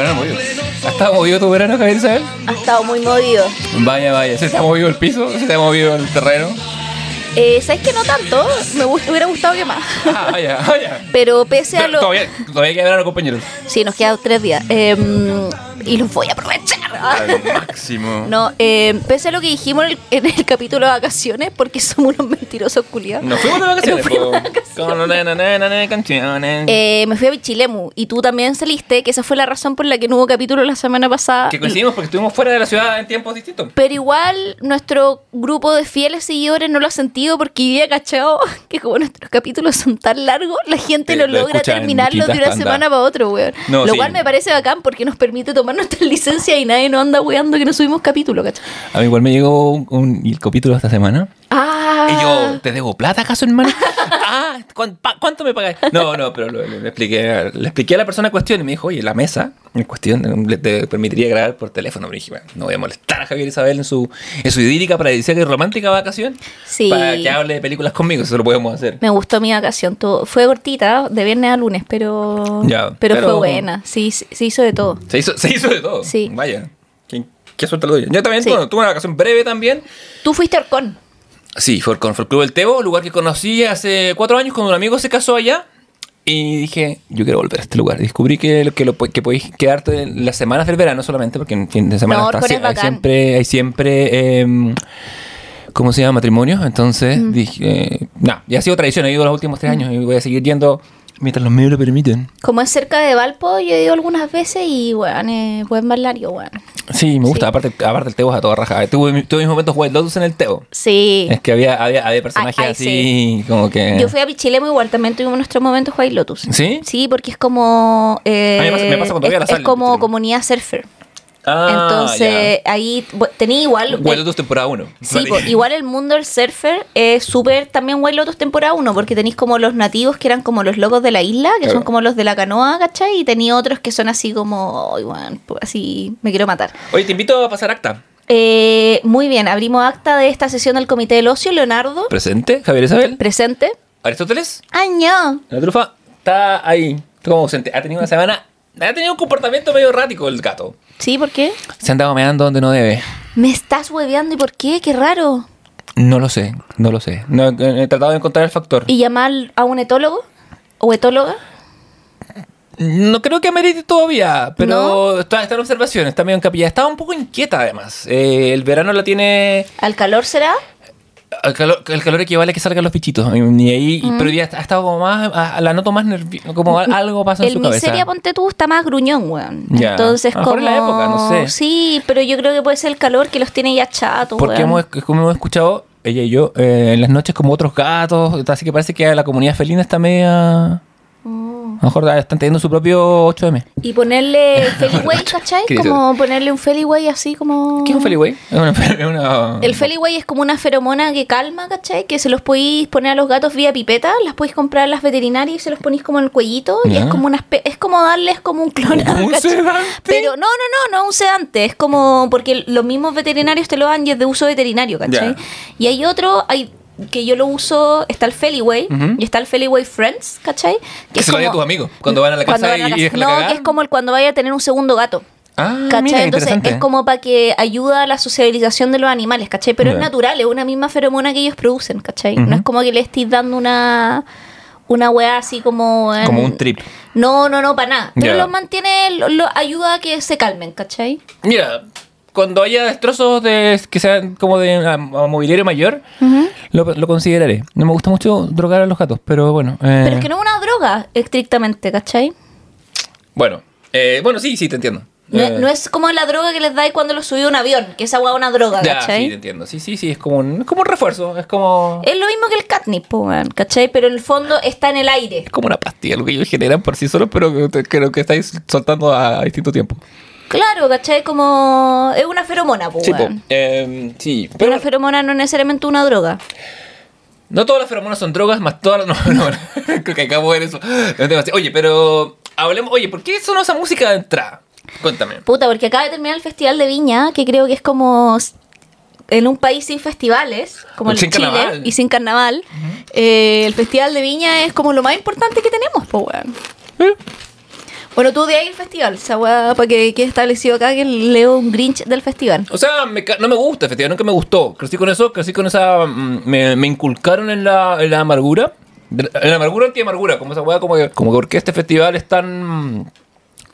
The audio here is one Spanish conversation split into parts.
Verano movido. ¿Ha estado movido tu verano, Javier Isabel? Ha estado muy movido. Vaya, vaya. ¿Se te ha movido el piso? ¿Se te ha movido el terreno? Eh, ¿Sabes que no tanto? Me gust- hubiera gustado que más. Ah, vaya, vaya. Pero pese a lo... Todavía, todavía queda verano, compañeros. Sí, nos quedan tres días. Em, y los voy a aprovechar. Al máximo. No, em, pese a lo que dijimos en el, en el capítulo de vacaciones, porque somos unos mentirosos culiados. Nos fuimos de vacaciones. Nos fuimos de. Eh, me fui a Bichilemu y tú también saliste, que esa fue la razón por la que no hubo capítulo la semana pasada. que coincidimos porque estuvimos fuera de la ciudad en tiempos distintos. Pero igual nuestro grupo de fieles seguidores no lo ha sentido porque había cachado que como nuestros capítulos son tan largos, la gente Eh, no lo logra terminarlo de una semana para otro, weón. No, lo sí. cual me parece bacán porque nos permite tomar nuestra licencia y nadie nos anda weando que no subimos capítulo, ¿cachai? A mí igual me llegó un, un- el capítulo esta semana. Ah, Y yo, ¿te debo plata acaso, hermano? ah, ¿cuán- pa- ¿cuánto me pagáis? No, no, pero lo- le, expliqué, le expliqué a la persona en cuestión y me dijo, oye, la mesa en cuestión le- te permitiría grabar por teléfono. Me dije, bueno, no voy a molestar a Javier Isabel en su, en su idílica, paradisíaca y romántica vacación Sí. para que hable de películas conmigo, eso lo podemos hacer. Me gustó mi vacación. todo- Fue cortita, de viernes a lunes, pero, Ya, pero, pero- fue buena. Sí, se hizo de todo. Se hizo, se hizo de todo. Sí. Vaya. ¿Qué, qué suerte lo doy. Yo también Sí. bueno, tuve una vacación breve también. Tú fuiste Orcón. Sí, fue con Club del Tebo, lugar que conocí hace cuatro años cuando un amigo se casó allá. Y dije, yo quiero volver a este lugar. Descubrí que, lo- que, lo, que podéis quedarte en las semanas del verano solamente, porque en fin de semana No, está- es hay siempre, hay siempre em, ¿cómo se llama? Matrimonio. Entonces Mm. dije, eh, no, ya ha sido tradición, he ido los últimos tres años y voy a seguir yendo mientras los medios lo permiten. Como es cerca de Valpo, yo he ido algunas veces y, weón, es buen balneario, weón. Sí, me gusta. Sí. Aparte, aparte el Tebo es a toda raja. Tuve, tuve mis momentos White Lotus en el Tebo. Sí. Es que había, había, había personajes Ay, ay, así, como que... Yo fui a Pichilemu igual, también tuvimos nuestros momentos White Lotus. ¿Sí? Sí, porque es como... eh, A mí me pasa- me pasa cuando voy a la es, como comunidad surfer. Ah, Entonces, ahí tenía igual... Eh, Lotus temporada 1. Sí, igual el mundo del surfer es súper también White Lotus temporada 1, porque tenéis como los nativos que eran como los locos de la isla, que Claro. son como los de la canoa, ¿cachai? Y tenía otros que son así como, "Ay, weón, pues, así me quiero matar. Oye, te invito a pasar acta. Eh, muy bien, abrimos acta de esta sesión del Comité del Ocio, Leonardo, Presente, Javier Isabel. presente. Aristóteles. ¡Año! La trufa está ahí. Está como ausente. Ha tenido una semana... Ha tenido un comportamiento medio errático el gato. ¿Sí? ¿Por qué? Se ha andado meando donde no debe. ¿Me estás hueveando y por qué? ¡Qué raro! No lo sé, no lo sé. No, he he tratado de encontrar el factor. ¿Y llamar a un etólogo? ¿O etóloga? No creo que amerite todavía, pero ¿No? está, está en observación, está medio en capilla. Estaba un poco inquieta además. Eh, el verano la tiene... ¿Al calor será? El calor, el calor equivale a que salgan los bichitos. Ni ahí, Mm. pero ya ha estado como más... a- La noto más nerviosa, como al- algo pasa en El su cabeza. miseria, ponte tú, está más gruñón, weón. Ya. Entonces, A lo mejor como... la época, no sé. Sí, pero yo creo que puede ser el calor que los tiene ya chatos, Porque weón. hemos, como hemos escuchado, ella y yo, eh, en las noches como otros gatos, así que parece que la comunidad felina está media... Mm. A lo mejor están teniendo su propio 8M. Y ponerle Feliway, ¿cachai? Como ponerle un Feliway así como... ¿Qué es un Feliway? Una... una- El Feliway es como una feromona que calma, ¿cachai? Que se los podéis poner a los gatos vía pipeta, las podéis comprar en las veterinarias y se los ponéis como en el cuellito y es como una espe- es como darles como un clonado, ¿Como un sedante? Pero no, no, no, no un sedante, es como porque los mismos veterinarios te lo dan y es de uso veterinario, ¿cachai? Y hay otro, hay que yo lo uso, está el Feliway y está el Feliway Friends, ¿cachai? Que se lo den a tus amigos cuando van a la casa a y, la y dejan No, que es como el cuando vaya a tener un segundo gato. Ah, ¿Cachai? mira, Entonces es como para que ayuda a la socialización de los animales, ¿cachai? Pero es natural, es una misma feromona que ellos producen, ¿cachai? No es como que le estéis dando una una weá así como... en- Como un trip. No, no, no, para nada. Pero Ya. los mantiene, lo, lo- ayuda a que se calmen, ¿cachai? Mira, cuando haya destrozos de, que sean como de mobiliario mayor, lo, lo consideraré. No me gusta mucho drogar a los gatos, pero bueno. eh, Pero es que no es una droga, estrictamente, ¿cachai? Bueno, eh, bueno, sí, sí, te entiendo. No, Eh, no es como la droga que les dais cuando los subí a un avión, que esa es una droga, ya, ¿cachai? sí, te entiendo. Sí, sí, sí, es como un, es como un refuerzo. Es como, Es lo mismo que el catnip, ¿cachai? Pero en el fondo está en el aire. es como una pastilla, lo que ellos generan por sí solos, pero que creo que estáis soltando a, distinto tiempo. Claro, ¿cachai? Como... Es una feromona, po, Sí, po. Eh, sí, Pero pero una feromona no es necesariamente una droga. no todas las feromonas son drogas, más todas las... No, no, creo que acabo de ver eso. Oye, pero hablemos... Oye, ¿por qué sonó esa música de entrada? Cuéntame. Puta, porque acaba de terminar el Festival de Viña, que creo que es como en un país sin festivales, como el Sin Chile, carnaval. y sin carnaval. eh, el Festival de Viña es como lo más importante que tenemos, po, weón. ¿Eh? Bueno, tú de ahí el festival, esa weá, para que quede establecido acá que leo un Grinch del festival. O sea, me ca- no me gusta, efectivamente, nunca me gustó. Crecí con eso, crecí con esa. mm, Me, me inculcaron en la, en la amargura. De- En la amargura anti-amargura, como esa weá, como que, como que porque este festival es tan. mm,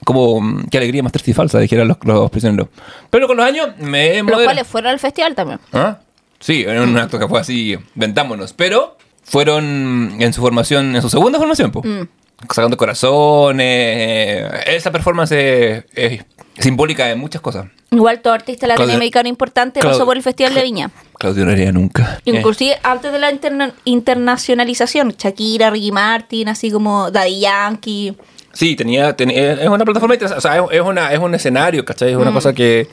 Como. mm, Qué alegría más triste y falsa, dijeran los, los prisioneros. Pero con los años me Los cuales fueron al festival también. ¿Ah? Sí, en un acto que fue así, ventámonos. Pero fueron en su formación, en su segunda formación, pues. Sacando corazones. eh, Esa performance es, es simbólica de muchas cosas. Igual todo artista latinoamericano importante Claudio- pasó por el Festival de Viña. Claudio no haría nunca. Eh, Inclusive antes de la interna- internacionalización, Shakira, Ricky Martin, así como Daddy Yankee. Sí, tenía, tenía- es una plataforma, o sea, es, una, es un escenario, ¿cachai? Es una cosa que,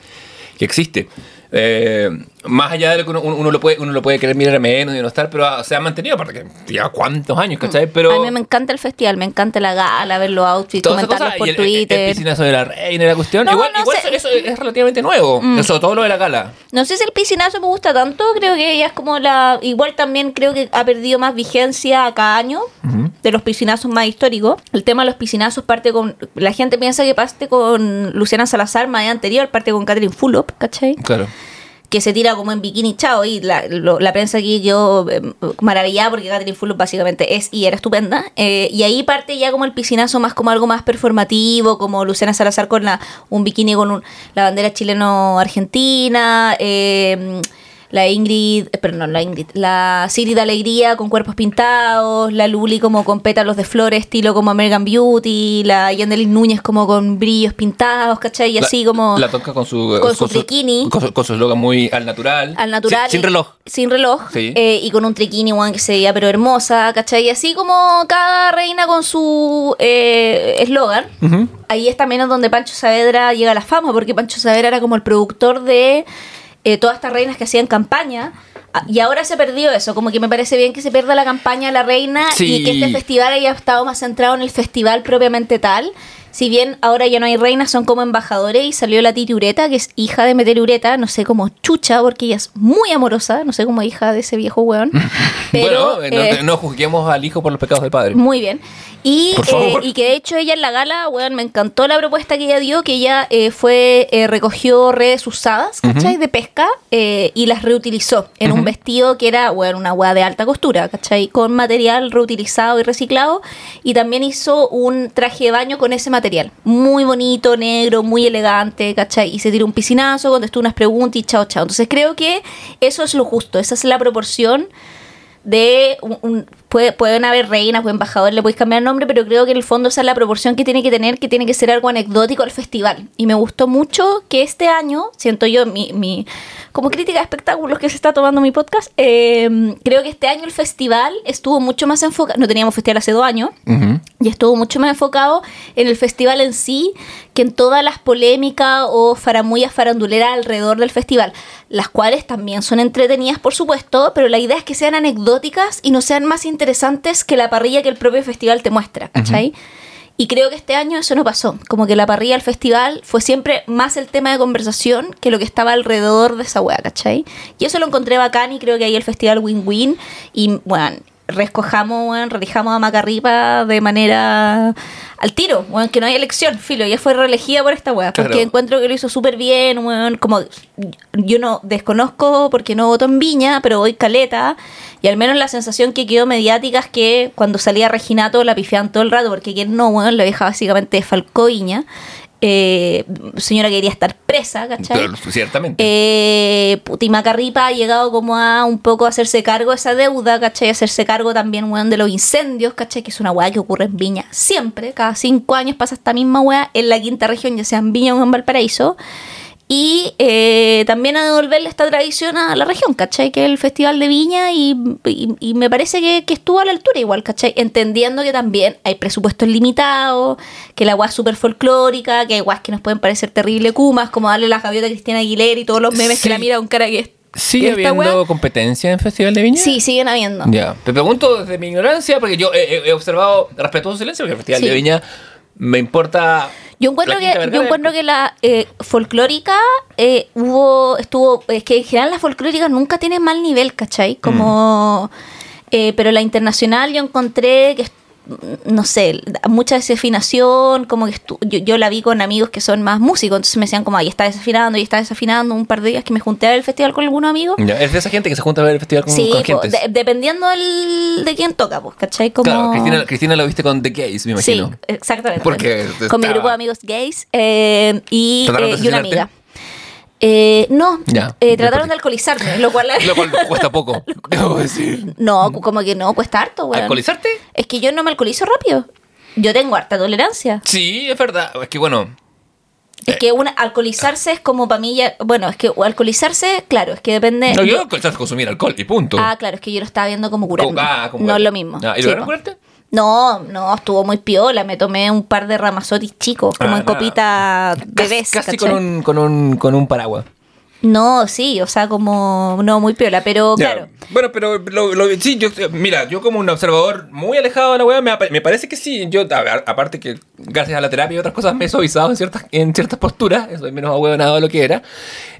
que existe. Eh, más allá de lo que uno, uno lo puede, uno lo puede querer mirar menos y no estar, pero ah, se ha mantenido, aparte que lleva cuántos años, ¿cachai? Pero A mí me encanta el festival, me encanta la gala, ver los outfits, comentarlos por y el, el- el Twitter. piscinazo de la reina la cuestión, No, igual, no igual sé. Mm. eso, eso es relativamente nuevo, sobre todo lo de la gala. No sé si el piscinazo me gusta tanto, creo que ella es como la... Igual también creo que ha perdido más vigencia a cada año de los piscinazos más históricos. El tema de los piscinazos parte con... La gente piensa que parte con Luciana Salazar más de anterior, parte con Catherine Fulop, ¿cachai? Claro. Que se tira como en bikini chao y la, lo- la prensa aquí yo eh, maravillada porque Catherine Fulop básicamente es y era estupenda Eh, y ahí parte ya como el piscinazo más como algo más performativo como Luciana Salazar con la, un bikini con un- la bandera chileno-argentina eh, la Ingrid, eh, pero no la Ingrid, la Sigrid Alegría con cuerpos pintados, la Luli como con pétalos de flores, estilo como American Beauty, la Yandelin Núñez como con brillos pintados, ¿cachai? Y La- así como... La toca con su. con su triquini. Con su, con su eslogan muy al natural. al natural. Sin, sin reloj. Sin reloj. Sí. eh, y con un triquini, weón, que se veía pero hermosa, ¿cachai? Y así como cada reina con su eh, eslogan. Ujú. Ahí es también donde Pancho Saavedra llega a la fama, porque Pancho Saavedra era como el productor de eh, todas estas reinas que hacían campaña. Ah, Y ahora se perdió eso, como que me parece bien que se pierda la campaña de la reina Sí. y que este festival haya estado más centrado en el festival propiamente tal. Si bien ahora ya no hay reinas, son como embajadores y salió la Titi Ureta, que es hija de Meter Ureta, no sé cómo chucha, porque ella es muy amorosa, no sé cómo hija de ese viejo weón. Pero, bueno, eh, no, eh, no juzguemos al hijo por los pecados del padre. muy bien. Y, eh, y que de hecho ella en la gala, weón, me encantó la propuesta que ella dio, que ella eh, fue, eh, recogió redes usadas, ¿cachai? De pesca eh, y las reutilizó en un vestido que era, weón, una weá de alta costura, ¿cachai? Con material reutilizado y reciclado. Y también hizo un traje de baño con ese material. Muy bonito, negro, muy elegante, ¿cachai? Y se tiró un piscinazo, contestó unas preguntas y chao, chao. Entonces creo que eso es lo justo, esa es la proporción de un, un- puede- pueden haber reinas o embajadores, le podéis cambiar el nombre, pero creo que en el fondo esa es la proporción que tiene que tener, que tiene que ser algo anecdótico al festival. Y me gustó mucho que este año, siento yo, mi, mi como crítica de espectáculos que se está tomando mi podcast, eh, creo que este año el festival estuvo mucho más enfocado, no teníamos festival hace dos años, Ujú. y estuvo mucho más enfocado en el festival en sí que en todas las polémicas o faramullas faranduleras alrededor del festival, las cuales también son entretenidas, por supuesto, pero la idea es que sean anecdóticas y no sean más interesantes que la parrilla que el propio festival te muestra, ¿cachai? Y creo que este año eso no pasó. Como que la parrilla del festival fue siempre más el tema de conversación que lo que estaba alrededor de esa wea, ¿cachai? Y eso lo encontré bacán y creo que ahí el festival win-win. Y bueno, rescojamos, bueno, relijamos a Macarripa de manera al tiro, bueno, que no hay elección, filo, ya fue reelegida por esta wea, porque Claro. encuentro que lo hizo súper bien, weón, como yo no desconozco porque no voto en Viña, pero voy caleta, y al menos la sensación que quedó mediática es que cuando salía Reginato la pifiaban todo el rato, porque quien no, weón, la vieja básicamente falcó Viña, eh, señora quería estar presa, ¿cachai? Pero, ciertamente. Eh, puta, y Macarripa ha llegado como a un poco hacerse cargo de esa deuda, ¿cachai? Hacerse cargo también, weón, de los incendios, ¿cachai? Que es una weá que ocurre en Viña siempre. Cada cinco años pasa esta misma weá en la quinta región, ya sea en Viña o en Valparaíso. Y eh, también a devolverle esta tradición a la región, ¿cachai? Que es el Festival de Viña y, y- y me parece que, que estuvo a la altura igual, ¿cachai? Entendiendo que también hay presupuestos limitados, que la guas es súper folclórica, que hay guas que nos pueden parecer terrible kumas, como darle la gaviota a Cristina Aguilera y todos los memes Sí. que la mira con cara que es... ¿Sigue habiendo wea- competencia en Festival de Viña? Sí, siguen habiendo. Ya. Te pregunto desde mi ignorancia, porque yo he, he- he observado respetuoso silencio, porque el Festival Sí. de Viña me importa. Yo encuentro que, yo encuentro que la eh, folclórica eh, hubo, estuvo, es que en general las folclóricas nunca tienen mal nivel, ¿cachai? Como, Mm. eh, pero la internacional yo encontré que no sé, mucha desafinación, como que estu- yo, yo la vi con amigos que son más músicos, entonces me decían como, ahí está desafinando, ahí está desafinando, un par de días que me junté a ver el festival con algunos amigos. Ya, Es de esa gente que se junta a ver el festival con, Sí, con gente. de- dependiendo del- de quién toca, pues, ¿cachai? Como... Claro, Cristina, Cristina lo viste con The Gays, me Sí, imagino. exactamente. Porque con mi grupo de amigos gays eh, y, ¿Trataron de eh, y una amiga. Eh, no, Ya, eh, trataron de alcoholizarme, lo cual... Lo cual cuesta poco, debo decir. No, como que no, cuesta harto, weón. ¿Alcoholizarte? Es que yo no me alcoholizo rápido. Yo tengo harta tolerancia. Sí, es verdad. Es que bueno, Es que una, alcoholizarse es como para mí ya- Bueno, es que alcoholizarse, claro, es que depende... no, yo alcoholizarse consumir alcohol y punto. ah, claro, es que yo lo estaba viendo como curarme. Ah, como no es lo mismo. Ah, ¿Y lograron curarte? No, no, estuvo muy piola. Me tomé un par de ramazotis chicos, como Ah, en copita Casi- bebés. Casi con un, con, un, con un paraguas. No, sí, o sea, como. No, muy piola, pero claro. Bueno, pero lo, lo- sí, yo, mira, yo como un observador muy alejado de la web, me, me parece que sí. Yo, a aparte que gracias a la terapia y otras cosas me he suavizado en ciertas, en ciertas posturas, soy menos ahueonado de lo que era.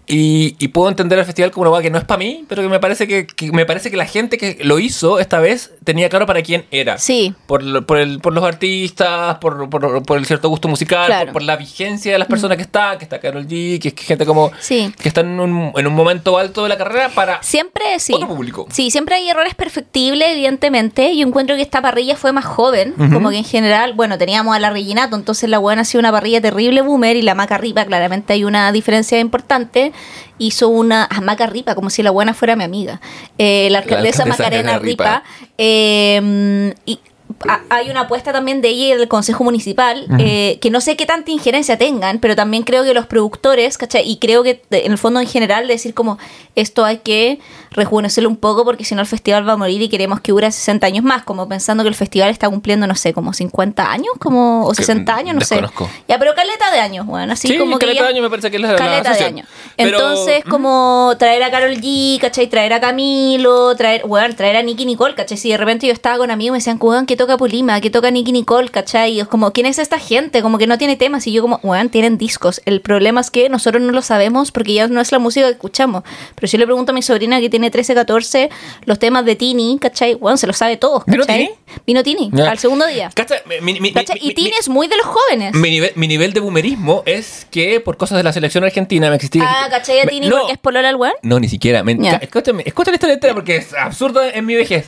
Y, y puedo entender el festival como una que no es para mí, pero que me parece que, que me parece que la gente que lo hizo esta vez tenía claro para quién era. Sí. Por, por, el, por los artistas, por, por, por el cierto gusto musical, Claro. por, la vigencia de las personas que están, que está Carol G, que es gente como Sí. que están en un, en un momento alto de la carrera para Siempre sí. otro público. Sí, siempre hay errores perfectibles, evidentemente. Yo encuentro que esta parrilla fue más joven, como que en general, bueno, teníamos a la Reginato, entonces la buena ha sido una parrilla terrible boomer y la Maca Ripa, claramente hay una diferencia importante. Hizo una a Maca Ripa, como si la buena fuera mi amiga. Eh, la alcaldesa alcaldesa Macarena Macarena Ripa. Ripa. eh, y a- hay una apuesta también de ella y del Consejo Municipal, eh, que no sé qué tanta injerencia tengan, pero también creo que los productores, ¿cachai? Y creo que en el fondo en general decir como esto hay que rejuvenecerlo un poco porque si no el festival va a morir y queremos que dure 60 años más, como pensando que el festival está cumpliendo, no sé, como 50 años, como o Que 60 años, no desconozco. sé. Ya, pero caleta de años, bueno, así Sí, como que caleta ya- de años me parece que es la- la caleta de años. Entonces, como traer a Carol G, ¿cachai? Traer a Camilo, traer, bueno, traer a Nicky Nicole, ¿cachai? Si de repente yo estaba con amigos y me decían, weón, ¿qué toca Polima? ¿Qué toca Nicky Nicole? ¿cachai? Y es como, ¿quién es esta gente? Como que no tiene temas. Y yo como, weón, tienen discos. El problema es que nosotros no lo sabemos porque ya no es la música que escuchamos. Pero si yo le pregunto a mi sobrina que tiene 13, 14, los temas de Tini, ¿cachai? Weón, se los sabe todos, ¿Vino ¿cachai? Tini? Vino Tini, Ya. al segundo día. Cacha, mi- mi- ¿Cachai? mi- Y Tini es muy de los jóvenes. Mi nivel, mi nivel de boomerismo es que por cosas de la selección argentina me existía. Ah, ¿cachai? A Me- Tini no, porque es polola al no, ni siquiera. Me, ca- escúchame, escucha la historia entera porque es absurda en mi vejez.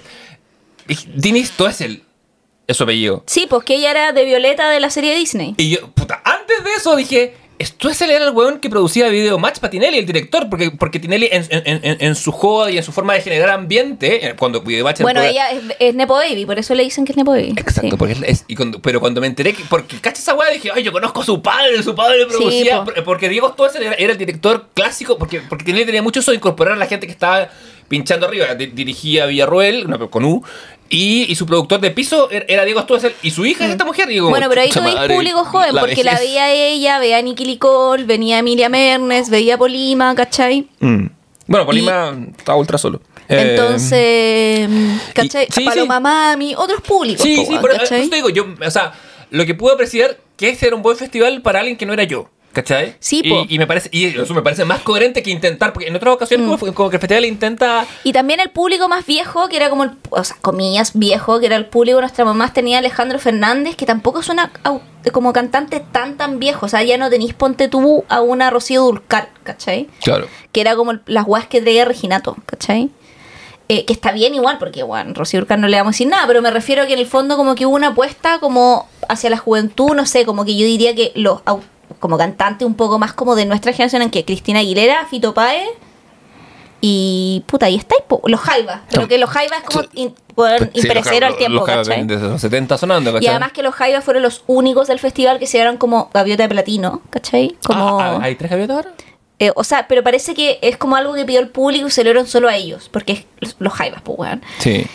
Dinis Toesel es su apellido. Sí, pues que ella era de Violeta de la serie Disney. Y yo, puta, antes de eso dije. Stoessel era el weón que producía video match para Tinelli, el director, porque, porque Tinelli en, en- en- en su joda y en su forma de generar ambiente, eh, cuando Video Match era Bueno, pura- ella es, es Nepo Baby, por eso le dicen que es Nepo Baby. Exacto, Sí. porque es, es- y cuando- pero cuando me enteré que, porque cacha esa weá dije, ay, yo conozco a su padre, su padre producía, po. por- porque Diego Stoessel era, era el director clásico, porque, porque Tinelli tenía mucho eso de incorporar a la gente que estaba pinchando arriba, Di- dirigía Villarroel, no, con U, y, y su productor de piso era, era Diego Stoessel, y su hija es esta mujer, y digo, Mm. Bueno, pero ahí madre, público joven, porque la veía ella, veía a Nicky Nicole, venía Emilia Mernes, veía Polima, ¿cachai? Mm. Bueno, Colima estaba ultra solo. Eh, Entonces, ¿cachai? y- sí, Paloma sí. Mami, otros públicos. Sí, po, sí, pero te digo, yo, o sea, lo que pude apreciar que ese era un buen festival para alguien que no era yo. ¿Cachai? Sí, y, po. Mm. y me parece, y eso me parece más coherente que intentar, porque en otras ocasiones como, fue- como que el festival intenta. Y también el público más viejo, que era como el, o sea, comillas, viejo, que era el público de nuestras mamás, tenía Alejandro Fernández, que tampoco es una como cantante tan tan viejo. O sea, ya no tenéis ponte tú a una Rocío Dulcar, ¿cachai? Claro. que era como las guas que traía Reginato, ¿cachai? Eh, que está bien igual, porque bueno, Rocío Urcar no le vamos a decir nada, pero me refiero a que en el fondo como que hubo una apuesta como hacia la juventud, no sé, como que yo diría que los au- como cantantes un poco más como de nuestra generación, en que Cristina Aguilera, Fito Páez y puta, ahí está, los Jaivas, pero que los Jaivas es como Sí. in- weón, Sí, imperecedero los- al tiempo, los ¿cachai? Desde los 70 sonando, ¿cachai? Y además que los Jaivas fueron los únicos del festival que se dieron como gaviota de platino, ¿cachai? Como... Ah, ¿Hay tres gaviotas ahora? Eh, o sea, pero parece que es como algo que pidió el público y se lo dieron solo a ellos, porque es los- los jaivas, pues, weón. Sí.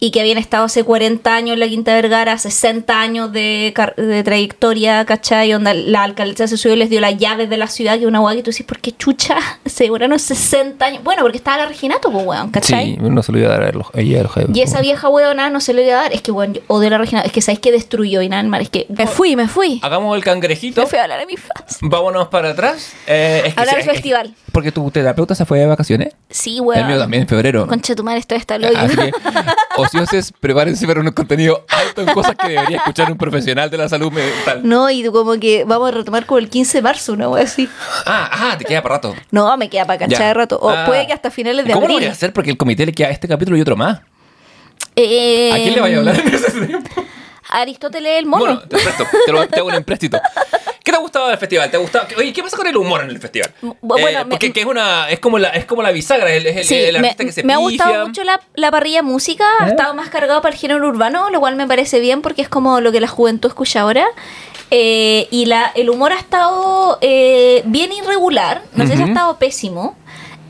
Y que habían estado hace 40 años en la Quinta Vergara, 60 años de, car- de trayectoria, ¿cachai? Onda, la alcaldesa se subió y les dio las llaves de la ciudad, que es una weá que tú dices, ¿por qué chucha? Se duraron 60 años. Bueno, porque estaba la Reginato, pues, weón, ¿cachai? Sí, no se lo iba a dar a los, ella a los. Y esa vieja weona no se lo iba a dar. Es que, weón, yo odio a la Reginato. Es que, ¿sabes qué destruyó Inalmar? Es que me fui, me fui. Hagamos el cangrejito. Me fui a hablar a mis fans. Vámonos para atrás. Eh, es que Hablar del es- festival. Porque tu terapeuta se fue de vacaciones. Sí, weón. El mío también en febrero. Concha tu madre, esto está loco. Así que, o ocioses, prepárense para un contenido alto en cosas que debería escuchar un profesional de la salud mental. No, y como que vamos a retomar como el 15 de marzo, una wea así. Ah, ah, te queda para rato. No, me queda para cachar Ya. de rato. O Ah. puede que hasta finales de ¿Cómo lo abril. voy a hacer? Porque el comité le queda este capítulo y otro más. Eh, ¿A quién le vaya a hablar en ese tiempo? Aristóteles el mono. Bueno, te presto, te, lo, te hago un empréstito. ¿Qué te ha gustado del festival? ¿Te ha gustado? Oye, ¿qué pasa con el humor en el festival? bueno, Eh, me- porque que es una es como la es como la bisagra, es el, es Sí, el me, artista que se me ha gustado mucho la, la parrilla música, ha ¿Eh? estado más cargado para el género urbano, lo cual me parece bien porque es como lo que la juventud escucha ahora. Eh, y la, el humor ha estado eh, bien irregular, no sé si ha estado pésimo.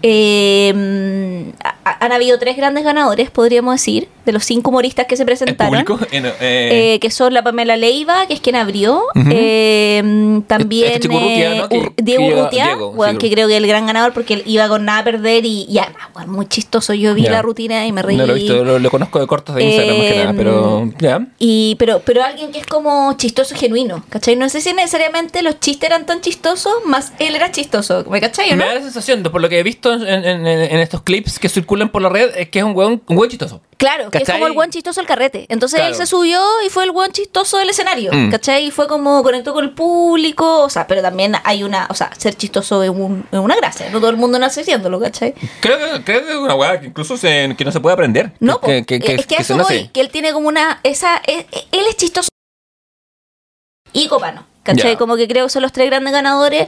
Eh, ha- han habido tres grandes ganadores, podríamos decir, de los cinco humoristas que se el presentaron. público en, eh, Eh, que son la Pamela Leiva, que es quien abrió. Eh, mm, también Este Urrutia, eh, Diego Urrutia, Diego, sí, que creo que es el gran ganador porque él iba con nada a perder y ya, muy chistoso. Yo vi la rutina y me reí. no lo he visto, lo, lo conozco de cortos de Instagram más que Eh, nada, pero ya. Y, pero, pero alguien que es como chistoso genuino, ¿cachai? No sé si necesariamente los chistes eran tan chistosos, más él era chistoso, ¿me cachai o no? Me da la sensación, de- por lo que he visto en, en- en- en estos clips que circulan por la red, es que es un hueón chistoso. Claro, que es como el buen chistoso del carrete. Entonces él se subió y fue el buen chistoso del escenario, Mm. ¿cachai? Y fue como conectó con el público, o sea, pero también hay una, o sea, ser chistoso es, un- una gracia, no todo el mundo nace siéndolo, ¿cachai? Creo que, creo que es una hueá que incluso se- que no se puede aprender. No, que, que, que- es que, eso voy, que él tiene como una, esa, e- e- él es chistoso y copano, ¿cachai? Como que creo que son los tres grandes ganadores.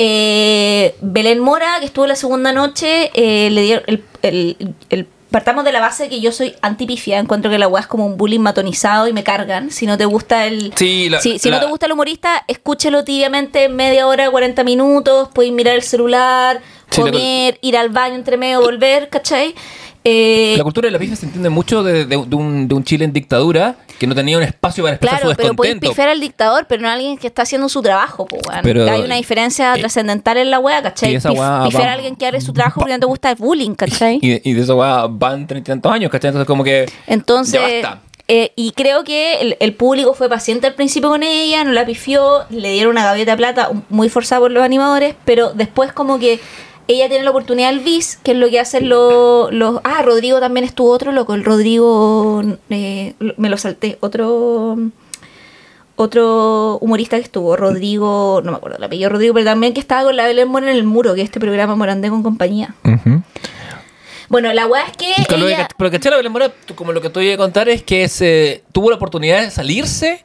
Eh, Belén Mora, que estuvo la segunda noche, eh, le dieron el, el- el- partamos de la base que yo soy antipifia, encuentro que la weá es como un bullying matonizado y me cargan. Si no te gusta el... Sí, la- si si la- no te gusta el humorista, escúchelo tibiamente media hora, 40 minutos, puedes mirar el celular, Sí, la- comer, ir al baño entre medio, volver, ¿cachai? Eh, La cultura de la pifia se entiende mucho de, de- de un, de un Chile en dictadura que no tenía un espacio para expresar Claro, su pero podéis descontento. pifiar al dictador, pero no a alguien que está haciendo su trabajo, pues. Pero- Hay una diferencia eh, trascendental en la wea, ¿cachai? Pif- wea pifiar va- a alguien que haga su trabajo porque no te gusta el bullying, ¿cachai? Y, y de esa weá van treinta y tantos años, ¿cachai? Entonces, como que. Entonces, Ya basta. eh, y creo que el, el público fue paciente al principio con ella, no la pifió, le dieron una gaviota de plata muy forzada por los animadores, pero después como que ella tiene la oportunidad del bis, que es lo que hacen los... los ah, Rodrigo también estuvo otro loco, el Rodrigo, eh, me lo salté, otro... Otro humorista que estuvo, Rodrigo, no me acuerdo el apellido Rodrigo, pero también que estaba con la Belén Mora en el muro, que es este programa Morandé con compañía. Bueno, la weá es que Con lo de ella... que- Pero que la Belén Mora, como lo que te voy a contar es que se tuvo la oportunidad de salirse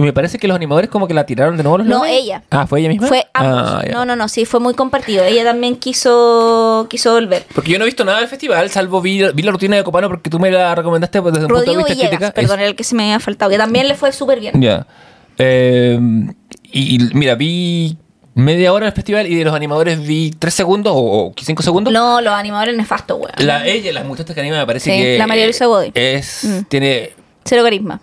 y me parece que los animadores como que la tiraron de nuevo los No, ella. Ah, ¿fue ella misma? Fue. Ah, ya. no, no, no, sí, fue muy compartido. Ella también quiso, quiso volver. Porque yo no he visto nada del festival, salvo vi, vi la rutina de Copano porque tú me la recomendaste pues, desde un punto de vista Villegas, crítica. perdón, el que se me había faltado, que también le fue súper bien. Ya. Eh, y, y mira, vi media hora del festival y de los animadores vi tres segundos o, o cinco segundos. No, los animadores nefastos, weón. La, ella, las muchachas que animan me parece Sí, que... la María Luisa Godoy. Es, Mm. tiene Cero carisma.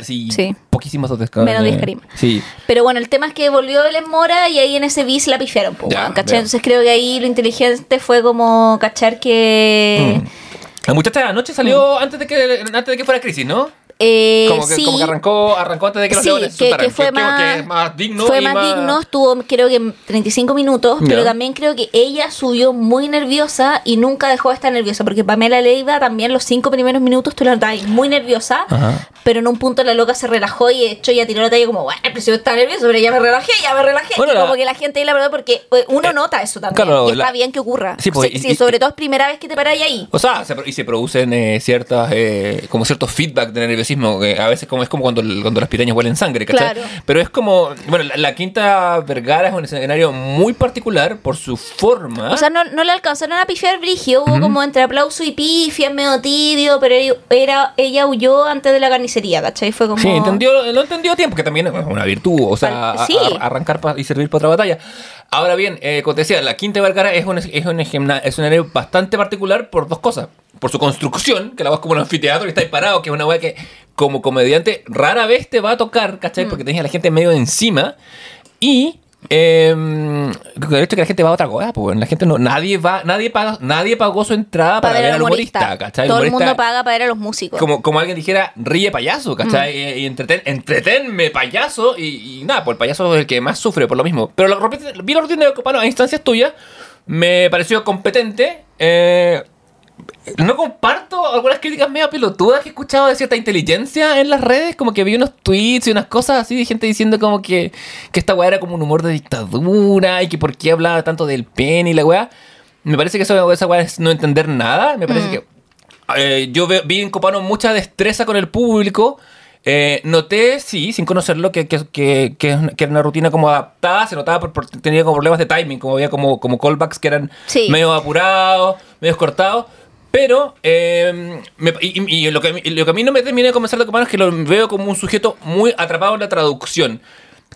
Así, Sí. poquísimas. Menos eh, 10 carisma. Sí. Pero bueno, el tema es que volvió Belén Mora y ahí en ese bis la pifiaron, po, Ya, ¿cachai? Entonces creo que ahí lo inteligente fue como cachar que... Mm. La muchacha de anoche salió antes, de que, antes de que fuera crisis, ¿no? Eh, Como que, sí, como que arrancó, arrancó antes de que los Sí, leones que, que fue más, digno. fue más digno, estuvo creo que 35 minutos, pero también creo que ella subió muy nerviosa y nunca dejó de estar nerviosa, porque Pamela Leiva también los cinco primeros minutos tú la notabas muy nerviosa, Ajá. pero en un punto la loca se relajó y de hecho ya tiró la talla como, bueno, pero si yo estaba nervioso, pero ya me relajé, ya me relajé. Bueno, y la- como que la gente ahí la verdad, porque eh, uno Eh, nota eso también, claro, y está la- bien que ocurra. Sí, pues, y- sí, y- sobre todo es primera vez que te paráis ahí. O sea, y se producen eh, ciertas, como ciertos feedback de nerviosismo, que a veces como es como cuando, cuando las pirañas huelen sangre, ¿cachai? Claro. Pero es como, bueno, la, la Quinta Vergara es un escenario muy particular por su forma. O sea, no, no le alcanzaron a pifiar brigio, hubo como entre aplauso y pifia, medio tibio, pero ella, era, ella huyó antes de la carnicería, ¿cachai? Fue como... Sí, entendió, lo entendió a tiempo, que también es una virtud, o sea, Al- a- sí. a- arrancar y servir para otra batalla. Ahora bien, eh, como te decía, la Quinta Vergara es un, es un, gimna- es un escenario bastante particular por dos cosas. Por su construcción, que la vas como un anfiteatro y está ahí parado, que es una weá que como comediante rara vez te va a tocar, ¿cachai? Porque tenés a la gente medio encima. Y eh, el hecho que la gente va a otra cosa, pues la gente no, nadie va, nadie paga, nadie pagó su entrada para, ver al humorista, ¿cachai? Todo el humorista- mundo paga para ver a los músicos. como, como alguien dijera, ríe payaso, ¿cachai? Y, y entreten, entretenme payaso. Y, y nada, pues el payaso es el que más sufre por lo mismo. Pero vi la rutina de Copano a instancias tuyas, me pareció competente. eh, no comparto algunas críticas medio pelotudas que he escuchado de cierta inteligencia en las redes. Como que vi unos tweets y unas cosas así de gente diciendo como que, que esta weá era como un humor de dictadura y que por qué hablaba tanto del pen y la weá. Me parece que eso, esa weá es no entender nada. Me parece Mm. que eh, yo ve- vi en Copano mucha destreza con el público. Eh, noté, sí, sin conocerlo, que, que, que, que, era una rutina como adaptada. Se notaba por, por- tenía como problemas de timing, como había como, como callbacks que eran Sí. medio apurados, medio cortados. Pero eh, me- y, lo, que, a mí- lo que a mí no me termina de convencer de Copano es que lo veo como un sujeto muy atrapado en la traducción.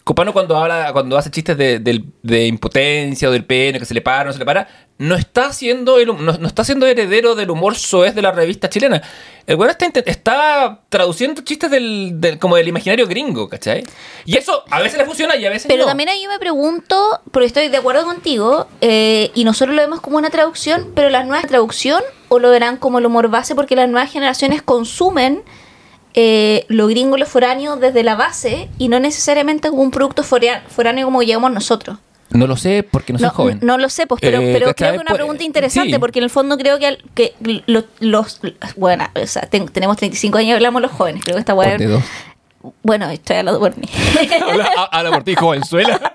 Copano cuando habla, cuando hace chistes de, de impotencia o del pene, que se le para, no se le para, no está haciendo el, no, no está siendo heredero del humor soez de la revista chilena. El güey está, está traduciendo chistes del, del- como del imaginario gringo, ¿cachai? Y eso a veces le funciona y a veces Pero no. también ahí yo me pregunto, porque estoy de acuerdo contigo, eh, y nosotros lo vemos como una traducción, pero las nuevas traducción o lo verán como el humor base, porque las nuevas generaciones consumen eh, lo gringo, lo foráneo desde la base y no necesariamente como un producto foráneo como llegamos nosotros. No lo sé porque no soy No, joven. no lo sé, pues, pero, Eh, pero creo que es una Pues, pregunta interesante, sí. porque en el fondo creo que, al- que lo- los... Bueno, o sea, ten- tenemos 35 años y hablamos los jóvenes, creo que esta weá... 42. Bueno, estoy hablando por mí. habla, habla por ti, jovenzuela.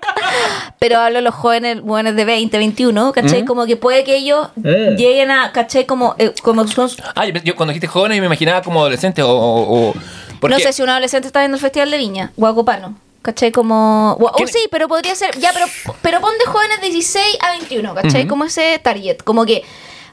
pero hablo de los jóvenes, jóvenes de 20, 21, ¿cachai? Mm. Como que puede que ellos Mm. lleguen a, ¿cachai? Como, eh, como son... Ah, yo, cuando dijiste jóvenes me imaginaba como adolescente o... o- o- No sé si un adolescente está viendo el Festival de Viña, Guacopano. ¿Cachai? Como... O ¿Quién- sí, pero podría ser... Ya, pero, pero pon de jóvenes de 16 a 21, ¿cachai? Como ese target. Como que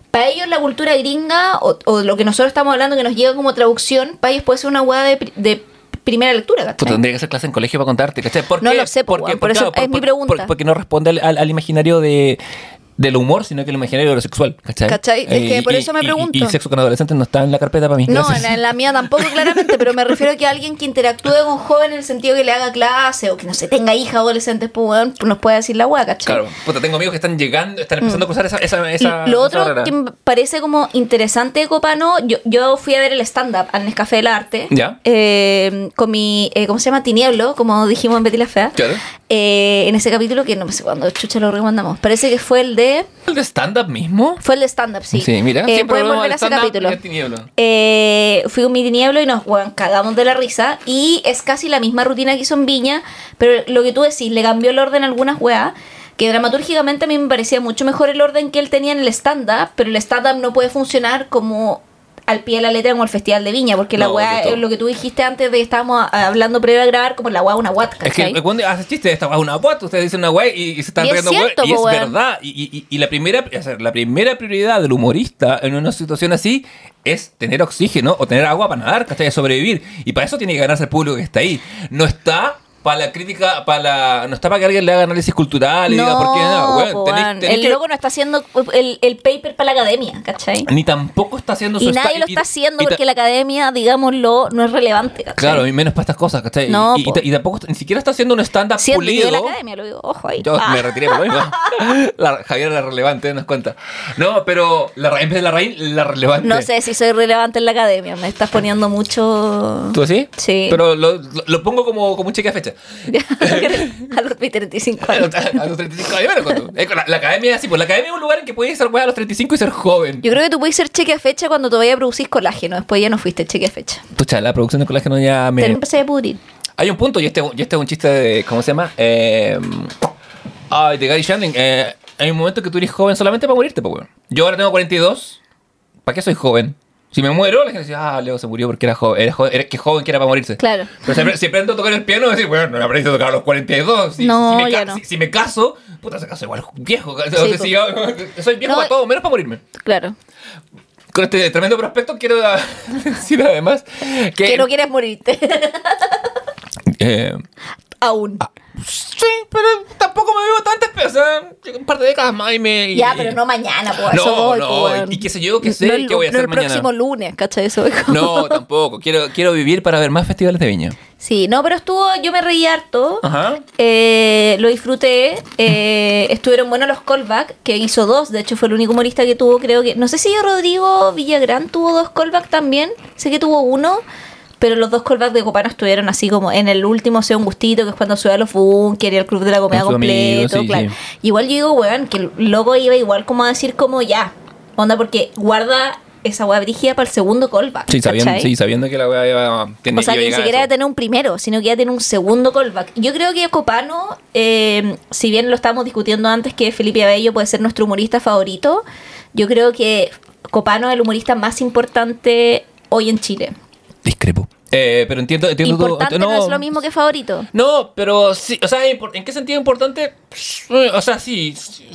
para ellos la cultura gringa o, o lo que nosotros estamos hablando que nos llega como traducción, para ellos puede ser una hueá de, de primera lectura, ¿cachai? tendría que hacer clase en colegio para contarte, ¿cachai? ¿Por No qué? lo sé, po, Porque- weón, por eso es mi pregunta. porque no responde al, al- al imaginario de, del humor, sino que el imaginario lo sexual, ¿cachai? ¿Cachai? Es que por y- eso me y- pregunto. Y, sexo con adolescentes no está en la carpeta para mí. No, en la, en la mía tampoco, claramente, pero me refiero a que alguien que interactúe con jóvenes en el sentido que le haga clase o que no se tenga hija adolescentes, pues weón, nos puede decir la hueá, ¿cachai? Claro, puta, tengo amigos que están llegando, están empezando a cruzar esa, esa, esa lo esa otro que me parece como interesante de Copano, yo, yo fui a ver el stand-up al Nescafé del Arte Ya. eh, con mi, eh, ¿cómo se llama? Tinieblo, como dijimos en Betty la Fea. Claro. Eh, en ese capítulo que no sé cuándo chucha lo recomendamos. Parece que fue el de. ¿El de stand-up mismo? Fue el de stand-up, sí. mira, Eh, siempre pueden volver a ese capítulo. Eh, fui con mi tinieblo y nos cagamos de la risa. Y es casi la misma rutina que hizo en Viña. Pero lo que tú decís, le cambió el orden a algunas weas. Que dramatúrgicamente a mí me parecía mucho mejor el orden que él tenía en el stand-up. Pero el stand-up no puede funcionar como al pie de la letra como el Festival de Viña. Porque la No, todo. es lo que tú dijiste antes de que estábamos hablando previo a grabar, como la wea una wat, Es que cuando hace chiste esta weá es una guata, ustedes dicen una weá y, y se están Y es riendo weá, cierto, y es verdad. Y, y- y la primera, o sea, la primera prioridad del humorista en una situación así es tener oxígeno o tener agua para nadar, ¿cachai? Sobrevivir. Y para eso tiene que ganarse el público que está ahí. No está para la crítica, para la, no está para que alguien le haga análisis cultural y diga por qué no, weón, po, tenés- weón. tenés el que- loco no está haciendo el, el paper para la academia, ¿cachai? ni tampoco está haciendo su Y nadie lo está haciendo y porque la academia, digámoslo, no es relevante, ¿cachai? Claro, y menos para estas cosas, ¿cachai? No, y, y- y tampoco, ni siquiera está haciendo un stand-up pulido. yo de la academia, lo digo, ojo ahí. Yo Ah. me retiré por lo mismo. La, Javier era relevante, nos cuenta. No, pero la, en vez de la raíz, la relevante. No sé si soy relevante en la academia, me estás poniendo mucho... ¿Tú sí? Sí. Pero lo, lo- lo pongo como, como un cheque a fecha. a los 35 A años. a los 35 años. bueno, cuando- eh, la, la academia es así, pues la academia es un lugar en que puedes ser weá a los 35 y ser joven. Yo creo que tú puedes ser cheque a fecha cuando todavía producís colágeno, después ya no fuiste cheque a fecha. Pucha, la producción de colágeno ya Te me... empecé a pudrir. Hay un punto, y este, y este es un chiste de... ¿Cómo se llama? Eh, ay, de Gary Shandling. Eh, hay un momento que tú eres joven solamente para morirte, pues, weón. Yo ahora tengo 42. ¿Para qué soy joven? Si me muero, la gente dice, ah, Leo se murió porque era joven. Era, joven, era que joven que era para morirse. Claro. Pero siempre, si aprendo a tocar el piano, decir, bueno, no aprendí a tocar a los 42. Si, No, si me, ya no. si, si me caso, puta, se caso igual viejo. O sea, si yo, soy viejo No, para todo, menos para morirme. Claro. Con este tremendo prospecto quiero decir además que... Que no quieres morirte. eh, Aún. Sí, pero tampoco me vivo tantas pero un par de décadas más y me... y- ya, pero no mañana, pues. No, eso voy, no, po, weón. y qué sé yo, qué sé, No el, qué voy a no hacer el mañana. próximo lunes, ¿cachai? Eso como- No, tampoco. Quiero, quiero vivir para ver más festivales de viña. Sí, no, pero estuvo, yo me reí harto. Ajá. Eh, lo disfruté. eh, estuvieron buenos los callbacks, que hizo dos. De hecho, fue el único humorista que tuvo, creo que. No sé si Rodrigo Villagrán tuvo dos callbacks también. Sé que tuvo uno. Pero los dos callbacks de Copano estuvieron así como en el último sea un gustito, que es cuando sube a los bunkers y el club de la amigo, completo, sí, claro. sí. Igual yo digo, weón, que el loco iba igual como a decir como ya. Onda, porque guarda esa weá brígida para el segundo callback. Sí, sabiendo, ¿cachai? sí, sabiendo que la weá iba, tenía- O sea, iba a que ni siquiera iba a tener un primero, sino que iba a tener un segundo callback. Yo creo que Copano, eh, si bien lo estábamos discutiendo antes que Felipe Abello puede ser nuestro humorista favorito, yo creo que Copano es el humorista más importante hoy en Chile. Ikribu. Eh, pero entiendo, entiendo Importante no, es lo mismo que favorito. No, pero sí, o sea, ¿en qué sentido importante? Eh, O sea, sí, sí,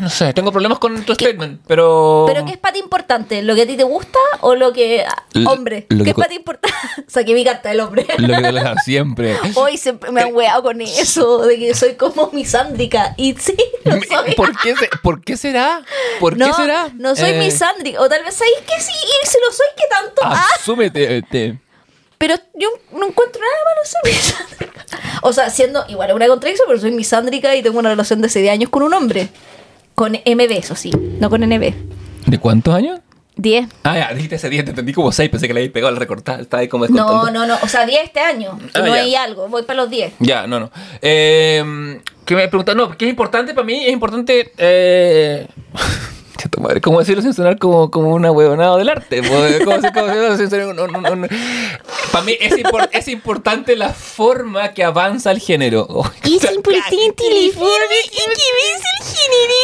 no sé, tengo problemas con tu statement, pero... ¿Pero qué es para ti importante? ¿Lo que a ti te gusta o lo que... L- hombre, lo ¿qué que es para ti importante? Saqué mi carta del hombre. Lo que claro, siempre. Hoy siempre me han weado con eso, de que soy como misándrica. Y sí, lo soy. ¿Por qué, se- ¿Por qué será? ¿Por no, qué será? no soy Eh, misándrica. O tal vez sabéis que sí, y se lo soy que tanto. Ah, Asúmete. te- pero yo no encuentro nada malo ser misándrica. O sea, siendo igual una contradicción, pero soy misándrica y tengo una relación de 6 años con un hombre. Con MB, eso sí, no con NB. ¿De cuántos años? 10. Ah, ya, dijiste ese 10, te entendí como 6, pensé que le habías pegado al recortar, estaba ahí como No, no, no. O sea, 10 este año. Que Ah, no ya. hay algo. Voy para los 10. Ya, no, no. Eh, ¿Qué me preguntan? No, ¿qué es importante para mí? Es importante. Eh... Cheto madre, ¿Cómo decirlo sin sonar como, como una huevonada del arte? ¿Cómo sin sonar- no, no, no. Para mí es, impor- es importante la forma que avanza el género. Oh, Es importante la forma que ves el género.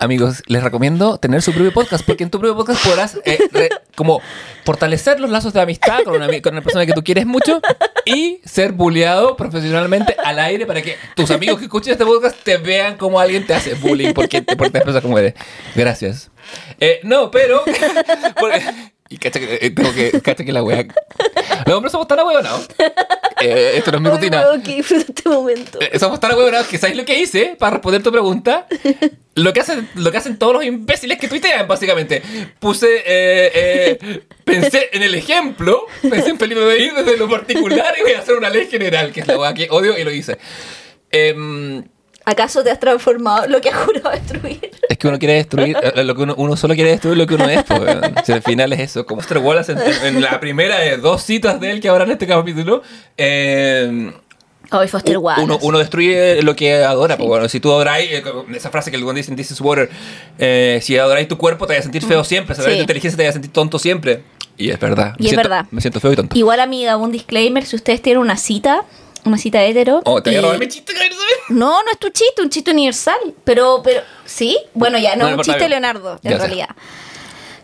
Amigos, les recomiendo tener su propio podcast porque en tu propio podcast podrás eh, re- como fortalecer los lazos de amistad con una, con una persona que tú quieres mucho y ser bulleado profesionalmente al aire para que tus amigos que escuchen este podcast te vean como alguien te hace bullying porque te portas como eres. Gracias. Eh, no, pero... y cacha que, eh, tengo que, cacha que la wea... Los hombres somos tan ahueonados. Eh, esto no es mi Ay, rutina. weón, que disfruto este momento. Eh, Somos tan huevonados que ¿sabes lo que hice para responder tu pregunta? Lo que hacen, lo que hacen todos los imbéciles que tuitean, básicamente. Puse, eh, eh, pensé en el ejemplo, pensé en Felipe Beir desde lo particular y voy a hacer una ley general, que es la hueá que odio y lo hice. Em, ¿Acaso te has transformado lo que has jurado destruir? es que uno quiere destruir, eh, lo que uno, uno solo quiere destruir lo que uno es. pues. Si al final es eso. Como Foster Wallace en, en la primera de dos citas de él que habrá en este capítulo. em, Hoy Foster Wallace. Uno, uno destruye lo que adora. pues, bueno, si tú adoráis, eh, esa frase que el buen dice en This is Water, eh, si adoráis tu cuerpo te vas a sentir feo siempre, si adoráis Mm. Sí. tu inteligencia te vas a sentir tonto siempre. Y es verdad. Y Me es siento- verdad. Me siento feo y tonto. Igual, amiga, un disclaimer: si ustedes tienen una cita, una cita hetero. oh, te voy a robar mi chiste. No, no es tu chiste, un chiste universal. Pero, pero, ¿sí? Bueno, ya, no, No, un chiste bien. Leonardo, en Ya realidad.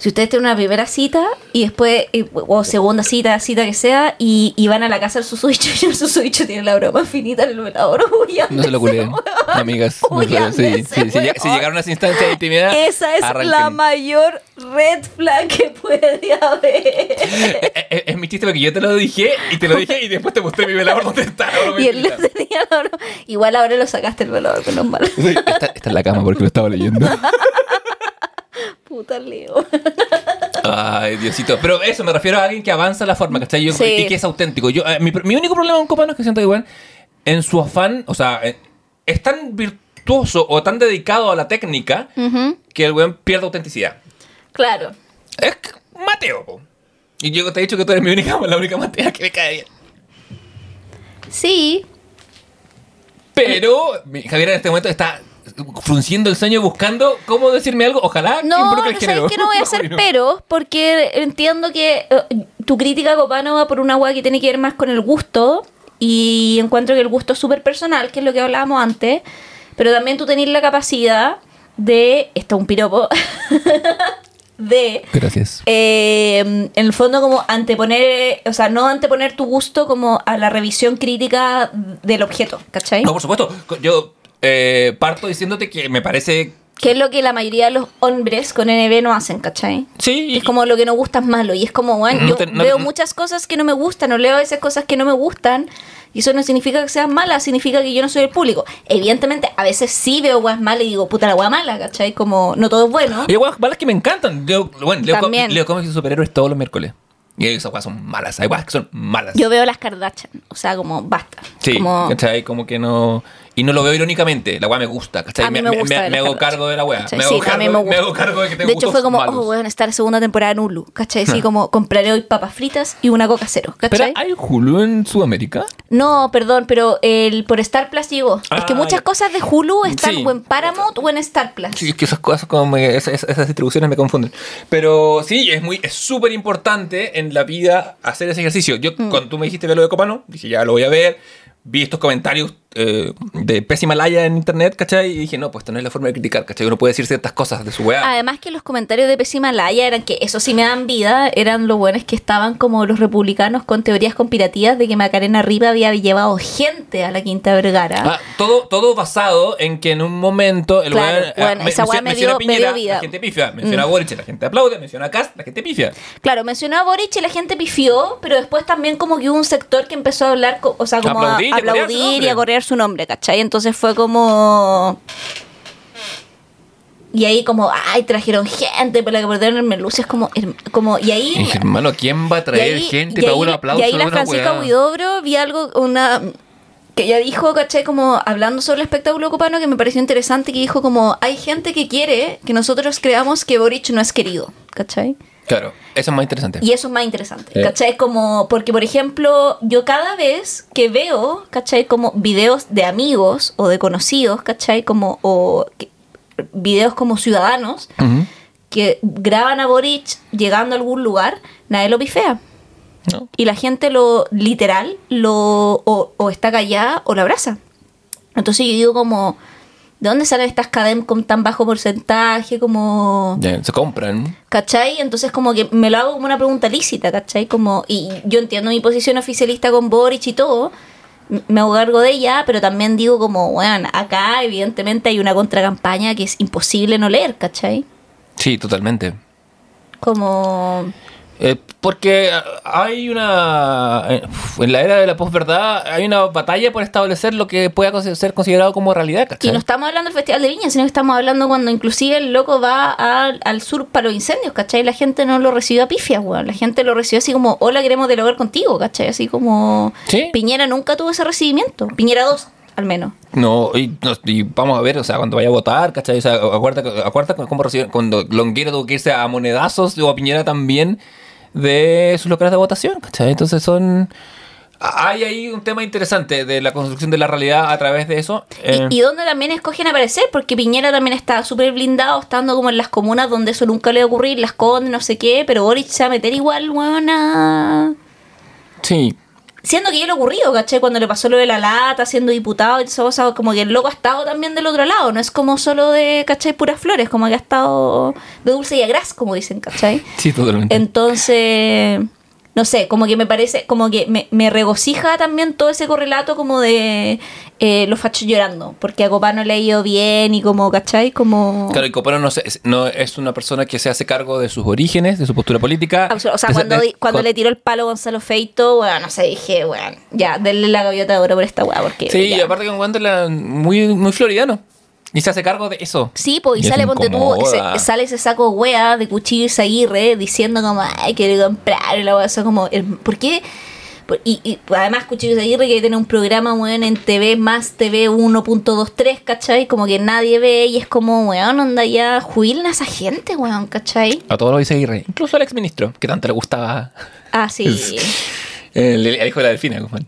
Si ustedes tienen una primera cita y después, y- o segunda cita, cita que sea, y, y van a la casa del susodicho y el susodicho tiene la broma finita en el velador, No se lo culen, amigas. No se lo- sí, sí, si, lleg- si llegaron a esa instancia de intimidad, Esa es arranquen. la mayor red flag que puede haber. Eh, eh, Es, mi chiste porque yo te lo dije y te lo dije y después te mostré mi velador donde está. Y él infinita. tenía la broma. Igual ahora lo sacaste el velador, menos mal. Sí, Está, está en la cama porque lo estaba leyendo. Puta Leo. Ay, Diosito. Pero eso, me refiero a alguien que avanza la forma, ¿cachai? Yo, Sí. Y que es auténtico. Yo, eh, mi, mi único problema con Copano es que siento que, bueno, en su afán, o sea, eh, es tan virtuoso o tan dedicado a la técnica que el weón pierde autenticidad. Claro. Es Mateo, po. Y yo te he dicho que tú eres mi única, la única Matea que me cae bien. Sí. Pero Javier en este momento está frunciendo el sueño buscando cómo decirme algo. Ojalá que No, no el género. sabes que no voy a hacer masculino. pero, porque entiendo que eh, tu crítica, Copano, va por una weá que tiene que ver más con el gusto. Y encuentro que el gusto es súper personal, que es lo que hablábamos antes. Pero también tú tenés la capacidad de. Esto es un piropo. de. Gracias. eh, en el fondo como anteponer, o sea, no anteponer tu gusto como a la revisión crítica del objeto, ¿cachai? No, por supuesto. Yo eh, parto diciéndote que me parece. Que es lo que la mayoría de los hombres con NB no hacen, ¿cachai? Sí. Es como lo que no gusta es malo. Y es como, bueno, No yo te- no- veo no- muchas cosas que no me gustan, o leo a veces cosas que no me gustan. Y eso no significa que sean malas, significa que yo no soy el público. Evidentemente, a veces sí veo guas malas y digo, puta la gua mala, ¿cachai? Como, no todo es bueno. Hay weas malas que me encantan. Leo, bueno, leo, También. leo cómics de superhéroes todos los miércoles. Y esas weas son malas. Hay weas que son malas. Yo veo las Kardashian, o sea, como, basta. sí, Como, ¿cachai? Como que no. Y no lo veo irónicamente, la weá me gusta, ¿cachai? A mí me gusta hago cargo de la weá. Me, Sí, hago cargo, me gusta. me hago cargo de que tengo De hecho, fue como, malos. oh, weón, estar segunda temporada en Hulu, ¿cachai? Así como, compraré hoy papas fritas y una coca cero, Pero hay Hulu en Sudamérica. No, perdón, pero el por Star Plus llegó. es que Ah, muchas cosas de Hulu están Sí. o en Paramount o en Star Plus. Sí, es que esas cosas como esas, esas- esas distribuciones me confunden. Pero sí, es muy es súper importante en la vida hacer ese ejercicio. Yo Mm. cuando tú me dijiste ver lo de Copano, dije ya lo voy a ver. Vi estos comentarios eh, de pésima laya en internet, ¿cachai? Y dije, no, pues esta no es la forma de criticar, ¿cachai? Uno puede decir ciertas cosas de su weá. Además que los comentarios de Pésima Laya eran que eso sí me dan vida, eran lo buenos que estaban como los republicanos con teorías conspirativas de que Macarena Riva había llevado gente a la Quinta Vergara. Ah, todo, todo basado en que en un momento el Claro, weón, ah, bueno, esa weá me menciona dio- me Piñera, dio vida. La gente pifia, menciona Mm. a Boric, la gente aplaude, menciona a Cast, la gente pifia. Claro, mencionó a Boric y la gente pifió, pero después también como que hubo un sector que empezó a hablar, o sea, como a Aplaudir y aplaudir a correr su nombre, ¿cachai? Entonces fue como... Y ahí como, ay, trajeron gente para que perdieron el Merlucio, es como, como, y ahí... Y hermano, ¿quién va a traer ahí- gente y para ahí un la- aplauso? Y ahí la Francisca? Huidobro vi algo, una que ella dijo, ¿cachai? Como hablando sobre el espectáculo copano que me pareció interesante, que dijo como, hay gente que quiere que nosotros creamos que Boric no es querido, ¿cachai? Claro, eso es más interesante. Y eso es más interesante, Eh. ¿cachai? Como, porque por ejemplo, yo cada vez que veo, ¿cachai? Como videos de amigos o de conocidos, ¿cachai? Como, o que- videos como ciudadanos que graban a Boric llegando a algún lugar, nadie lo pifea. ¿No? Y la gente lo, literal, lo, o, o está callada o lo abraza. Entonces yo digo como, ¿de dónde salen estas cadenas con tan bajo porcentaje? Como... Se compran. ¿Cachai? Entonces como que me lo hago como una pregunta lícita, ¿cachai? Como, y yo entiendo mi posición oficialista con Boric y todo, me hago cargo de ella, pero también digo como, bueno, acá evidentemente hay una contracampaña que es imposible no leer, ¿cachai? Sí, totalmente. Como... Eh, porque hay una. eh, En la era de la posverdad hay una batalla por establecer lo que pueda ser considerado como realidad, Y ¿cachai? no estamos hablando del Festival de Viña, sino que estamos hablando cuando inclusive el loco va al- al sur para los incendios, ¿cachai? La gente no lo recibió a pifias, weón. La gente lo recibió así como, hola, queremos dialogar contigo, ¿cachai? Así como... Sí. Piñera nunca tuvo ese recibimiento. Piñera 2, al menos. No, y, no, y vamos a ver, o sea, cuando vaya a votar, ¿cachai? O sea, acuérdate, acuérdate cómo reciben, cuando Longuera tuvo que irse a monedazos o a Piñera también de sus locales de votación, ¿cachai? Entonces son... Hay ahí un tema interesante de la construcción de la realidad a través de eso. Eh, Y, y donde también escogen aparecer, porque Piñera también está súper blindado, estando como en las comunas donde eso nunca le va a ocurrir, las condes, no sé qué, pero Boric se va a meter igual, weón, sí, Siendo que ya le ocurrido, ¿cachai? Cuando le pasó lo de la lata, siendo diputado y o sea, como que el loco ha estado también del otro lado, no es como solo de, ¿cachai? Puras flores, como que ha estado de dulce y a gras, como dicen, ¿cachai? sí, totalmente. Entonces, no sé, como que me parece, como que me, me regocija también todo ese correlato como de eh, los fachos llorando, porque a Copano le ha ido bien y como, ¿cachai? Como... Claro, y Copano no, se- no es una persona que se hace cargo de sus orígenes, de su postura política. Absol- O sea, cuando, cuando con- le tiró el palo a Gonzalo Feito, bueno, no sé, dije, bueno, ya, denle la gaviota de oro por esta weá, porque. Sí, y aparte que encuentra muy, muy floridano. Y se hace cargo de eso. Sí, pues, y, Y sale, ponte tú, sale ese saco wea de cuchillo Aguirre diciendo como, ay, quiero comprar, y la wea, eso como, el- ¿por qué? Por- Y, y además Cuchillo Aguirre que tiene un programa, weón, en TV más TV 1.23, ¿cachai? Como que nadie ve y es como, weón, onda ya, jubilen a esa gente, weón, ¿cachai? A todos lo dice Aguirre. Incluso al exministro, que tanto le gustaba Ah, sí, el, el hijo de la delfina. Guzmán.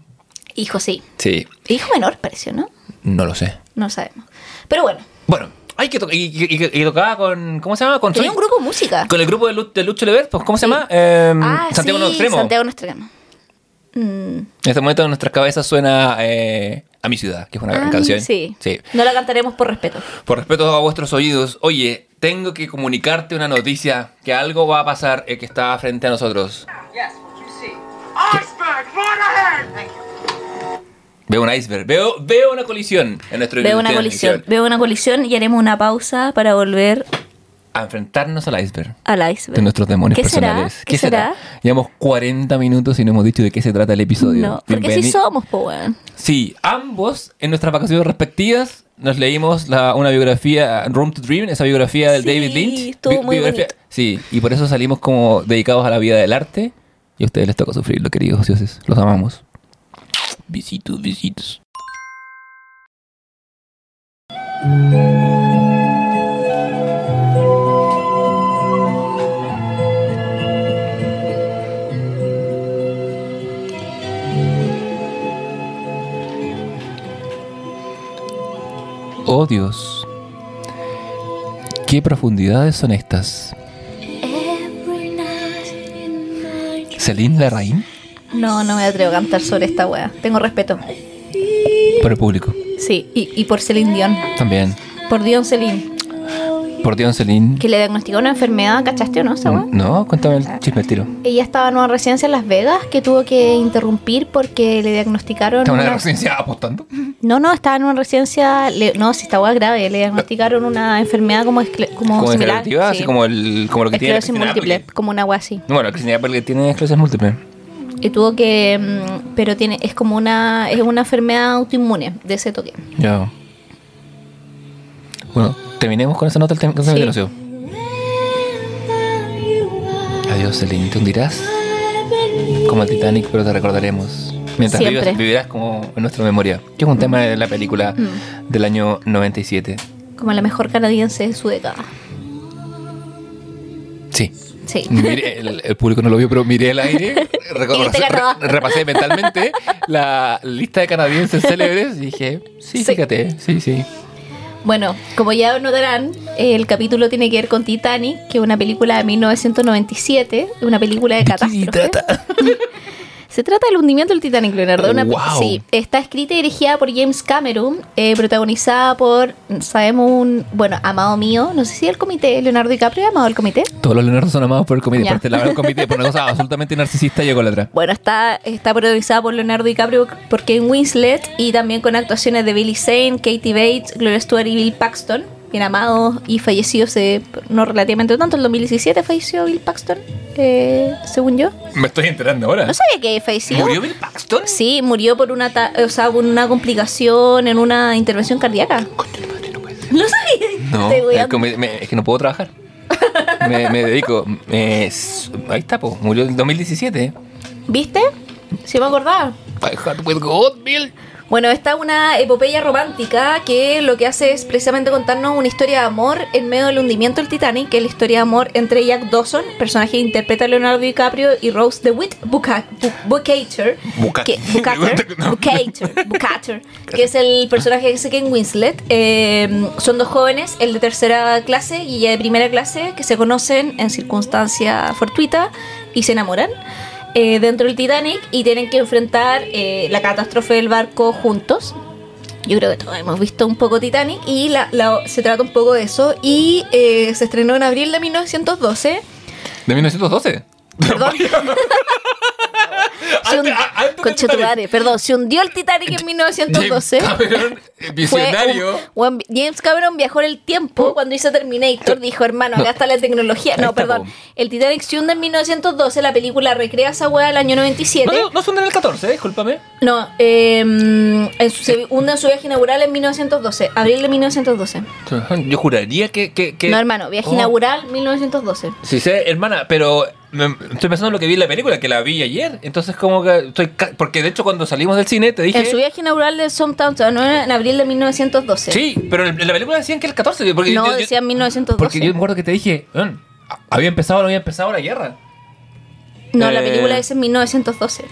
hijo sí. Sí, Hijo menor pareció, ¿no? no lo sé. No sabemos. Pero bueno, Bueno, hay que tocar. Y, y- y- y tocaba con. ¿Cómo se llama? Con, tenía un grupo de música. con el grupo de, Lu- de Lucho Lever. Pues, ¿Cómo se llama? Eh, Ah, Santiago sí, Extremo. Santiago Extremo. Mm. En este momento en nuestras cabezas suena eh, A mi ciudad, que es una gran Ah, canción. Sí. sí. No la cantaremos por respeto. Por respeto a vuestros oídos, oye, tengo que comunicarte una noticia, que algo va a pasar eh, que está frente a nosotros. Yes, what you see. Iceberg, right ahead! Thank you. Veo un iceberg, veo, veo una colisión en nuestro Veo una colisión. Veo una colisión y haremos una pausa para volver A enfrentarnos al iceberg al iceberg. de nuestros demonios ¿Qué será? ¿Qué será? Llevamos 40 minutos y no hemos dicho de qué se trata el episodio. No, porque Bienveni- sí somos, po, weón. Sí, ambos en nuestras vacaciones respectivas nos leímos la- una biografía, Room to Dream, esa biografía del Sí, David Lynch. estuvo muy bonito. Sí, y por eso salimos como dedicados a la vida del arte. Y a ustedes les toca sufrirlo, queridos dioses. Los amamos. Besitos, besitos. Oh Dios. ¿Qué profundidades son estas? Celine Larraín No, no me atrevo a cantar sobre esta wea. Tengo respeto. por el público. Sí, y, y por Celine Dion. También. Por Dion Celine. Por Dios, Celine. Que le diagnosticó una enfermedad, ¿cachaste o no esa wea? No, cuéntame el chisme al tiro. Ella estaba en una residencia en Las Vegas que tuvo que interrumpir porque le diagnosticaron. ¿Está en una residencia apostando? No, no, estaba en una residencia. le- no, si estaba grave. Le diagnosticaron una enfermedad como, escle- como, Como similar. degenerativa, así sí. como, el, como lo que tiene Esclerosis Cristina múltiple, Applegate. como una agua así. Bueno, Cristina Applegate tiene esclerosis múltiple. Y tuvo que. mm, Pero tiene es como una. Es una enfermedad autoinmune de ese toque. Ya. Bueno, terminemos con esa nota del tema Sí. negocio. Adiós, Celine. Te hundirás como el Titanic, pero te recordaremos. Mientras vivas, vivirás como en nuestra memoria. Que es un tema de la película Mm. del año 97. Como la mejor canadiense de su década. Sí. Sí. Miré- el, el público no lo vio, pero miré el aire, re- repasé mentalmente la lista de canadienses célebres y dije, sí, Sí. fíjate, sí, sí. Bueno, como ya notarán, el capítulo tiene que ver con Titanic, que es una película de 1997, una película de ¿De qué catástrofe. Se trata del hundimiento del Titanic, Leonardo. Una- Wow. Sí, está escrita y dirigida por James Cameron, eh, protagonizada por, sabemos, un, bueno, amado mío, no sé si el comité, Leonardo DiCaprio, amado el comité. Todos los Leonardo son amados por el comité. Ya. Aparte, la comité por una cosa absolutamente narcisista y ególatra. Bueno, está, está protagonizada por Leonardo DiCaprio, por Kate Winslet y también con actuaciones de Billy Zane, Katie Bates, Gloria Stewart y Bill Paxton, bien amados y fallecidos no relativamente tanto, el 2017 falleció Bill Paxton, eh, según yo. Me estoy enterando ahora. No sabía que falleció. ¿Murió Bill Paxton? Sí, murió por una, ta- o sea, por una complicación en una intervención cardíaca. Madre, no puede ser. No sabía. No, es que, me- me- es que no puedo trabajar. me, me dedico. me- s- ahí está, po. Murió en el 2017. ¿Viste? Sí me acordaba. My heart will go on, Bill. Bueno, esta es una epopeya romántica que lo que hace es precisamente contarnos una historia de amor en medio del hundimiento del Titanic, que es la historia de amor entre Jack Dawson, personaje que interpreta a Leonardo DiCaprio, y Rose DeWitt Buca- Bu- Bukater, Buca- que, es el personaje que hace Ken Winslet. Eh, son dos jóvenes, el de tercera clase y ella de primera clase, que se conocen en circunstancias fortuitas y se enamoran eh, dentro del Titanic y tienen que enfrentar eh, la catástrofe del barco juntos. Yo creo que todos hemos visto un poco Titanic y la, se trata un poco de eso. Y eh, se estrenó en abril de 1912. ¿De 1912? Perdón. Se Antes- antes tu madre, perdón, se hundió el Titanic en 1912. James Cameron, eh, Fue visionario. un- un- James Cameron viajó en el tiempo cuando hizo Terminator. Dijo, hermano, acá está la tecnología. No, perdón. El Titanic se hunde en 1912. La película recrea esa weá del año 97. No, no, no son en el 14, eh, discúlpame. No, eh, en su- se hunde en su viaje inaugural en 1912, abril de 1912. Yo juraría que. que, que- No, hermano, viaje Oh. inaugural 1912. Sí, sé, hermana, pero me- estoy pensando en lo que vi en la película, que la vi ayer. Entonces, como que estoy. Porque de hecho, cuando salimos del cine, te dije. En su viaje inaugural de Sometown, no era en abril de 1912. Sí, pero en la película decían que el 14. Porque No, yo- yo- decía 1912. Porque yo me acuerdo que te dije, "Weón, había empezado o no había empezado la guerra. No, la Eh, película dice en 1912.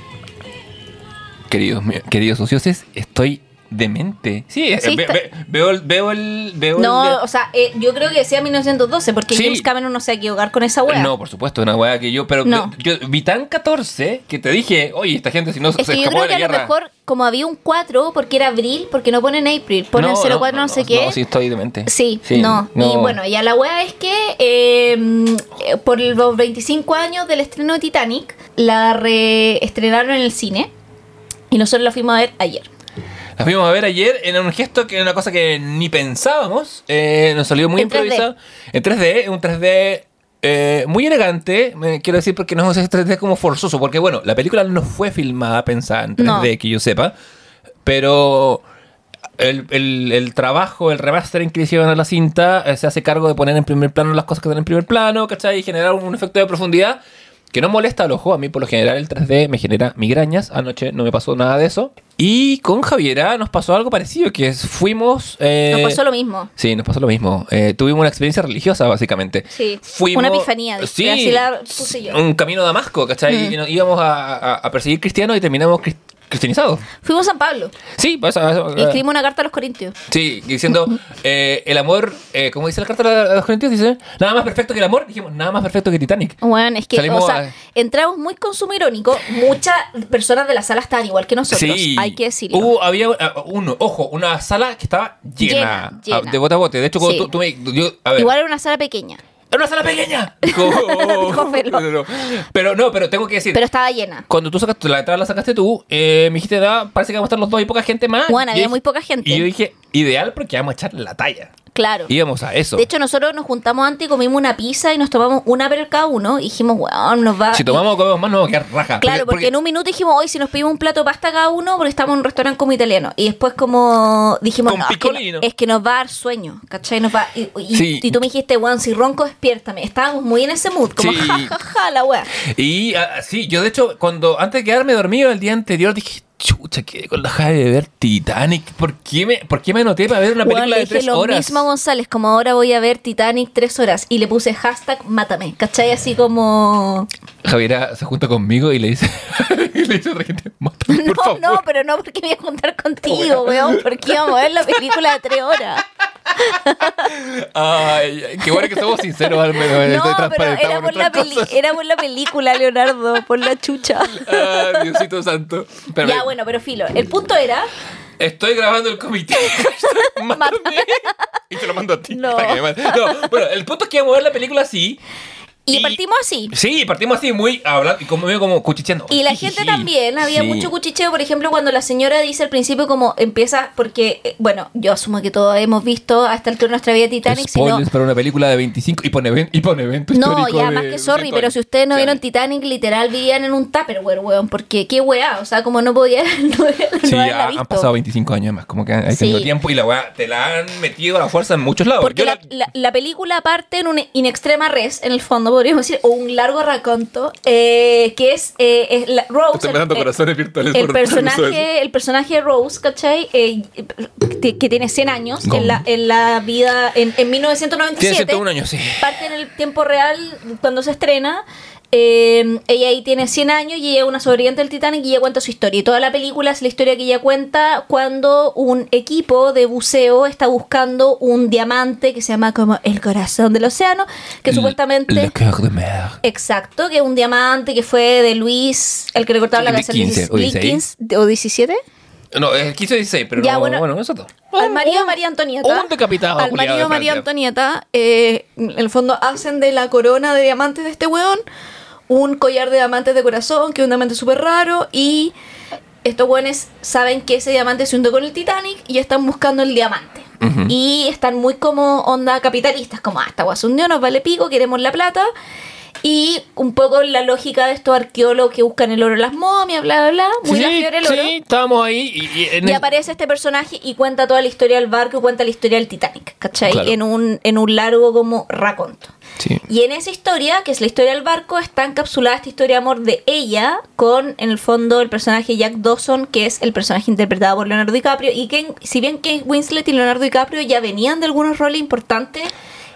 Queridos, queridos socios, estoy demente. Sí, eh, Sí, ve- está- ve- veo el. Veo el veo el- No, o sea, eh, yo creo que decía 1912, porque Sí. James Cameron no se equivocar con esa wea. No, por supuesto, una weá que yo, pero No. yo, yo vi tan 14 que te dije, oye, esta gente si no Es se que yo escapó creo de que la a lo mejor, como había un 4, porque era abril, porque no ponen April, ponen 04 no, sé qué. No, sí, estoy demente. Sí, no. Y bueno, ya la weá es que eh, eh, por los 25 años del estreno de Titanic, la reestrenaron en el cine y nosotros la fuimos a ver ayer. La fuimos a ver ayer en un gesto que era una cosa que ni pensábamos. eh, nos salió muy En 3D. improvisado. En 3D, un 3D eh, muy elegante. quiero decir porque no es ese 3D como forzoso. Porque bueno, la película no fue filmada pensada en 3D, No. que yo sepa. Pero el, el- el trabajo, el remastering que hicieron a la cinta, eh, se hace cargo de poner en primer plano las cosas que están en primer plano, ¿cachai? Y generar un efecto de profundidad que no molesta al ojo. A mí, por lo general, el 3D me genera migrañas. Anoche no me pasó nada de eso. Y con Javiera nos pasó algo parecido, que es, fuimos... eh, Nos pasó lo mismo. Sí, nos pasó lo mismo. Eh, tuvimos una experiencia religiosa, básicamente. Sí, Fuimos, una epifanía, Sí, así la puse yo. un camino a Damasco, ¿cachai? Mm. Y nos íbamos a, a- a perseguir cristianos y terminamos cris- cristianizados. Fuimos a San Pablo Sí, pues, y escribimos una carta a los corintios. Sí, diciendo, eh, el amor, eh, como dice la carta de los Corintios, dice, nada más perfecto que el amor. Dijimos, nada más perfecto que Titanic. Bueno, es que, Salimos o sea, a- entramos muy consumo irónico. Muchas personas de la sala estaban igual que nosotros, hay que decirlo. Hubo, había uh, uno, ojo, una sala que estaba llena, Llena, llena. de bote a bote. De hecho, Sí. tú, tú me. yo- a ver, Igual era una sala pequeña, ¡Era una sala pequeña! Dijo, Dijo Felo. No, no, no. Pero no, pero tengo que decir. pero estaba llena. cuando tú sacaste la entrada, la sacaste tú, eh, me dijiste, "Ah, parece que vamos a estar los dos y poca gente más. Bueno, Y había yo muy dije- poca gente. Y yo dije, ideal porque vamos a echar la talla. Claro. Íbamos a eso. De hecho, nosotros nos juntamos antes y comimos una pizza y nos tomamos una per cada uno. Y dijimos, weón, nos va. si tomamos o comemos más, nos vamos a quedar raja. Claro, porque, en un minuto dijimos, hoy si nos pedimos un plato de pasta cada uno, porque estamos en un restaurante como italiano. Y después como dijimos, no, es, que, picolino. es que nos va a dar sueño, ¿cachai? Nos va, y, y- Sí. y tú me dijiste, weón, si ronco, despiértame. Estábamos muy en ese mood, como Sí. ja, ja, ja, la wea. Y ah, sí, yo de hecho, cuando antes de quedarme dormido el día anterior, dije, chucha, quedé con la Javi de ver Titanic. ¿Por qué me, por qué me anoté para ver una película de tres lo horas? mismo a González, como ahora voy a ver Titanic tres horas. Y le puse hashtag mátame, ¿cachai? Así como... Javiera se junta conmigo y le dice, y le dice a otra gente, mátame, por No, favor. no, pero no porque me voy a juntar contigo, weón, porque íbamos a ver la película de tres horas. Ay, qué bueno que somos sinceros al menos. No, pero era por, la peli- era por la película, Leonardo, por la chucha. Ay, Diosito santo. Pero ya, bueno, pero filo. El punto era. Estoy grabando el comité. Mátame. y te lo mando a ti. No. para que me mates. No, bueno, el punto es que vamos a ver la película así. Y, Y- partimos así. Sí, partimos así muy hablando y como medio como cuchicheando. Y la gente también, había Sí. mucho cuchicheo, por ejemplo, cuando la señora dice al principio como empieza, porque, eh, bueno, yo asumo que todos hemos visto hasta el turno de nuestra vida Titanic, Spoilers para una película de 25 y pone, y pone evento No, ya de más que sorry, 200 pero si ustedes no Sí. vieron Titanic, literal vivían en un Tupperware, weón, porque qué weá, o sea, como no podía no, Sí, no ya visto. han pasado 25 años más, como que tenido Sí. tiempo y la weá te la han metido a la fuerza en muchos lados. Porque la, la- la película parte en un in extrema res, en el fondo, podríamos decir, o un largo raconto, eh, que es, eh, es la- Rose. Estoy el- eh, corazones virtuales el por- personaje, el personaje de Rose, ¿cachai? Eh, que, tiene 100 años en la, en la vida, en, en Tiene 1997. 101 años, sí. Parte en el tiempo real cuando se estrena. Eh, ella ahí tiene 100 años y ella es una sobreviviente del Titanic y ella cuenta su historia. Y toda la película es la historia que ella cuenta cuando un equipo de buceo está buscando un diamante que se llama como el corazón del océano, que supuestamente... Le cœur de mer. Exacto, que es un diamante que fue de Luis, el que le cortaba la De cabeza. 15 o 16. 15 o 17. No, es 15 o 16, pero Ya, no, bueno. bueno, eso todo. Al marido de María Antonieta. un decapitado Al marido de María. Antonieta, eh, en el fondo hacen de la corona de diamantes de este weón un collar de diamantes de corazón, que es un diamante súper raro, y estos weones saben que ese diamante se hundió con el Titanic y están buscando el diamante. Y están muy como onda capitalistas, como, ah, esta hundió, nos vale pico, queremos la plata. Y un poco la lógica de estos arqueólogos que buscan el oro en las momias, bla, bla, bla. Muy sí, la fiebre oro. sí, estábamos ahí y, y en Y el- aparece este personaje y cuenta toda la historia del barco y cuenta la historia del Titanic, ¿cachai? Claro. En, un, en un largo como raconto. Sí. Y en esa historia, que es la historia del barco, está encapsulada esta historia de amor de ella con, en el fondo, el personaje Jack Dawson, que es el personaje interpretado por Leonardo DiCaprio. Y que, si bien Kate Winslet y Leonardo DiCaprio ya venían de algunos roles importantes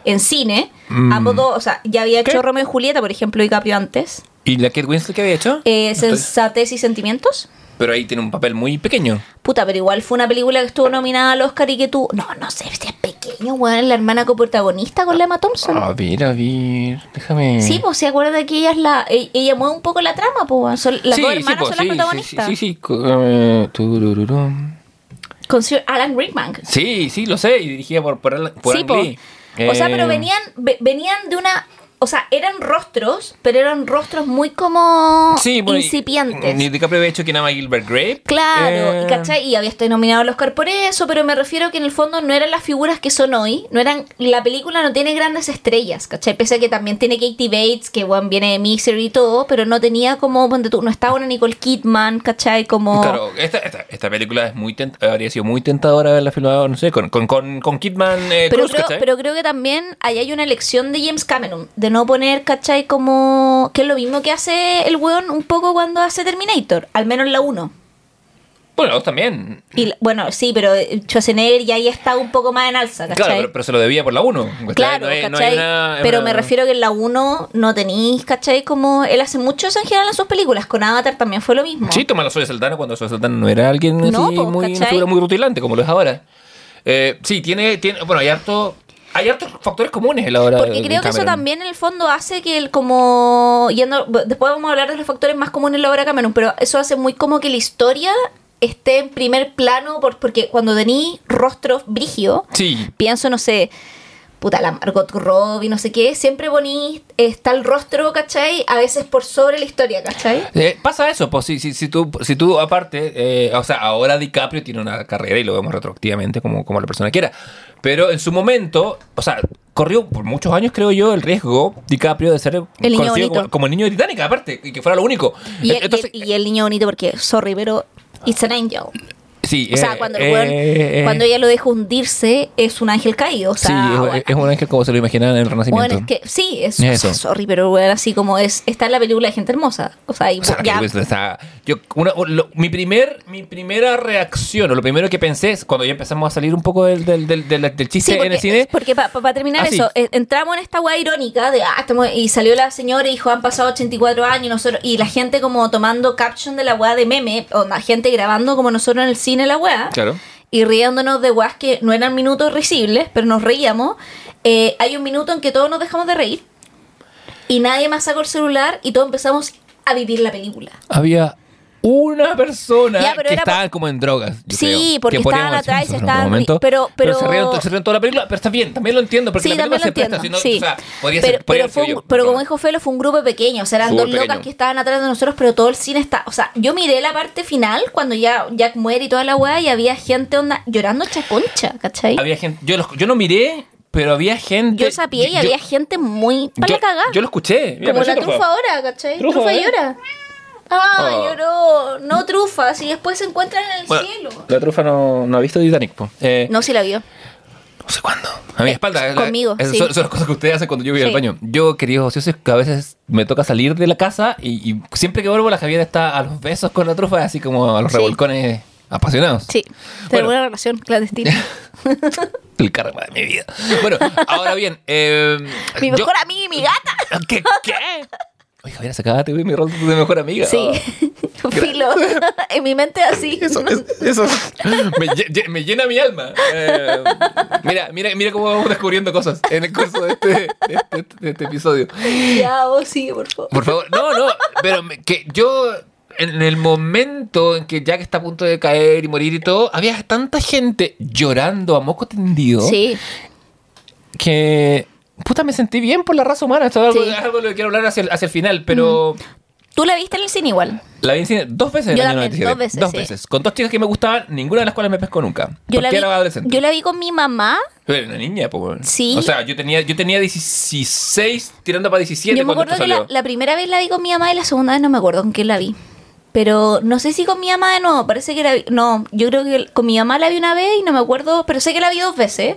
en cine, Mm. ambos dos, o sea, ya había ¿Qué? hecho Romeo y Julieta, por ejemplo, DiCaprio antes. ¿Y la Kate Winslet que había hecho? Eh, Sensatez y Sentimientos. Pero ahí tiene un papel muy pequeño. Puta, pero igual fue una película que estuvo nominada al Oscar y que tú. No, no sé si es pequeño, weón. La hermana coprotagonista con la Emma Thompson. A ver, a ver, déjame. Sí, pues se acuerda que ella es la. e- Ella mueve un poco la trama, pues. Son- las Sí, dos sí, hermanas po, son sí, las protagonistas. Sí, sí, sí. Con Sir Alan Rickman. Sí, sí, lo sé. Y dirigida por, por, Alan- por sí, Ang po. O sea, pero Eh, venían, ve- venían de una. O sea, eran rostros, pero eran rostros muy como Sí, bueno, incipientes. Ni DiCaprio había hecho que nada Gilbert Grape. Claro, Eh, y ¿cachai? Y había estado nominado al Oscar por eso, pero me refiero que en el fondo no eran las figuras que son hoy, no eran, la película no tiene grandes estrellas, ¿cachai? Pese a que también tiene Katie Bates, que bueno, viene de Misery y todo, pero no tenía como, ponte tú, no estaba una Nicole Kidman, ¿cachai? Como... Claro, esta, esta, esta película es muy tent- habría sido muy tentadora haberla filmado, no sé, con, con, con, con Kidman eh, Pero Cruz, creo, pero creo que también ahí hay una elección de James Cameron, de no poner, ¿cachai? Como que es lo mismo que hace el weón un poco cuando hace Terminator, al menos la 1. Bueno, también. Y bueno, sí, pero Schwarzenegger ya ahí está un poco más en alza, ¿cachai? Claro, pero, pero se lo debía por la 1. Claro, ¿cachai? pero me refiero que en la 1 no tenéis, ¿cachai? Como él hace mucho eso en general en sus películas. Con Avatar también fue lo mismo. Sí, toma la Soy Saldana cuando Soy Saldana no era alguien No, muy, una ¿cachai? figura muy rutilante como lo es ahora. Eh, sí, tiene, tiene. Bueno, hay harto. Hay hartos factores comunes en la hora Porque de creo que eso también en el fondo hace que el como yendo después vamos a hablar de los factores más comunes en la obra de Cameron, pero eso hace muy como que la historia esté en primer plano por- porque cuando tení rostros brígidos, Sí. pienso no sé, puta la Margot Robbie, no sé qué, siempre ponís está el rostro, ¿cachai? A veces por sobre la historia, ¿cachai? Eh, pasa eso, pues si, si, si, tú, si tú aparte, eh, o sea, ahora DiCaprio tiene una carrera y lo vemos retroactivamente como, como la persona quiera, pero en su momento, o sea, corrió por muchos años, creo yo, el riesgo DiCaprio de ser El niño conocido bonito. como, como el niño de Titanic, aparte, y que fuera lo único. Y el, y Entonces, el- y el niño bonito porque, sorry, pero it's an angel. Sí, O sea, eh, cuando, el eh, weón- eh, cuando ella lo deja hundirse, es un ángel caído. O sea, sí, es- bueno. es un ángel como se lo imaginaban en el Renacimiento. Bueno, es que sí, es, Eso. o sea, sorry, pero bueno, así como es, está en la película de Gente Hermosa. O sea, y O sea, ya, yo, una- lo- mi, primer, mi primera reacción, o lo primero que pensé es cuando ya empezamos a salir un poco del, del, del, del- del chiste Sí, porque, en el cine. porque para terminar Ah, eso, eh, entramos en esta weá irónica de, ah, estamos, y salió la señora y dijo, han pasado 84 años y nosotros, y la gente como tomando caption de la weá de meme, o la gente grabando como nosotros en el cine la weá, Claro. y riéndonos de weas que no eran minutos risibles, pero nos reíamos. Eh, hay un minuto en que todos nos dejamos de reír y nadie más sacó el celular y todos empezamos a vivir la película. Había una persona Ya, que estaba como en drogas. yo Sí, creo, porque estaban atrás y se estaban pero- pero- se rieron, se rieron toda la película, pero está bien, también lo entiendo, porque sí, la película también lo se presta, entiendo. no, sí. o sea, podría pero, ser, podría pero, sido un- yo, pero como dijo Felo, fue un grupo pequeño. O sea, eran dos locas pequeño. que estaban atrás de nosotros, pero todo el cine está. O sea, yo miré la parte final cuando ya Jack muere y toda la weá y había gente onda llorando chaconcha, ¿cachai? Había gente, yo, los- yo no miré, pero había gente. Yo sabía y yo- había gente muy para yo, la cagada. yo lo escuché. Mira, Como la trufa ahora, ¿cachai? Trufa, Trufa, ¿eh? llora. Ah, Oh. lloró. No trufa, si después se encuentran en el Bueno, cielo. La trufa no, no ha visto Titanic, po. Eh, No, si la vio. No sé cuándo. A mi espalda. es la- conmigo, Esas sí. son, son las cosas que ustedes hacen cuando yo voy al Sí. baño. Yo, queridos ociosos, que a veces me toca salir de la casa y, y siempre que vuelvo la Javiera está a los besos con la trufa, así como a los Sí. revolcones apasionados. Sí, Bueno. tengo una relación clandestina. El karma de mi vida. Bueno, ahora bien. Eh, mi yo- mejor amiga y mi gata. ¿Qué? ¿Qué? Oye, acaba de ver mi rol de mejor amiga. Sí, Oh, filo. en mi mente así. Eso, es- eso me, lle- lle- me llena mi alma. Eh, mira, mira, mira cómo vamos descubriendo cosas en el curso de este, de este- de este episodio. Ya, vos sigue, por favor. Por favor, no, no, pero me- que yo en el momento en que Jack está a punto de caer y morir y todo, había tanta gente llorando a moco tendido Sí, que puta me sentí bien por la raza humana. Esto es algo, Sí. algo lo que quiero hablar hacia el, hacia el final, pero tú la viste en el cine igual. la vi en cine dos veces en Yo el año también, 97. dos veces, Dos sí. veces. Con dos chicas que me gustaban, ninguna de las cuales me pescó nunca. Yo la, porque vi, era adolescente. yo la vi con mi mamá. Pero era una niña, pues. Sí. O sea, yo tenía, yo tenía 16 tirando para 17 Yo me cuando acuerdo que la, la primera vez la vi con mi mamá y la segunda vez no me acuerdo con quién la vi. Pero no sé si con mi mamá de nuevo, parece que la vi. No, yo creo que con mi mamá la vi una vez y no me acuerdo, pero sé que la vi dos veces.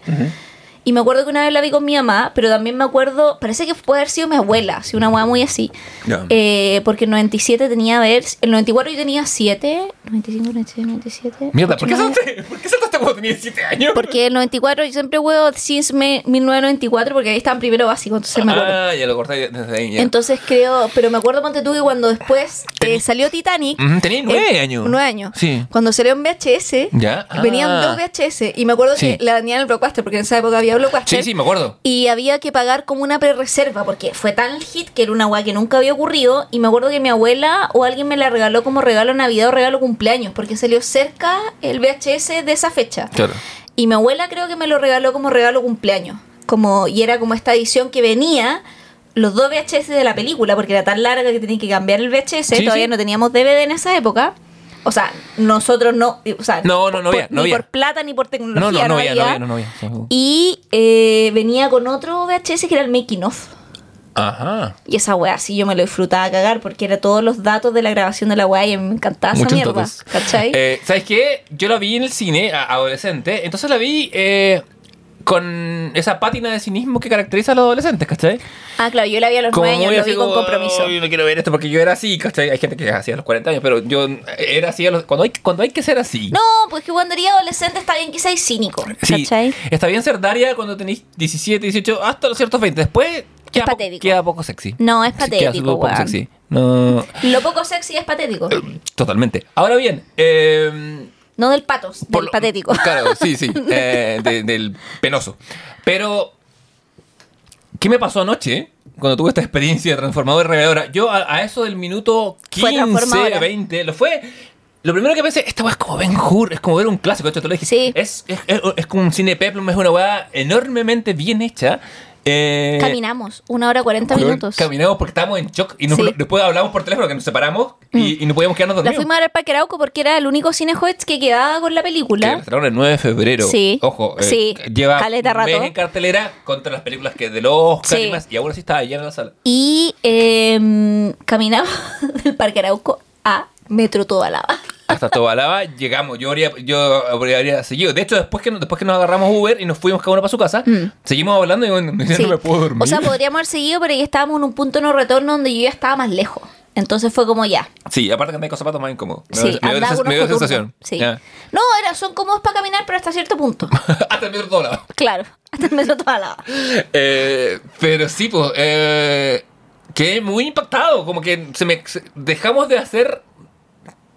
Y me acuerdo que una vez la vi con mi mamá, pero también me acuerdo, parece que puede haber sido mi abuela, si una abuela muy así. Ya. Eh, porque en 97 tenía, a ver, el 94 yo tenía 7, 95, 96, 97. Mierda, ¿por qué, 89. saltaste, ¿por qué saltaste cuando tenías 7 años? Porque el 94 yo siempre huevo since me- 1994 porque ahí estaba en primero básico, entonces me acuerdo. Ah, ya lo corté desde ahí. Ya. Entonces creo, pero me acuerdo, ponte tú, que cuando después eh, salió Titanic. Ujú, tenía nueve eh, años. Nueve años. Sí. Cuando salió en VHS, Ya. venían Ah. dos VHS. Y me acuerdo Sí. que la vendían en el Blockbuster, porque en esa época había Blockbuster. Sí, sí, me acuerdo. Y había que pagar como una pre-reserva, porque fue tan hit que era una weá que nunca había ocurrido. Y me acuerdo que mi abuela o alguien me la regaló como regalo Navidad o regalo cumpleaños, porque salió cerca el VHS de esa fecha. Claro. Y mi abuela creo que me lo regaló como regalo cumpleaños. Como, y era como esta edición que venía los dos VHS de la película, porque era tan larga que tenía que cambiar el VHS. Sí, Todavía sí. no teníamos DVD en esa época. O sea, nosotros no. O sea, No, no, no por- había, no ni había. por plata ni por tecnología. No, no, no había, no había. no. Sí. Y eh, venía con otro VHS que era el Making of. Ajá. Y esa weá sí yo me lo disfrutaba a cagar porque era todos los datos de la grabación de la weá y me encantaba esa mierda. datos. ¿Cachai? Eh, ¿Sabes qué? Yo la vi en el cine, adolescente, entonces la vi eh, con esa pátina de cinismo que caracteriza a los adolescentes, ¿cachai? Ah, claro, yo la vi a los Como nueve años, lo vi con compromiso. "Ay, no quiero ver esto porque yo era así, ¿cachai? Hay gente que es así a los 40 años, pero yo era así a los, cuando, hay, cuando hay que ser así. No, pues que cuando eres adolescente está bien que seas cínico, Sí, ¿cachai? está bien ser Daria cuando tenéis 17, 18, hasta los ciertos 20. Después queda, patético. queda poco sexy. No, es queda patético, súper poco sexy. No, Lo poco sexy es patético. totalmente. Ahora bien, eh, No del patos, por del lo- patético. Claro, sí, sí, eh, de- del penoso. Pero, ¿qué me pasó anoche? Cuando tuve esta experiencia transformadora y reveladora. Yo a, a eso del minuto Fue 15, transformadora. 20, lo fue. Lo primero que pensé, esta weá es como Ben Hur, es como ver un clásico, de hecho te lo dije. Sí. Es, es, es- es como un cine peplum, es una weá enormemente bien hecha. Eh, Caminamos una hora 40 weón, minutos. Caminamos porque estábamos en shock y nos- Sí. después hablamos por teléfono que nos separamos y, y no podíamos quedarnos La dormidos. fuimos a ver al Parque Arauco porque era el único cine que quedaba con la Que película. la estrenaron el 9 de febrero. Sí. Ojo, eh, Sí. lleva Caleta mes en cartelera contra las películas que de los Sí. y más. Y aún así estaba llena la sala. Y eh, caminamos del Parque Arauco a Metro Toda Lava. Hasta Tobalaba llegamos. Yo habría, yo habría seguido. De hecho, después que, después que nos agarramos Uber y nos fuimos cada uno para su casa, seguimos hablando y bueno, ya Mm. Sí. no me puedo dormir. O sea, podríamos haber seguido, pero ya estábamos en un punto no retorno donde yo ya estaba más lejos. Entonces fue como ya. Sí, aparte que me con zapatos más incómodos. Me Sí, dio- me dio, me dio sensación. Sí. No, era, son cómodos para caminar, pero hasta cierto punto. Hasta el metro Tobalaba. claro, hasta el Metro Toda Lava. Eh, pero sí, pues, eh, quedé muy impactado. Como que se me dejamos de hacer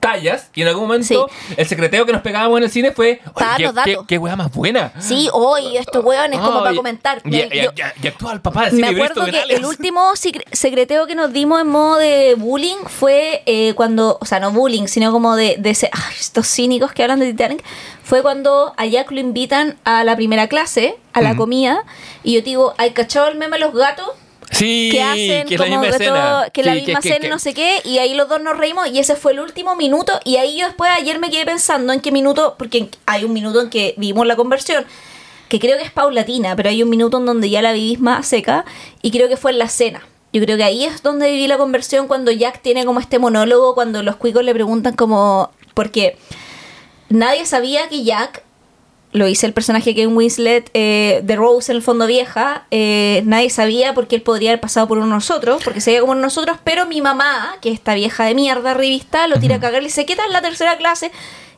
tallas y en algún momento el secreteo que nos pegábamos en el cine fue "Oye, Para qué, qué, wea más buena. Sí, hoy estos hueones como para comentar. Y, Me- y- yo- y- y actúa el papá del Me cine acuerdo que el último secre- secreteo que nos dimos en modo de bullying fue eh, cuando, o sea, no bullying, sino como de, de ese, ay, estos cínicos que hablan de Titanic, fue cuando a Jack lo invitan a la primera clase, a la comida, y yo digo, ¿hay cachado el meme de los gatos? Sí, que hacen que es la como misma que, escena. todo- que la misma que- escena no sé qué y ahí los dos nos reímos y ese fue el último minuto y ahí yo después ayer me quedé pensando en qué minuto porque hay un minuto en que vimos la conversión que creo que es paulatina pero hay un minuto en donde ya la vivís más seca y creo que fue en la cena yo creo que ahí es donde viví la conversión cuando Jack tiene como este monólogo cuando los cuicos le preguntan como porque nadie sabía que Jack lo hice el personaje que en Winslet eh, de Rose en el fondo vieja eh, nadie sabía porque él podría haber pasado por uno de nosotros porque se veía como uno de nosotros pero mi mamá que esta vieja de mierda revista lo tira a cagar y dice ¿qué tal la tercera clase?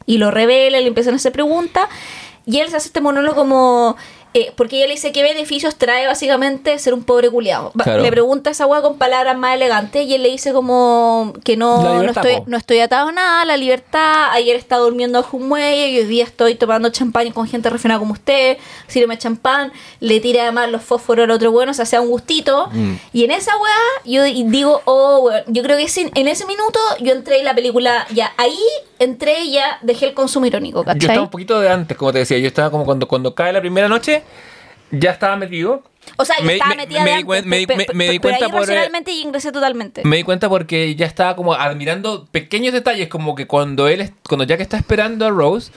y lo revela le empiezan a hacer preguntas y él se hace este monólogo como eh, porque ella le dice qué beneficios trae básicamente ser un pobre culiado Claro. le pregunta a esa weá con palabras más elegantes y él le dice como que no, no estoy po. no estoy atado a nada, la libertad. Ayer estaba durmiendo bajo un muelle y hoy día estoy tomando champán con gente refinada como usted. Sírveme champán, le tira además los fósforos al otro bueno, o sea, sea un gustito. Mm. Y en esa weá, yo di- digo, oh, weón, yo creo que sin- en ese minuto yo entré en la película, ya ahí entré y ya dejé el consumo irónico, Yo ¿cachai? estaba un poquito de antes, como te decía. Yo estaba como cuando, cuando cae la primera noche, ya estaba metido. o sea, yo me- estaba me- metida me de antes, me pe- me- pe- me di cuenta por, eh, y ingresé totalmente. Me di cuenta porque ya estaba como admirando pequeños detalles, como que cuando él, cuando Jack está esperando a Rose,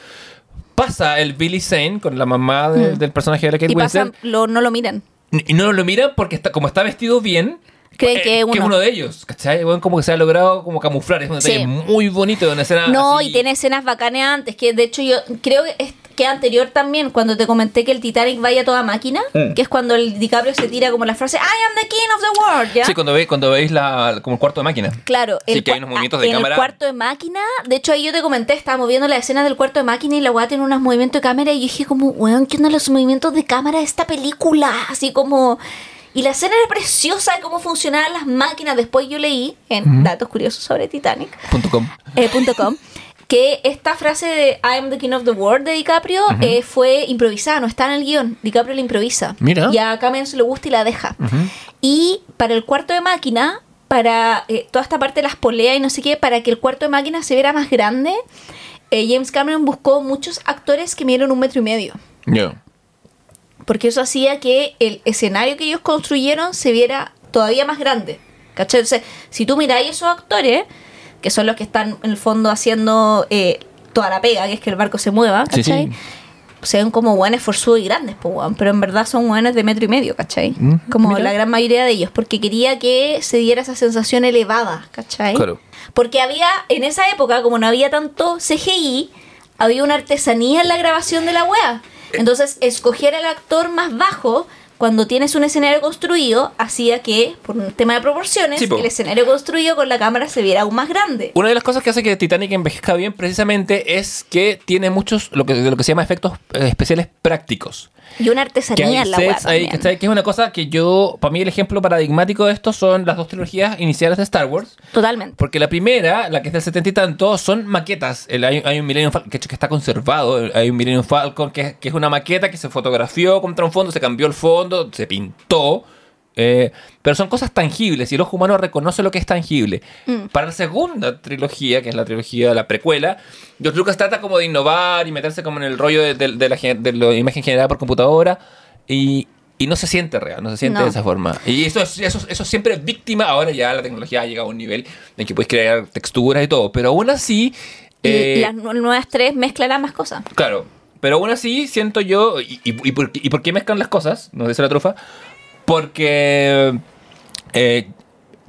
pasa el Billy Zane con la mamá de- del personaje de la Kate Mm. y pasan, Winslet lo, no lo miran. y no lo mira porque está, como está vestido bien. Creen eh, que es uno. de ellos, ¿cachai? Bueno, como que se ha logrado como camuflar, es un detalle Sí. muy bonito de una escena No, así. y tiene escenas bacanas antes, que de hecho yo creo que es que anterior también, cuando te comenté que el Titanic vaya toda máquina, Mm. que es cuando el DiCaprio se tira como la frase I am the king of the world, ¿ya? Sí, cuando, ve, cuando veis la, como el cuarto de máquina. Claro, Sí, el que hay unos movimientos de en cámara. el cuarto de máquina, de hecho ahí yo te comenté, estábamos viendo la escena del cuarto de máquina y la weá tiene unos movimientos de cámara y yo dije como, weón, ¿qué onda los movimientos de cámara de esta película? Así como... Y la escena era preciosa de cómo funcionaban las máquinas. Después yo leí en Datos Curiosos sobre Titanic, Punto com. eh, que esta frase de I am the king of the world de DiCaprio eh, fue improvisada, no está en el guion. DiCaprio la improvisa. Mira. Y a Cameron se le gusta y la deja. Y para el cuarto de máquina, para eh, toda esta parte de las poleas y no sé qué, para que el cuarto de máquina se viera más grande, eh, James Cameron buscó muchos actores que midieron un metro y medio. Porque eso hacía que el escenario que ellos construyeron se viera todavía más grande. ¿Cachai? Entonces, si tú miráis esos actores, que son los que están en el fondo haciendo eh, toda la pega, que es que el barco se mueva, ¿cachai? sí. Se ven como buenos forzudos y grandes, pues, weón, pero en verdad son buenos de metro y medio, ¿cachai? Mm, Como mira. la gran mayoría de ellos, porque quería que se diera esa sensación elevada, ¿cachai? Claro. Porque había, en esa época, como no había tanto CGI, había una artesanía en la grabación de la wea. Entonces, escoger al actor más bajo cuando tienes un escenario construido hacía que, por un tema de proporciones, Sí, el escenario construido con la cámara se viera aún más grande. Una de las cosas que hace que Titanic envejezca bien precisamente es que tiene muchos, lo que, lo que se llama efectos eh, especiales prácticos. Y una artesanía en la sets. Que es una cosa que yo, para mí el ejemplo paradigmático de esto son las dos trilogías iniciales de Star Wars. Totalmente. Porque la primera, la que es del 70 y tanto, son maquetas. El- hay, hay un Millennium Falcon que, que está conservado. Hay un Millennium Falcon que, que es una maqueta que se fotografió contra un fondo, se cambió el fondo, se pintó. eh, pero son cosas tangibles y el ojo humano reconoce lo que es tangible. Para la segunda trilogía, que es la trilogía de la precuela, George Lucas trata como de innovar y meterse como en el rollo de, de- de la, gen- de la imagen generada por computadora y, y no se siente real, no se siente No. de esa forma. Y eso es, eso, eso es siempre víctima. Ahora ya la tecnología ha llegado a un nivel en que puedes crear texturas y todo, pero aún así... Y eh, las nu- nuevas tres mezclarán más cosas. Claro, pero aún así siento yo. ¿Y, por, qué mezclan las cosas? Nos dice la trufa. Porque eh,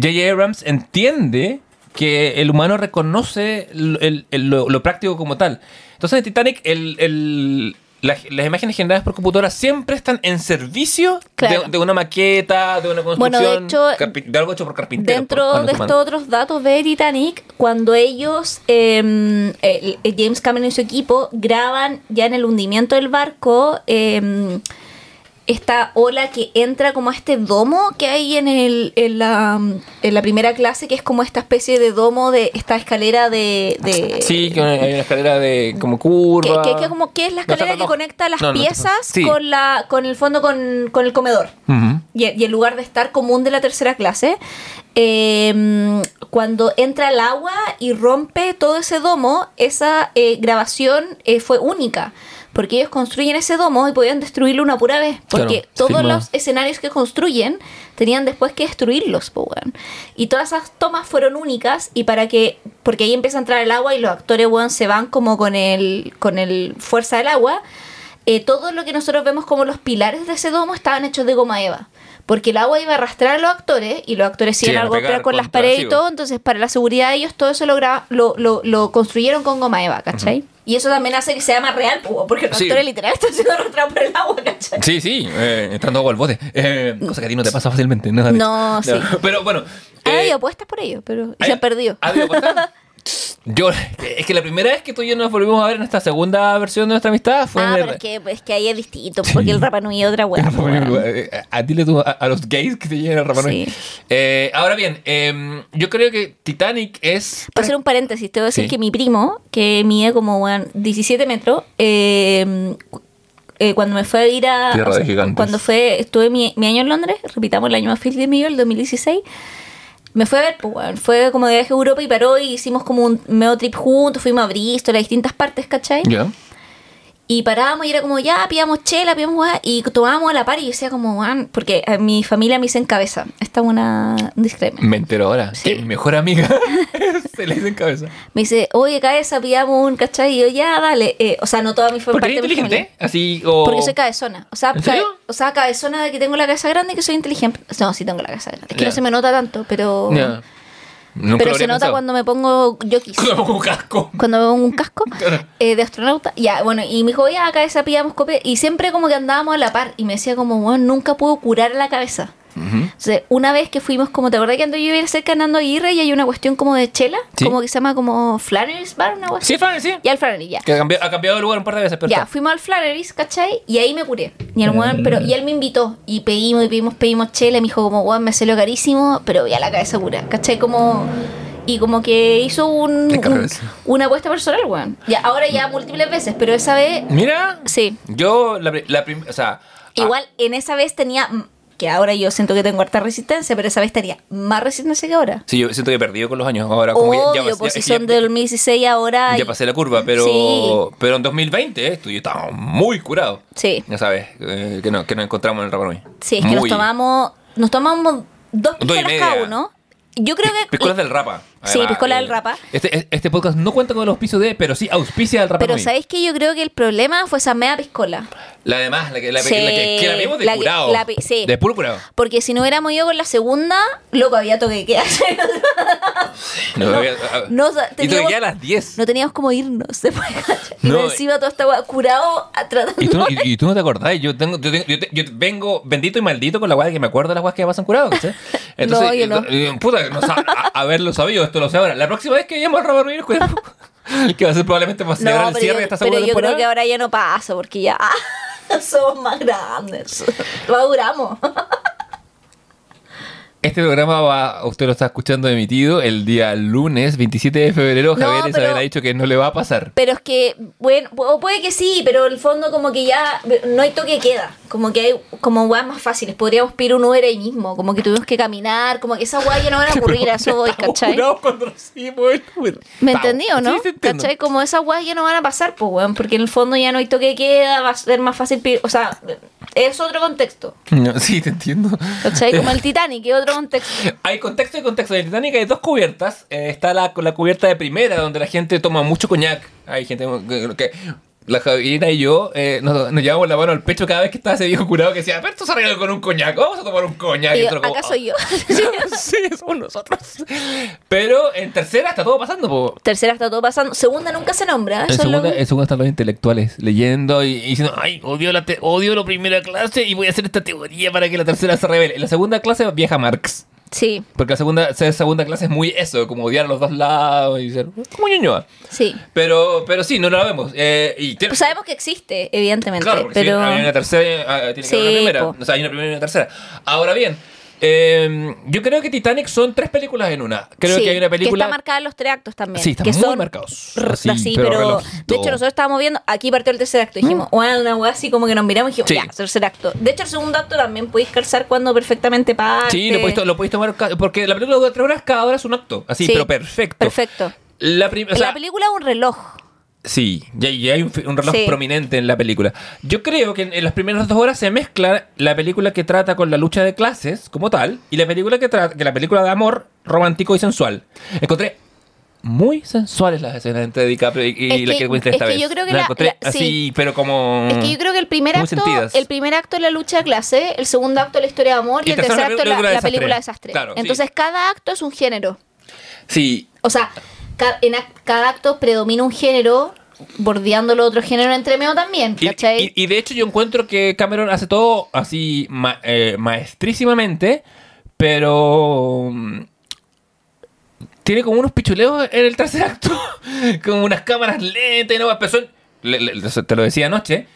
J.J. Abrams entiende que el humano reconoce el- lo- lo práctico como tal. Entonces en Titanic, el, las imágenes generadas por computadora siempre están en servicio Claro. de, de una maqueta, de una Bueno, construcción, de hecho, carpi- de algo hecho por carpinteros. Dentro de estos otros datos de Titanic, cuando ellos, eh, James Cameron y su equipo, graban ya en el hundimiento del barco, eh, esta ola que entra como a este domo que hay en, el, en, la, en la primera clase, que es como esta especie de domo de esta escalera de... de- Sí, que hay una escalera de como curva. que- que como que es la No, escalera que conecta las No, piezas sí. con la con el fondo con, con el comedor y, y el lugar de estar común de la tercera clase, eh, cuando entra el agua y rompe todo ese domo, esa eh, grabación eh, fue única. Porque ellos construyen ese domo y podían destruirlo una pura vez. Porque Claro, todos firma. los escenarios que construyen tenían después que destruirlos, weón. Y todas esas tomas fueron únicas y para que... Porque ahí empieza a entrar el agua y los actores, weón, se van como con el, con el fuerza del agua eh, todo lo que nosotros vemos como los pilares de ese domo estaban hechos de goma eva. Porque el agua iba a arrastrar a los actores y los actores Sí, iban a golpear con las paredes y todo. Entonces, para la seguridad de ellos, todo eso lo, lo, lo, lo construyeron con goma eva, ¿cachai? Y eso también hace que sea más real, po, porque los Sí. actores literal están siendo arrastrados por el agua, ¿cachai? Sí, sí, eh, entrando agua al bote. Eh, cosa que a ti no te pasa fácilmente, ¿no? David? No, sí. Pero bueno. Ha eh, habido apuestas por ello, pero y ¿hay- se han perdido. ¿ha habido apuestas? Yo, es que la primera vez que tú y yo nos volvimos a ver en esta segunda versión de nuestra amistad fue Ah, en pero el- es que, es que ahí es distinto, porque el Rapa Nui es otra hueá. Eh, a, tú a, a los gays que te lleven a Rapa Nui. Sí. Eh, ahora bien, eh, yo creo que Titanic es. Para hacer un paréntesis, te voy a decir Sí. que mi primo, que mide como weón, 17 metros, eh, eh, cuando me fue a ir a. Tierra de gigantes. Cuando fue, estuve mi, mi año en Londres, repitamos el año más feliz de mi el 2016. Me fue a ver, pues, weón, fue como de viaje a Europa y paró y hicimos como un medio trip juntos, fuimos a Bristol, a distintas partes, ¿cachai? Ya. Y parábamos y era como, ya, pillamos chela, pillamos weá, y tomábamos a la par y yo decía como, porque a mi familia me dicen cabeza. Esta es una, un disclaimer. Me entero ahora. Sí. Que mi mejor amiga se le dice en cabeza. Me dice, oye, cabeza, pillamos un, ¿cachai? Y yo, ya, dale. Eh, o sea, no toda mi familia. Porque eres inteligente. Así o. Porque soy cabezona. O sea, ¿En serio? cabe- o sea, cabezona de que tengo la cabeza grande y que soy inteligente. No, sí tengo la cabeza grande. Es que no se me nota tanto, pero. Nunca Pero se nota pensado. cuando me pongo yokis. Cuando me pongo un casco. cuando me pongo un casco Claro. eh, de astronauta. Ya, bueno, y me dijo, ya, cabeza, pillamos copia. Y siempre como que andábamos a la par. Y me decía como, bueno, nunca puedo curar la cabeza. Entonces, una vez que fuimos, como te acordás que ando yo iba cerca de Nando Aguirre y hay una cuestión como de chela, Sí. como que se llama como Flannery's Bar, una cuestión. Sí, Fran, sí. Ya el Flannery, ya. Que ha cambiado, ha cambiado de lugar un par de veces, pero Ya, está. fuimos al Flannery's, ¿cachai? Y ahí me curé. Y el weón, pero, y él me invitó. Y pedimos, y pedimos, pedimos chela. Y me dijo como, weón, me salió carísimo, pero ya la cabeza cura, ¿cachai? Como... Y como que hizo un, una apuesta personal, weón. Ya, ahora ya múltiples veces, pero esa vez, Mira. sí. Yo, la, la o sea. Igual en esa vez tenía, mm, que ahora yo siento que tengo harta resistencia, pero esa vez tenía más resistencia que ahora. ah, sí, yo siento que he perdido con los años. Ahora, como ya- ya, Obvio, pas- pues ya- si ya- son del 2016 ahora. ya y- pasé la curva, pero, Sí. pero en 2020 eh, tú y yo estábamos muy curados. Sí. Ya sabes, eh, que, no, que nos encontramos en el Rapa Nui. Sí, es que nos tomamos, nos tomamos dos pistolas cada uno. Yo creo que. Piscolas del Rapa. Sí, Piscolas del Rapa. Este, este podcast no cuenta con el auspicio de, pero sí auspicia del Rapa. Pero. ¿sabéis que yo creo que el problema fue esa mea piscola? La demás, la que la, Sí, la que, que la vimos de la que- curado. la pi- sí. De puro curado. Porque si no hubiéramos ido con la segunda, loco, había toque de queda. No, No, había- no, o sea, y te teníamos- quedan a las 10. No teníamos como irnos después. Y No, encima toda esta weá curado tratando. Y tú, no- y, y tú no te acordás, yo tengo, yo, tengo- yo te- yo vengo bendito y maldito con la de que me acuerdo de las weas que me pasan curado, ¿cachai? Entonces, No, yo no. eh, eh, puta, no a- haberlo sabido, esto lo sé ahora. La próxima vez que vayamos a Rapa Nui, cuidado. que va a ser probablemente celebrar No, el cierre yo, de esta pero yo creo que ahora ya no pasa porque ya somos más grandes. Maduramos. Este programa va, usted lo está escuchando emitido el día lunes 27 de febrero. No, Javier Isabel ha dicho que no le va a pasar. Pero es que, bueno, o puede que sí, pero en el fondo como que ya no hay toque queda. Como que hay como weas más fáciles. Podríamos pedir un Uber ahí mismo. Como que tuvimos que caminar. Como que esas weas ya no van a ocurrir. A eso voy, ¿cachai? cuando recibimos el Uber. ¿Me entendí o no? Sí, sí. ¿Cachai? Como esas weas ya no van a pasar, pues, weón. Porque en el fondo ya no hay toque queda. Va a ser más fácil pedir. O sea, es otro contexto. No, sí, te entiendo. ¿Cachai? Como el Titanic, es otro contexto. Hay contexto y contexto. En el Titanic hay dos cubiertas. Eh, está la, la cubierta de primera, donde la gente toma mucho coñac. Hay gente que... la Javierina y yo eh, nos, nos llevamos la mano al pecho cada vez que estaba ese viejo curado que decía, pero esto se arregla con un coñac, vamos a tomar un coñac. Y yo, otro como, ¿Acaso yo? sí, somos nosotros. Pero en tercera está todo pasando, po. Tercera está todo pasando. Segunda nunca se nombra. En Eso es segunda, lo- en segunda están los intelectuales leyendo y, y diciendo, ay, odio la, te- odio la primera clase y voy a hacer esta teoría para que la tercera se revele. En la segunda clase viaja Marx. Sí, Porque la segunda, ser segunda clase es muy eso, como odiar a los dos lados y ser como ñoñoa. sí. Pero, pero sí, no la vemos. Eh, y tiene- Pues sabemos que existe, evidentemente. claro, porque pero... si hay una tercera, ah, tiene que haber Sí, una primera. po. O sea, hay una primera y una tercera. Ahora bien, eh, yo creo que Titanic son tres películas en una. Creo Sí, que hay una película... está marcada en los tres actos también. Sí, están que muy son marcados. Así, Así, pero. De hecho, nosotros estábamos viendo. Aquí partió el tercer acto. Dijimos, bueno, una weá así como que nos miramos y dijimos, Sí. ya, tercer acto. De hecho, el segundo acto también podéis calzar cuando perfectamente parte. Sí, lo podéis, lo podéis tomar porque la película dura tres horas, cada hora es un acto. Así, Sí, pero perfecto. Perfecto. La, o sea, la película es un reloj. Sí, ya, ya hay un, un reloj Sí. prominente en la película. Yo creo que en, en las primeras dos horas se mezcla la película que trata con la lucha de clases como tal y la película que trata, que la película de amor romántico y sensual. Encontré muy sensuales las escenas entre DiCaprio y, y Es la que- que Winslet es esta que vez. yo creo que La encontré la- así, sí. pero como Es que yo creo que el primer acto, sentidas. el primer acto es la lucha de clase, el segundo acto es la historia de amor y, Y el tercer acto es la, película de la película de desastre. Claro, sí. Entonces, cada acto es un género. Sí, O sea, en cada acto predomina un género, bordeando el otro género entre medio también, Y, ¿cachai? y- y de hecho yo encuentro que Cameron hace todo así ma- eh, maestrísimamente, pero mm, tiene como unos pichuleos en el tercer acto, como unas cámaras lentas y no le- te lo decía anoche.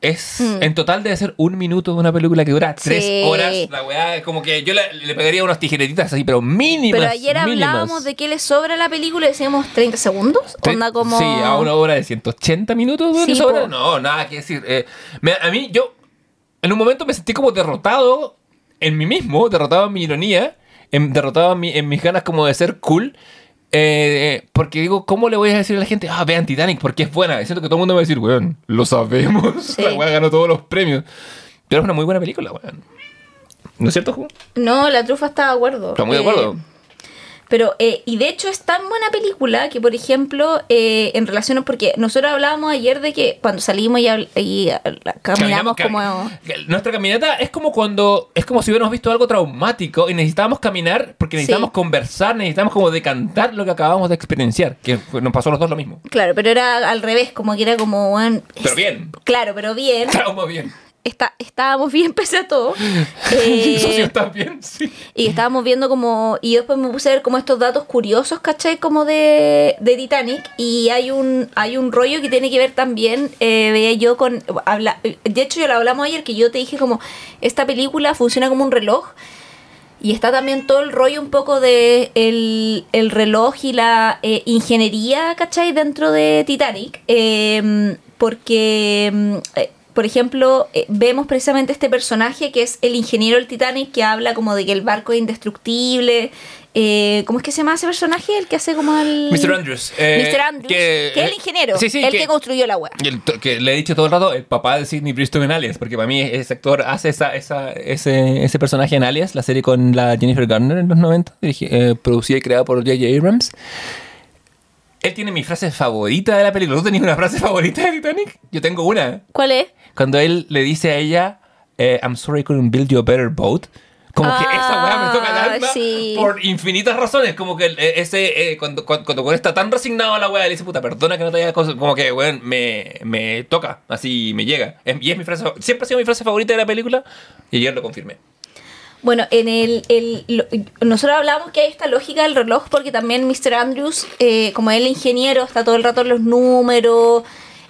Es, Mm. en total debe ser un minuto de una película que dura tres Sí. horas. La weá es como que yo le, le pegaría unas tijeretitas así, pero mínimas. Pero ayer mínimas. hablábamos de que le sobra la película y decíamos 30 segundos. Onda como. Sí, a una hora de 180 minutos. Sí, ¿Le sobra? po. No, nada que decir. Eh, me- a mí, yo, en un momento me sentí como derrotado en mí mismo, derrotado en mi ironía, en- derrotado en, mi- en mis ganas como de ser cool. Eh, porque digo, ¿cómo le voy a decir a la gente, ah, vean Titanic porque es buena? Siento que todo el mundo me va a decir, weón, lo sabemos. Sí. La weá ganó todos los premios. Pero es una muy buena película, weón. ¿No es cierto, Ju? No, la trufa está de acuerdo. Está muy de Eh, acuerdo. Pero, eh, y de hecho es tan buena película que, por ejemplo, eh, en relación, porque nosotros hablábamos ayer de que cuando salimos y, habl- y, ah, caminamos Caminamos- como... cam- Nuestra caminata es como cuando. Es como si hubiéramos visto algo traumático y necesitábamos caminar porque necesitamos Sí. conversar, necesitamos como decantar lo que acabamos de experienciar. Que nos pasó a los dos lo mismo. Claro, pero era al revés, como que era como... bueno, Pero bien. Claro, pero bien. Trauma bien. Está, estábamos bien pese a todo. Eh, socio está bien, sí. Y estábamos viendo como. Y después me puse a ver como estos datos curiosos, ¿cachai? Como de, de Titanic. Y hay un, hay un rollo que tiene que ver también, eh, veía yo con. Habla, de hecho, ya lo hablamos ayer, que yo te dije como. Esta película funciona como un reloj. Y está también todo el rollo un poco de el, el reloj y la eh, ingeniería, ¿cachai? Dentro de Titanic. Eh, porque, eh, por ejemplo, eh, vemos precisamente este personaje que es el ingeniero del Titanic que habla como de que el barco es indestructible. Eh, ¿Cómo es que se llama ese personaje? El que hace como el... Mr. Andrews. eh, Mr. Andrews, que, es el ingeniero, sí, sí, el que, construyó la web. el que le he dicho todo el rato, el papá de Sidney Bristow en Alias, porque para mí ese actor hace esa, esa, ese, ese personaje en Alias, la serie con la Jennifer Garner en los 90, dirigi- eh, producida y creada por J.J. Abrams. Él tiene mi frase favorita de la película. ¿Tú tenías una frase favorita de Titanic? Yo tengo una. ¿Cuál es? Cuando él le dice a ella, eh, I'm sorry I couldn't build you a better boat. Como que esa weá me toca el Ah, alma sí. por infinitas razones. Como que eh, ese, eh, cuando, cuando, cuando está tan resignado a la weá, le dice, puta, perdona que no te haya cosas. Como que, weón, me, me toca, así me llega. Es- y es mi frase, siempre ha sido mi frase favorita de la película y ayer lo confirmé. Bueno, en el, el- lo- nosotros hablábamos que hay esta lógica del reloj porque también Mr. Andrews, eh, como él ingeniero, está todo el rato en los números,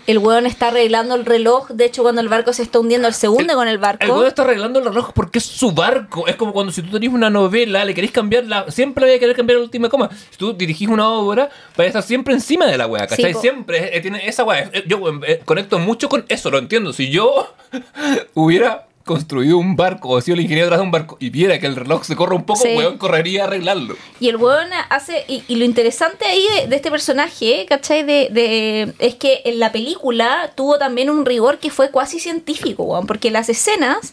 el weón está arreglando el reloj, de hecho cuando el barco se está hundiendo, el segundo con el barco. El weón está arreglando el reloj porque es su barco. Es como cuando si tú tenés una novela, le querés cambiar la. Siempre le voy a querer cambiar la última coma. Si tú dirigís una obra, vas a estar siempre encima de la weá, ¿cachai? Sí, siempre eh, tiene esa weá. Eh, Yo eh, conecto mucho con eso, lo entiendo. Si yo hubiera construido un barco o sido el ingeniero detrás de un barco y viera que el reloj se corre un poco, Sí. weón, correría a arreglarlo. Y el weón hace. Y, y lo interesante ahí de, de este personaje, ¿cachai? De, de- es que en la película tuvo también un rigor que fue cuasi científico, weón. Porque las escenas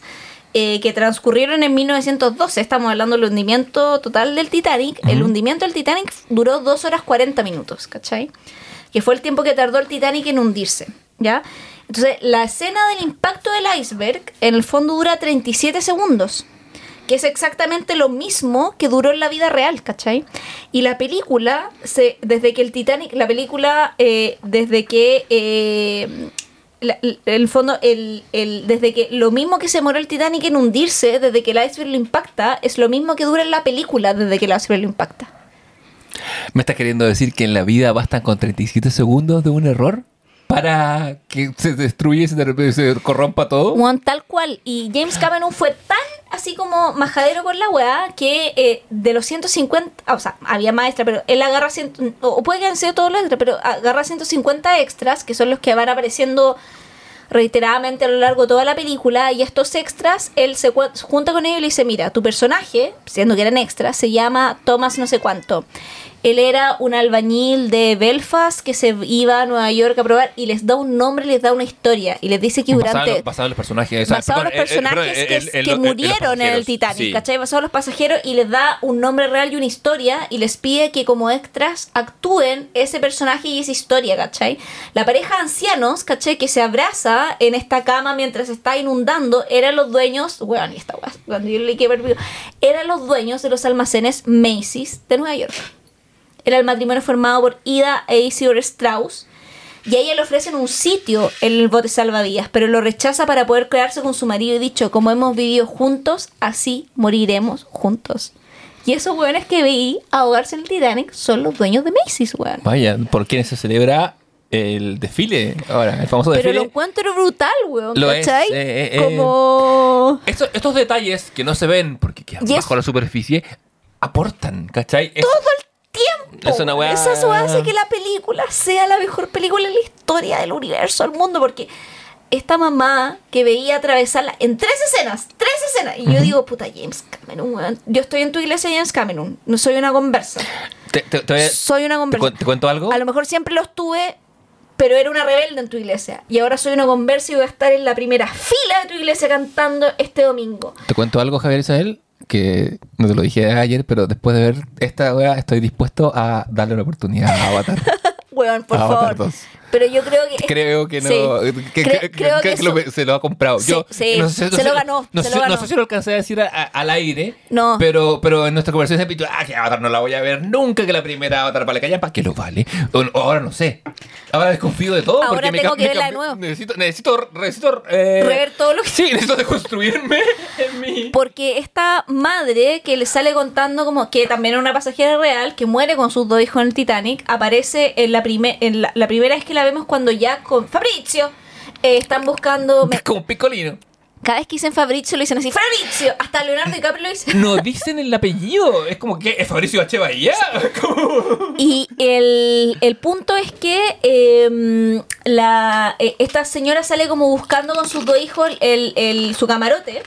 eh, que transcurrieron en 1912, estamos hablando del hundimiento total del Titanic. El hundimiento del Titanic duró 2 horas 40 minutos, ¿cachai? Que fue el tiempo que tardó el Titanic en hundirse, ¿ya? Entonces, la escena del impacto del iceberg en el fondo dura 37 segundos que es exactamente lo mismo que duró en la vida real, ¿cachai? Y la película, se, desde que el Titanic, la película, eh, desde que, eh, el fondo, el, el- desde que lo mismo que se demoró el Titanic en hundirse, desde que el iceberg lo impacta, es lo mismo que dura en la película desde que el iceberg lo impacta. ¿Me estás queriendo decir que en la vida bastan con 37 segundos de un error para que se destruya y se, se corrompa todo? Tal cual. Y James Cameron fue tan así como majadero con la weá que eh, de los 150, ah, o sea, había más extra, pero él agarra, 100, o puede que hayan sido todos los extras, pero agarra 150 extras, que son los que van apareciendo reiteradamente a lo largo de toda la película, y estos extras, él se junta con ellos y le dice, mira, tu personaje, siendo que eran extras, se llama Thomas no sé cuánto. Él era un albañil de Belfast que se iba a Nueva York a probar y les da un nombre, les da una historia y les dice que Basado durante los- basado en los personajes. basado en los eh, eh, personajes que, el- el- que el- el- murieron en el Titanic, sí. ¿cachai? Basado en los pasajeros y les da un nombre real y una historia y les pide que como extras actúen ese personaje y esa historia, ¿cachai? La pareja de ancianos, ¿cachai? Que se abraza en esta cama mientras se está inundando, eran los dueños, bueno, y esta cuando yo leí que perdido, eran los dueños de los almacenes Macy's de Nueva York. Era el matrimonio formado por Ida e Isidore Strauss. Y a ella le ofrecen un sitio en el bote salvavidas, pero lo rechaza para poder quedarse con su marido y dicho, como hemos vivido juntos, así moriremos juntos. Y esos weones que veí ahogarse en el Titanic son los dueños de Macy's, weón. Vaya, ¿por quién se celebra el desfile? Ahora, el famoso Pero desfile. lo encuentro brutal, weón, Lo es, ¿cachai? eh, eh, Como... Estos, estos detalles que no se ven porque quedan es- bajo la superficie aportan, ¿cachai? Es- Todo el tiempo. Es una weá- Esa weá hace que la película sea la mejor película en la historia del universo, del mundo, porque esta mamá que veía atravesarla en tres escenas, tres escenas, y yo digo, puta, James Cameron, weón. Yo estoy en tu iglesia, James Cameron, no soy una conversa. te, Soy una conversa. te cuento algo? A lo mejor siempre lo estuve, pero era una rebelde en tu iglesia. Y ahora soy una conversa y voy a estar en la primera fila de tu iglesia cantando este domingo. Te cuento algo, Javier Isabel, que no te lo dije ayer, pero después de ver esta weá estoy dispuesto a darle una oportunidad a Avatar. Weón, por Avatar favor. 2. Pero yo creo que. Creo que no. Sí. que, Cre- que- creo que que lo- se lo ha comprado. Sí, Yo sí, no sé- no se sé- lo ganó, No, se sé, lo ganó. no sé si lo alcancé a decir a- a- al aire. No. Pero, pero en nuestra conversación he dicho, ah, que Avatar no la voy a ver nunca, que la primera Avatar vale callar, ¿para qué lo vale? O, ahora no sé. Ahora desconfío de todo. Ahora porque tengo que me verla de nuevo. Necesito, necesito, necesito eh, Rever todo lo que- Sí, necesito deconstruirme en mi. Porque esta madre que le sale contando como que también es una pasajera real que muere con sus dos hijos en el Titanic aparece en la, prime- en la, la primera vez que la vemos cuando ya con Fabrizio eh, están buscando me- Como picolino. Cada vez que dicen Fabrizio lo dicen así, Fabrizio. Hasta Leonardo DiCaprio lo dice. No dicen el apellido. Es como que es Fabricio H. Bahía. Y el, el punto es que eh, la, eh, esta señora sale como buscando con sus dos hijos el, el- su camarote.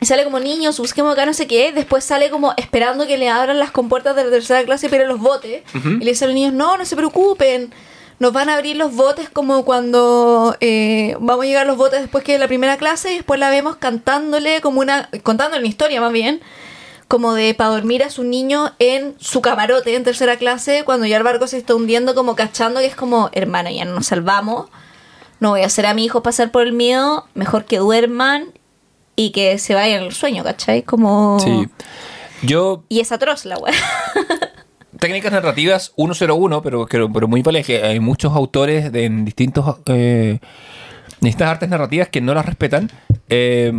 Y sale como niños, busquemos acá no sé qué. Después sale como esperando que le abran las compuertas de la tercera clase para los botes. Y le dicen a los niños, no, no se preocupen. Nos van a abrir los botes como cuando eh, vamos a llegar los botes después que la primera clase y después la vemos cantándole como una... contándole una historia más bien como de para dormir a su niño en su camarote en tercera clase cuando ya el barco se está hundiendo como cachando que es como hermano ya no nos salvamos no voy a hacer a mi hijo pasar por el miedo mejor que duerman y que se vayan al sueño ¿cachai? como Sí. Yo, y es atroz la weá técnicas narrativas 101, pero, pero, muy que Hay muchos autores de, en distintos, eh, distintas artes narrativas que no las respetan. Eh,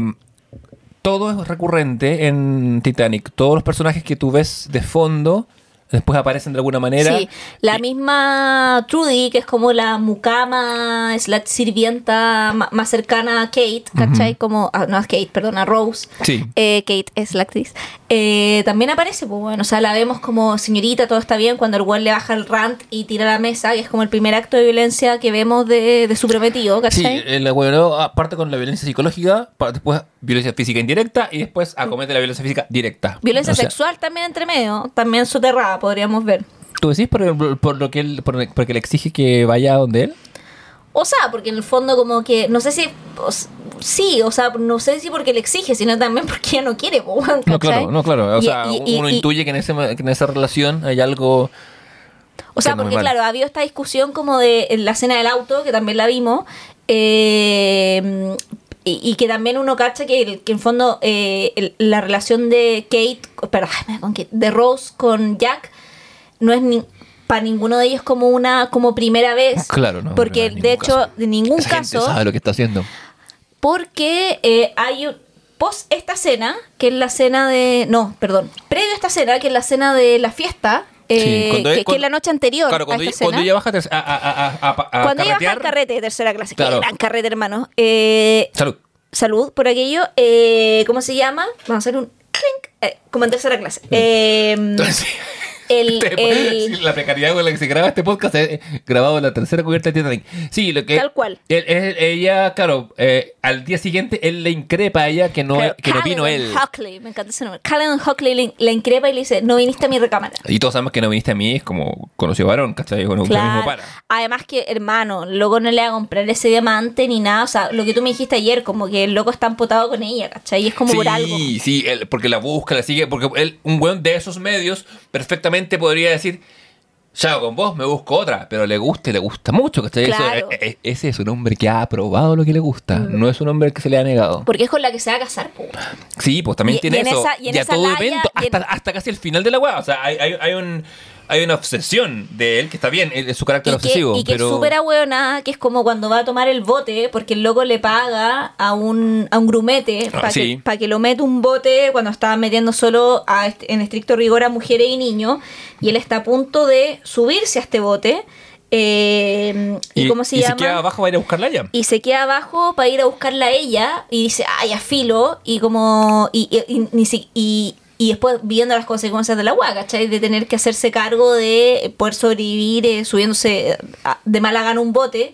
todo es recurrente en Titanic. Todos los personajes que tú ves de fondo después aparecen de alguna manera. Sí, la misma Trudy, que es como la mucama, es la sirvienta más cercana a Kate, ¿cachai? Como, ah, no a Kate, perdón, a Rose. Sí. Eh, Kate es la actriz. Eh, también aparece, pues bueno, o sea, la vemos como señorita, todo está bien, cuando el güey le baja el rant y tira la mesa, que es como el primer acto de violencia que vemos de, de su prometido, Sí, ¿cachai? el bueno, parte con la violencia psicológica, pa- después violencia física indirecta y después acomete la violencia física directa. Violencia O sea, sexual también entre medio, también soterrada, podríamos ver. ¿Tú decís por, por lo que él, por- porque le exige que vaya a donde él? O sea, porque en el fondo como que, no sé si, sí, o sea, no sé si porque le exige, sino también porque ella no quiere, No, claro, no, claro. O Y- sea, y- y- uno intuye que en, ese, que en esa relación hay algo... O sea, porque claro, ha habido esta discusión como de la escena del auto, que también la vimos, eh, y, y que también uno cacha que, en fondo eh, el- la relación de Kate, perdón, con Kate, de Rose con Jack, no es ni para ninguno de ellos como una como primera vez. Claro, no, Porque de hecho, caso. de ningún Esa gente caso. sabe lo que está haciendo. Porque eh, hay un. Post esta cena, que es la cena de. No, perdón. Previo a esta cena, que es la cena de la fiesta. Eh, Sí, que, él- que cuando- es la noche anterior Claro, a cuando, esta ella, cuando cena. ella baja a ter- a, a, a, a, a Cuando ella baja al carrete de tercera clase, Claro. que gran carrete, hermano. Eh, Salud. salud por aquello. Eh, ¿Cómo se llama? Vamos a hacer un clink, eh, como en tercera clase. Eh, Entonces, el, el- sí, la precariedad con la que se graba este podcast es grabado en la tercera cubierta de Titanic. Sí, lo que... Tal cual. él- él- ella, claro, eh, al día siguiente él le increpa a ella que no, claro, que no vino él. Hockley, me encanta ese nombre. Callan Hockley le, le increpa y le dice, no viniste a mi recámara. Y todos sabemos que no viniste a mí, es como conocido varón, ¿cachai? Bueno, lo mismo Claro. para. Además que, hermano, loco no le va a comprar ese diamante ni nada. O sea, lo que tú me dijiste ayer, como que el loco está empotado con ella, ¿cachai? Y es como sí, por algo. sí, él- porque la busca, la sigue, porque él, un weón de esos medios perfectamente podría decir, ya con vos me busco otra, pero le gusta y le gusta mucho. Eso- Claro. ese es un hombre que ha probado lo que le gusta, no es un hombre que se le ha negado. Porque es con la que se va a casar, po. Sí, pues también Y- tiene y en eso. esa- y en esa todo en- hasta, hasta casi el final de la weá. O sea, hay, hay, hay un, hay una obsesión de él que está bien, es su carácter Y que, obsesivo. y que pero... es súper ahueonada, que es como cuando va a tomar el bote, porque el loco le paga a un, a un grumete Ah, para sí. que, pa' que lo mete un bote cuando estaba metiendo solo a en estricto rigor a mujeres y niños, y él está a punto de subirse a este bote. eh, y, cómo se y llama? se queda abajo para ir a buscarla ya. y se queda abajo para ir a buscarla a ella y dice, ay, a filo, y como, y, y, y- y- después viendo las consecuencias de la agua, ¿cachai? De tener que hacerse cargo de poder sobrevivir eh, subiéndose a- de mala gana un bote,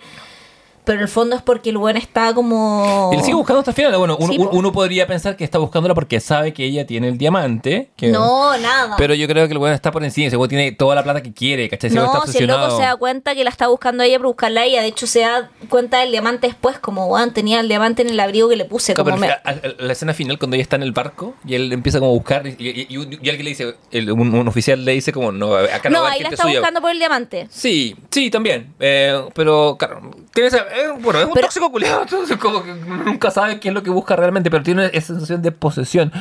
pero en el fondo es porque el buen está como... Le sigue buscando hasta el final. Bueno, uno, Sí, po. uno podría pensar que está buscándola porque sabe que ella tiene el diamante. Que, No, nada. Pero yo creo que el weón está por encima. Ese weón tiene toda la plata que quiere, ¿cachai? Ese weón está No, si el loco se da cuenta que la está buscando ella para buscarla a ella, de hecho se da cuenta del diamante después, como, weón, tenía el diamante en el abrigo que le puse, como pero me- a- a- la escena final cuando ella está en el barco y él empieza como a buscar y, y- y alguien le dice, el- un, un oficial le dice como, no, acá no, No, va ahí la está suya. buscando por el diamante. Sí, sí, también. Eh, pero, claro, tiene esa, eh, bueno, es un Pero- tóxico culiado, entonces como que nunca sabe qué es lo que busca realmente, pero tiene esa sensación de posesión.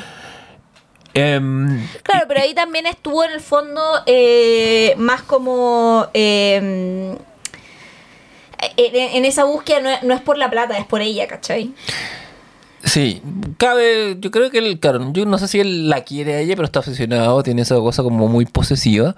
Em, Claro, pero ahí también estuvo en el fondo eh, más como... eh, en, en esa búsqueda no es, no es por la plata, es por ella, ¿cachai? sí, cabe, yo creo que él, claro, yo no sé si él la quiere a ella, pero está obsesionado, tiene esa cosa como muy posesiva.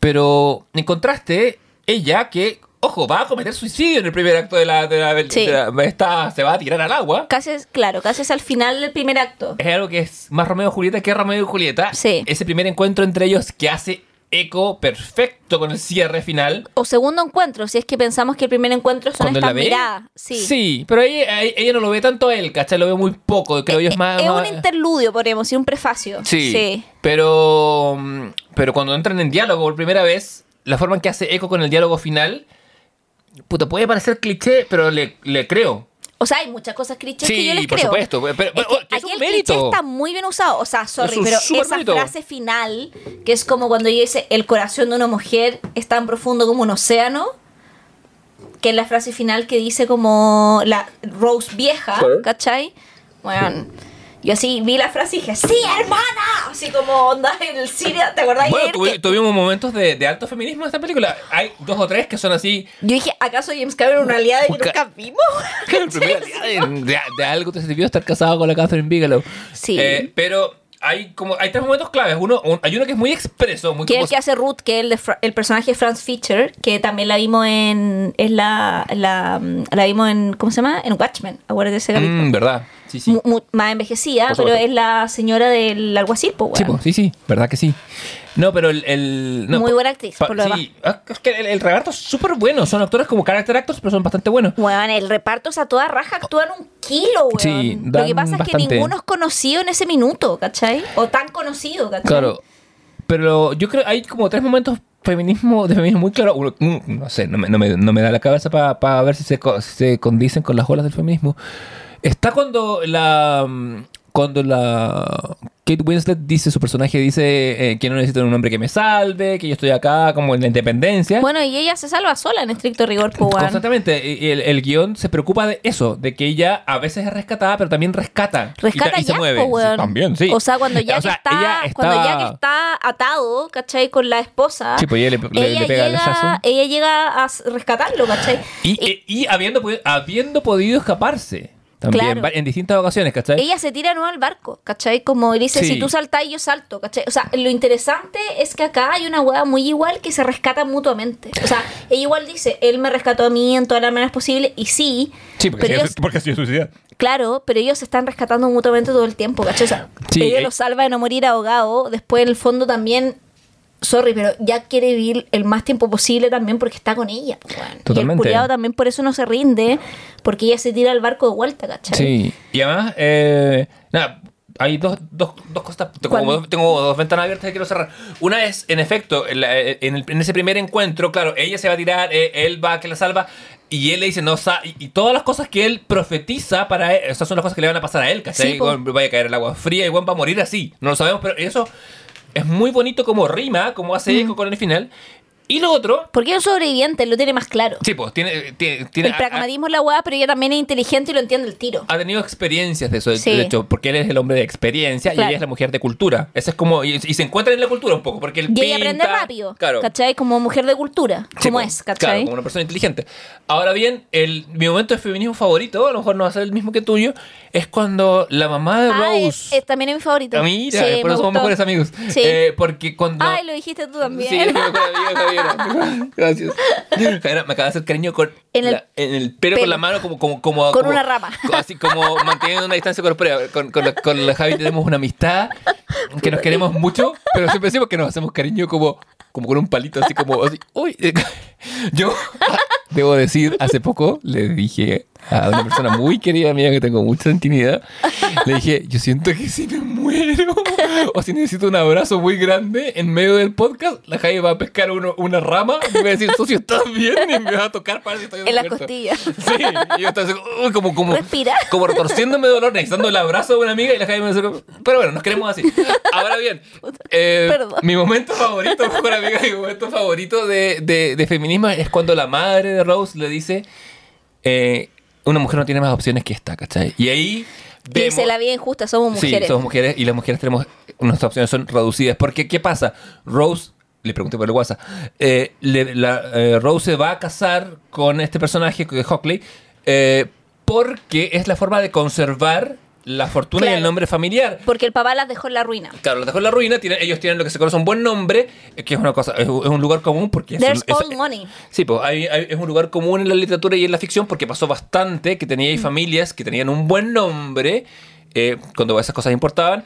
Pero en contraste, ella que ojo, va a cometer suicidio en el primer acto de la... De la, Sí. de la- está- se va a tirar al agua. Casi es, claro, casi es al final del primer acto. Es algo que es más Romeo y Julieta que Romeo y Julieta. Sí. Ese primer encuentro entre ellos que hace eco perfecto con el cierre final. O segundo encuentro, si es que pensamos que el primer encuentro son estas miradas. Sí. pero ella, ella- no lo ve tanto a él, ¿cachai? Lo ve muy poco. Creo yo es más. Eh, es más- un interludio, podríamos decir, un prefacio. Sí. Pero, mm, pero cuando entran en diálogo por primera vez, la forma en que hace eco con el diálogo final, puta, puede parecer cliché, pero le, le creo. O sea, hay muchas cosas clichés que yo les Sí, por creo. supuesto. Pero, pero- Es que que es aquí un el cliché está muy bien usado. O sea, sorry, Es pero esa mérito. frase final, que es como cuando ella dice el corazón de una mujer es tan profundo como un océano, que es la frase final que dice como la Rose vieja. ¿cachai? Bueno, yo así vi la frase y dije, ¡Sí, hermana! Así como onda en el cine, ¿te acordás? Bueno, tuvi- que- tuvimos momentos de, de alto feminismo en esta película. Hay dos o tres que son así. Yo dije, ¿acaso James Cameron una aliada que nunca vimos? El primer día de, de- de algo te sirvió estar casado con la Catherine Bigelow. Sí. Eh, pero hay como hay tres momentos claves. Uno, un- hay uno que es muy expreso, muy Que es el que hace Ruth, que es el, de el personaje de Franz Fischer, que también la vimos en. Es la, la, mm, la vimos en. ¿Cómo se llama? En Watchmen. Acuérdate de ese capítulo. Mm, verdad. Sí, sí. Más envejecida, Por pero es la señora del alguacil, pues, Sí, po, sí, sí, verdad que sí. No, pero el. el- no, Muy pa- buena actriz, pa- por lo sí, ah, es que el, el reparto es súper bueno. Son actores como character actors, pero son bastante buenos. Weón, el reparto, o sea, toda raja actúan un kilo, weón. Sí, Lo que pasa es bastante. que ninguno es conocido en ese minuto, ¿cachai? O tan conocido, ¿cachai? Claro. Pero yo creo hay como tres momentos feminismo, de feminismo muy claro. Uno, mm, no sé, no me, no me- no me da la cabeza para ver si se, si se condicen con las olas del feminismo. Está cuando la. mm, Cuando la. Kate Winslet dice, su personaje dice eh, que no necesito un hombre que me salve, que yo estoy acá como en la independencia. Bueno, y ella se salva sola en estricto rigor, pues, weón. Constantemente. Y el, el guion se preocupa de eso, de que ella a veces es rescatada, pero también rescata. Rescata ta- y, se ya, mueve. Sí, también, sí. O sea, cuando ya, O sea, que está, cuando que está atado, ¿cachai? Con la esposa. Sí, pues ella le- le- ella le pega el llega, hachazo. ella llega a rescatarlo, ¿cachai? Y, y- y habiendo, habiendo podido escaparse. También, Claro. en distintas ocasiones, ¿cachai? ella se tira no al barco, ¿cachai? Como dice, Sí. si tú saltas, yo salto, ¿cachai? O sea, lo interesante es que acá hay una hueá muy igual que se rescatan mutuamente. O sea, ella igual dice, él me rescató a mí en todas las maneras posibles, y sí, Sí, porque, pero sí, ellos- porque ha sido suicida. Claro, pero ellos se están rescatando mutuamente todo el tiempo, ¿cachai? O sea, Sí, ella eh. lo salva de no morir ahogado. Después, en el fondo, también. Sorry, pero ya quiere vivir el más tiempo posible también porque está con ella. weón. Y el Totalmente. culiado también por eso no se rinde, porque ella se tira al barco de vuelta, ¿cachai? Sí. Y además, eh, nada, hay dos, dos, dos cosas. Tengo, dos- tengo dos ventanas abiertas que quiero cerrar. Una es, en efecto, en, la- en el- en ese primer encuentro, claro, ella se va a tirar, eh, él va a que la salva. Y él le dice, no, y, todas las cosas que él profetiza para él, esas son las cosas que le van a pasar a él, ¿cachai? Sí, vaya a caer el agua fría y Juan va a morir así. No lo sabemos, pero eso es muy bonito como rima, como hace eco con el final. Y lo otro, Porque es un sobreviviente, lo tiene más claro. sí, pues, tiene, tiene, tiene- el pragmatismo es la hueá, pero ella también es inteligente y lo entiende el tiro. ha tenido experiencias de eso, de- Sí. de hecho, porque él es el hombre de experiencia y Claro. ella es la mujer de cultura. Ese es como, y, y se encuentran en la cultura un poco, porque él Y ella aprende pinta- rápido, Claro. ¿cachai? Como mujer de cultura, Sí, como po, es, Claro, ¿cachai? como una persona inteligente. Ahora bien, el, mi momento de feminismo favorito, a lo mejor no va a ser el mismo que tuyo, es cuando la mamá de Ah, es- Rose... es- también es mi favorito. Mira, Sí, por me eso somos gustó. mejores amigos. Sí. Eh, porque cuando... Ay, lo dijiste tú también. Sí, Gracias. Me acaba de hacer cariño con En el la- en el pelo, pelo. con la mano, como, como, como Con como- una rama. Así como manteniendo una distancia corporal. Con, con, la, con la Javi tenemos una amistad que nos queremos mucho, pero siempre decimos que nos hacemos cariño como, como con un palito, así como. Así, uy. Yo debo decir, hace poco le dije a una persona muy querida mía que tengo mucha intimidad, le dije, yo siento que si me muero o si necesito un abrazo muy grande en medio del podcast, la Javi va a pescar uno- una rama y me va a decir, socio, ¿estás bien? Y me va a tocar para si estoy En las costillas. Sí, y yo estaba así, uy, como, como, Respira. como retorciéndome de dolor, necesitando el abrazo de una amiga y la Javi me dice, pero bueno, nos queremos así. Ahora bien, eh, mi momento favorito, mejor amiga, mi momento favorito de, de- de feminismo es cuando la madre de Rose le dice, eh, una mujer no tiene más opciones que esta, ¿cachai? Y ahí vemos... Dice la vida injusta, somos mujeres. Sí, somos mujeres y las mujeres tenemos. Nuestras opciones son reducidas. Porque, ¿qué pasa? Rose. Le pregunté por el WhatsApp. eh, le- la, eh, Rose se va a casar con este personaje, que es Hockley, eh, porque es la forma de conservar la fortuna y el nombre familiar. Porque el papá las dejó en la ruina. Claro, los dejó en la ruina, tienen- ellos tienen lo que se conoce un buen nombre, eh, que es una cosa, es, un es un lugar común porque es, There's es- all money. Sí, pues hay- hay- es un lugar común en la literatura y en la ficción porque pasó bastante que tenía ahí Mm. familias que tenían un buen nombre eh, cuando esas cosas importaban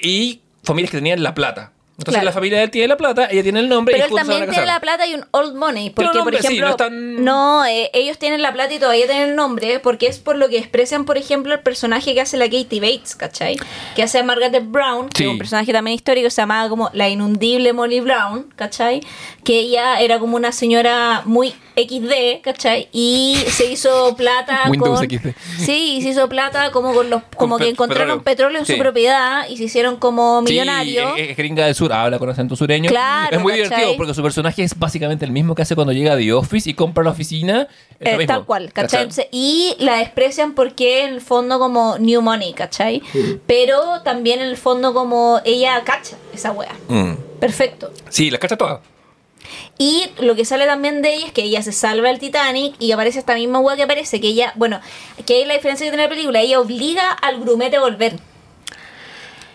y familias que tenían la plata. Entonces Claro. la familia de él tiene la plata, ella tiene el nombre Pero y él también tiene la plata y un old money. Porque, por sí, ejemplo, no están- no, eh, ellos tienen la plata y todavía tienen el nombre. Porque es por lo que expresan, por ejemplo, el personaje que hace la Katie Bates, ¿cachai? Que hace a Margaret Brown, que es un personaje también histórico, se llamaba como la inundible Molly Brown, ¿cachai? Que ella era como una señora muy XD, ¿cachai? Y se hizo plata Windows con... XD. Sí, y se hizo plata como con los como que encontraron petróleo. petróleo en Sí. su propiedad y se hicieron como millonarios. Es gringa del sur, habla con acento sureño. Claro, es muy ¿cachai? divertido porque su personaje es básicamente el mismo que hace cuando llega a The Office y compra la oficina. Es lo Eh, mismo, tal cual, ¿cachai? y la desprecian porque en el fondo como New Money, ¿cachai? Pero también en el fondo como ella cacha esa wea. Mm. Perfecto. Sí, la cacha toda. Y lo que sale también de ella es que ella se salva del Titanic y aparece esta misma wea que aparece, que ella, bueno, que hay la diferencia que tiene la película, ella obliga al grumete a volver.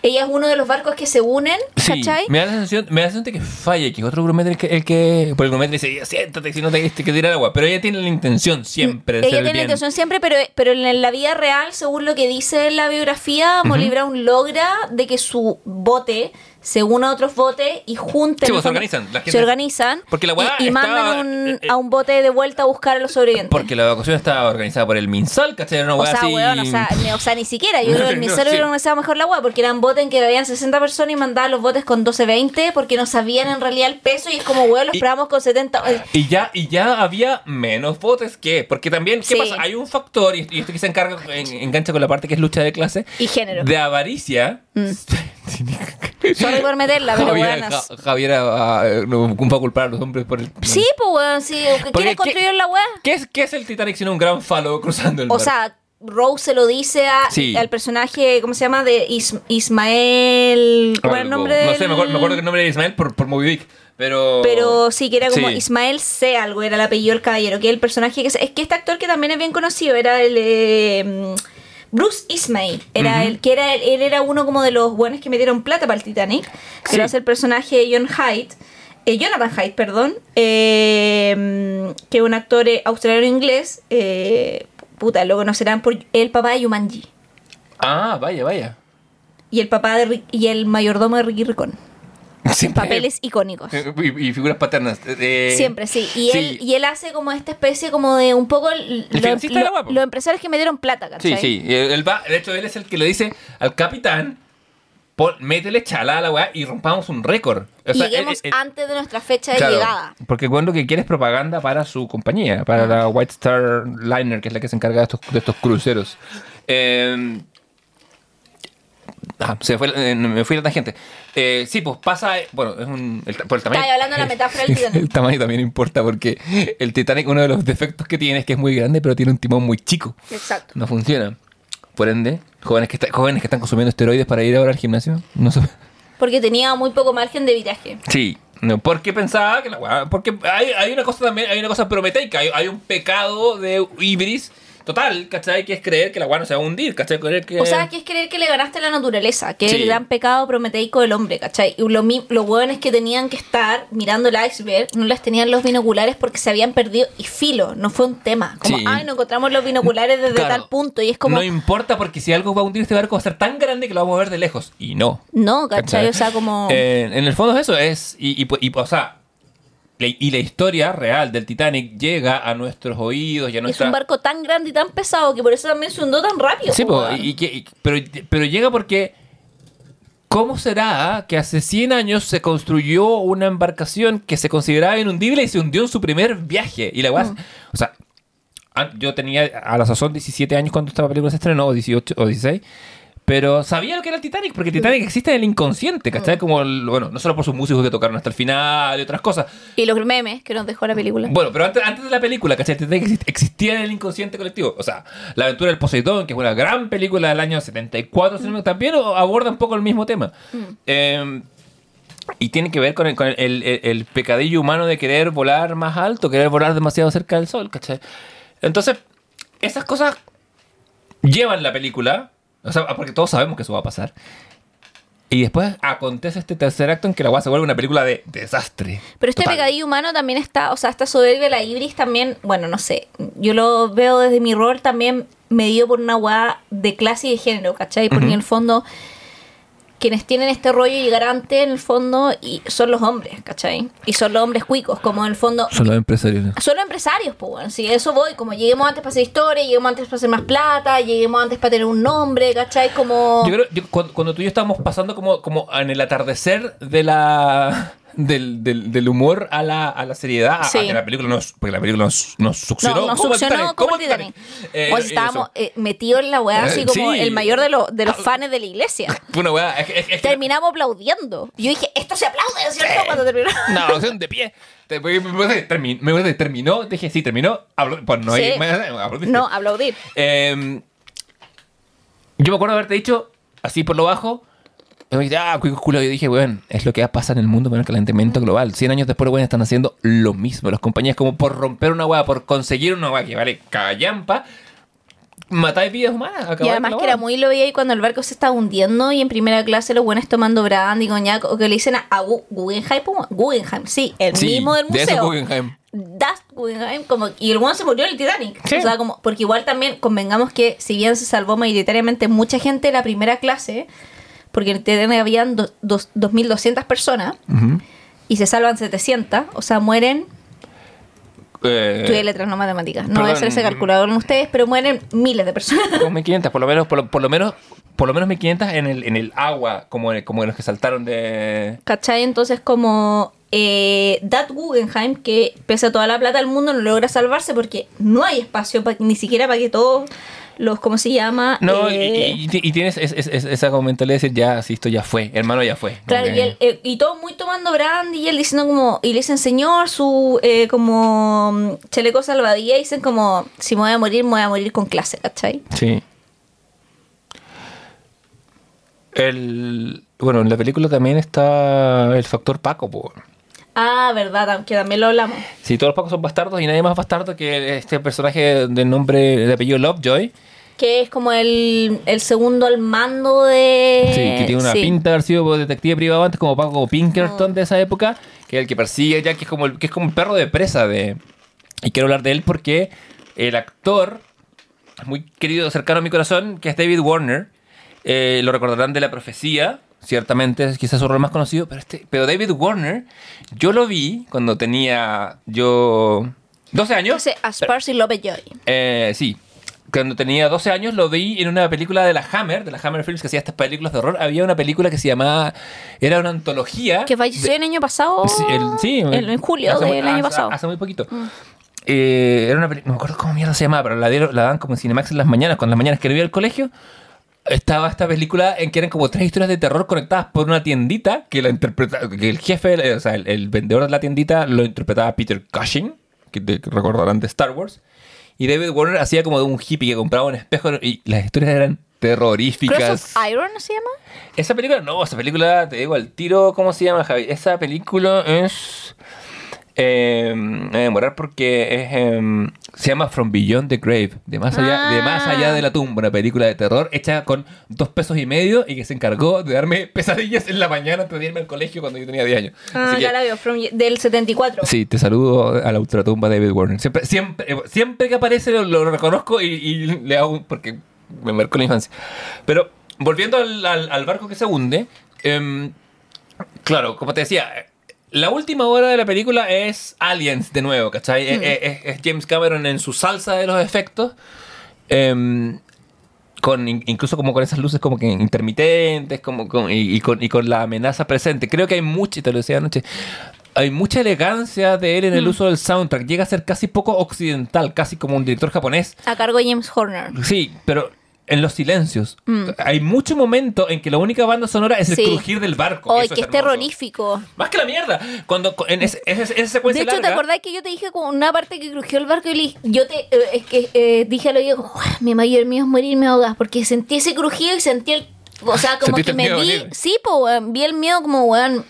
Ella es uno de los barcos que se unen, Sí, ¿cachai? me da la sensación, me da la sensación de que falla, que otro grumete el que, el que por el grumete dice, siéntate si no te que tirar agua, pero ella tiene la intención siempre de Ella tiene la intención siempre, pero, pero en la vida real, según lo que dice la biografía, Molly Brown logra de que su bote se una a otros botes y junten. Sí, pues, se organizan, la gente- se organizan. Porque la y, y estaba- mandan un- eh, eh, a un bote de vuelta a buscar a los sobrevivientes. Porque la evacuación estaba organizada por el MinSal, ¿cachai? Era una o sea, así. weón, o sea, ni, o sea, ni siquiera. Yo creo que el No, ministerio sí. hubiera organizado mejor la weá, porque eran botes en que habían 60 personas y mandaban los botes con 12-20 porque no sabían en realidad el peso y es como, weón, lo Y- esperábamos con 70. eh, Y ya, y ya había menos botes que. Porque también, ¿qué Sí. pasa? Hay un factor, y y esto que se encarga, en- engancha con la parte que es lucha de clase. Y género. Mm. De avaricia. Sorry por meterla, pero Javier. Ja- Javier ah, no culpar a los hombres por el. Sí, pues weón, sí. ¿Quieres ¿qué- construir la weá? ¿Qué es, ¿Qué es el Titanic sino un gran falo cruzando el O mar? sea, Rose se lo dice a- Sí. al personaje, ¿cómo se llama? De Is- Ismael. ¿Cómo era el nombre de No sé, me acuerdo, me acuerdo que el nombre era Ismael por, por Moby Dick. Pero. Pero sí, que era como Sí. Ismael C. algo, era el apellido del caballero. Que el personaje que. Es es que este actor que también es bien conocido era el. eh, Bruce Ismay, era el que era él era uno como de los buenos que metieron plata para el Titanic, que Sí. hace el personaje de John Hyde, eh, Jonathan Hyde, perdón, eh, que es un actor eh, australiano inglés, eh, puta, lo conocerán por el papá de Yumanji Ah, vaya, vaya. y el papá de y el mayordomo de Ricky Ricón. Siempre- Papeles icónicos. Y, y figuras paternas. eh, Siempre, sí. Y, sí. Él, y él hace como esta especie como de un poco lo- lo- los empresarios que metieron plata, Sí, ¿cachai? sí. y Él va, de hecho, él es el que le dice al capitán: pon- métele chala a la weá y rompamos un récord. O sea, lleguemos él- él- antes de nuestra fecha de claro, llegada. Porque cuando lo que quiere es propaganda para su compañía, para la White Star Liner, que es la que se encarga de estos, de estos cruceros. Eh, se fue, eh, me fui a la tangente. Eh, sí, pues pasa. Bueno, es un. el por el tamaño. Estaba hablando de la metáfora del Titanic. El tamaño también importa porque el Titanic, uno de los defectos que tiene es que es muy grande, pero tiene un timón muy chico. Exacto. No funciona. Por ende, jóvenes que, está- jóvenes que están consumiendo esteroides para ir ahora al gimnasio, no se- Porque tenía muy poco margen de viraje. Sí, no, porque pensaba que la. Porque hay, hay una cosa también, hay una cosa prometeica, hay, hay un pecado de ibris total, ¿cachai? Que es creer que la weá no se va a hundir, ¿cachai? Creer que. O sea, que es creer que le ganaste a la naturaleza, que es el gran pecado prometeico del hombre, ¿cachai? Y lo los hueones que tenían que estar mirando el iceberg no les tenían los binoculares porque se habían perdido. Y filo, no fue un tema. Como, Sí. ay, no encontramos los binoculares desde Claro, tal punto. Y es como, No importa porque si algo va a hundir este barco va a ser tan grande que lo vamos a ver de lejos. Y no. no, ¿cachai? O sea, como. Eh, en el fondo es eso, es. Y, y, y, o sea. Y la historia real del Titanic llega a nuestros oídos y a es nuestra... un barco tan grande y tan pesado que por eso también se hundió tan rápido. Sí, po, po, weón. y, y que- y- pero, pero llega porque. ¿Cómo será que hace 100 años se construyó una embarcación que se consideraba inundible y se hundió en su primer viaje? Y la weá. Mm. O sea, yo tenía a la sazón 17 años cuando esta película se estrenó, o 18 o 16. Pero sabía lo que era el Titanic, porque el Titanic existe en el inconsciente, Mm. ¿cachai? Como, el- bueno, no solo por sus músicos que tocaron hasta el final y otras cosas. Y los memes que nos dejó la película. Bueno, pero antes, antes de la película, ¿cachai? Titanic exist- existía en el inconsciente colectivo. O sea, La aventura del Poseidón, que es una gran película del año 74, si no me- también aborda un poco el mismo tema. Eh, y tiene que ver con, el, con el- el- el pecadillo humano de querer volar más alto, querer volar demasiado cerca del sol, ¿cachai? Entonces, esas cosas llevan la película O sea, porque todos sabemos que eso va a pasar. Y después acontece este tercer acto en que la weá se vuelve una película de desastre. Pero este Total. pecadillo humano también está, o sea, esta soberbia, la ibris también, bueno, no sé, yo lo veo desde mi rol también medido por una weá de clase y de género, ¿cachai? Porque en el fondo, quienes tienen este rollo llegarante en el fondo y son los hombres, ¿cachai? Y son los hombres cuicos, como en el fondo... Son los empresarios. Son los empresarios, pues bueno, si eso voy, como lleguemos antes para hacer historia, lleguemos antes para hacer más plata, lleguemos antes para tener un nombre, ¿cachai? Como... Yo creo, yo- cuando, cuando tú y yo estábamos pasando como, como en el atardecer de la del, del, del humor a la, a la seriedad, a- Sí. a que la película nos, porque la película nos, nos succionó, No, nos como el succionó Titanic, como el Titanic. Eh, estábamos eso. eh, metidos en la weá así Eh, como sí. el mayor de, los de los fans de la iglesia. Fue una weá, es, que- es- es que- Terminamos aplaudiendo. Yo dije, esto se aplaude, ¿cierto? Cuando terminó. No, o sea, de pie. Te- Me me- me- termi- me- terminó, dije, sí, terminó. Hablo, pues no Sí. hay. aplaudiste. No, aplaudir. Eh, yo me acuerdo haberte dicho, así por lo bajo, ah, culo. Yo dije, weón, es lo que va a pasar en el mundo con el calentamiento global. 100 años después, weón, están haciendo lo mismo. Las compañías, como por romper una weá, por conseguir una weá que vale callampa, matáis vidas humanas. Y además que era muy lo veía y cuando el barco se estaba hundiendo y en primera clase los buenos tomando brandy, coñac, o que le dicen a, a Gu- Guggenheim. Guggenheim, sí, el Sí, mismo del de museo. Guggenheim. Das Guggenheim, como, y el bueno se murió en el Titanic. Sí. O sea, como, porque igual también convengamos que si bien se salvó mayoritariamente mucha gente de la primera clase, porque en el Titanic habían dos- dos- 2.200 personas y se salvan 700, o sea, mueren Eh, Estudié letras, no matemáticas. No voy a hacer ese calculador con ustedes, pero mueren miles de personas. Como 1500, por lo menos, por lo, por lo menos, por lo menos 1500 en el, en el agua, como, como los que saltaron de. ¿Cachai? Entonces, como eh, Dat Guggenheim, que pese a toda la plata del mundo, no logra salvarse porque no hay espacio pa- ni siquiera para que todos los, ¿cómo se llama? No, y- Eh, y, y- y tienes es- es- es- esa mentalidad de decir, ya, sí, esto ya fue, hermano, ya fue. Claro, y, él, eh, y muy tomando brandy y él diciendo como, y le dicen, señor, su eh, como mm, chaleco salvadía, y dicen como, si me voy a morir, me voy a morir con clase, ¿cachai? Sí. El, bueno, en la película también está el factor Paco, po. Ah, verdad, que también lo hablamos. Sí, todos los Pacos son bastardos y nadie más bastardo que este personaje de nombre, de apellido Lovejoy. Que es como el, el segundo al mando de... Sí, que tiene una sí. pinta de haber sido detective privado antes, como Paco Pinkerton de esa época, que es el que persigue ya, que es como el, que es como un perro de presa de. Y quiero hablar de él porque el actor, muy querido, cercano a mi corazón, que es David Warner, eh, lo recordarán de la profecía. Ciertamente es quizás su rol más conocido, pero, este, pero David Warner, yo lo vi cuando tenía yo 12 años. Ese Asparcy Lovejoy. Eh, sí. Cuando tenía 12 años lo vi en una película de la Hammer, de la Hammer Films, que hacía estas películas de horror. Había una película que se llamaba... Era una antología... Que falleció de- el año pasado. Sí, el- sí, en, en julio del año hace- pasado. Mm. Hace muy poquito. Eh, era una película... No me acuerdo cómo mierda se llamaba, pero la, la dan como en Cinemax en las mañanas. Con las mañanas que no iba al colegio, estaba esta película en que eran como tres historias de terror conectadas por una tiendita que la interpreta... Que el jefe, eh, o sea, el, el vendedor de la tiendita lo interpretaba Peter Cushing, que, te- que recordarán de Star Wars. Y David Warner hacía como de un hippie que compraba un espejo y las historias eran terroríficas. Cross of Iron se llama. Esa película, no, esa película, te digo al tiro, ¿cómo se llama, Javi? Esa película es. Eh, me voy a demorar porque es, em, se llama From Beyond the Grave, de más, allá, de más allá de la tumba, una película de terror hecha con dos pesos y medio y que se encargó de darme pesadillas en la mañana antes de irme al colegio cuando yo tenía 10 años. Ah, ya la veo. from- del 74. Sí, te saludo a la ultratumba de David Warner. Siempre, siempre, eh, siempre que aparece lo, lo reconozco y, y le hago porque me marcó la infancia. Pero volviendo al, al- al barco que se hunde, em, claro, como te decía, la última hora de la película es Aliens de nuevo, ¿cachai? Es- Es, es James Cameron en su salsa de los efectos. em, con in- incluso como con esas luces como que intermitentes como con- y, y con, y con la amenaza presente. Creo que hay mucha, te lo decía anoche, hay mucha elegancia de él en el uso del soundtrack. Llega a ser casi poco occidental, casi como un director japonés. A cargo de James Horner. Sí, pero en los silencios. Hay mucho momento en que la única banda sonora es el Sí. crujir del barco. ¡Ay, que es terrorífico! Más que la mierda. Cuando en ese- ese- esa secuencia De hecho, ¿te acordás que yo te dije como una parte que crujió el barco y le- yo te eh, es que eh, dije oído como "Uah, mi mayor miedo es morirme ahogas porque sentí ese crujido y sentí el o sea, como que me vi, venir. sí, pues vi el miedo como weón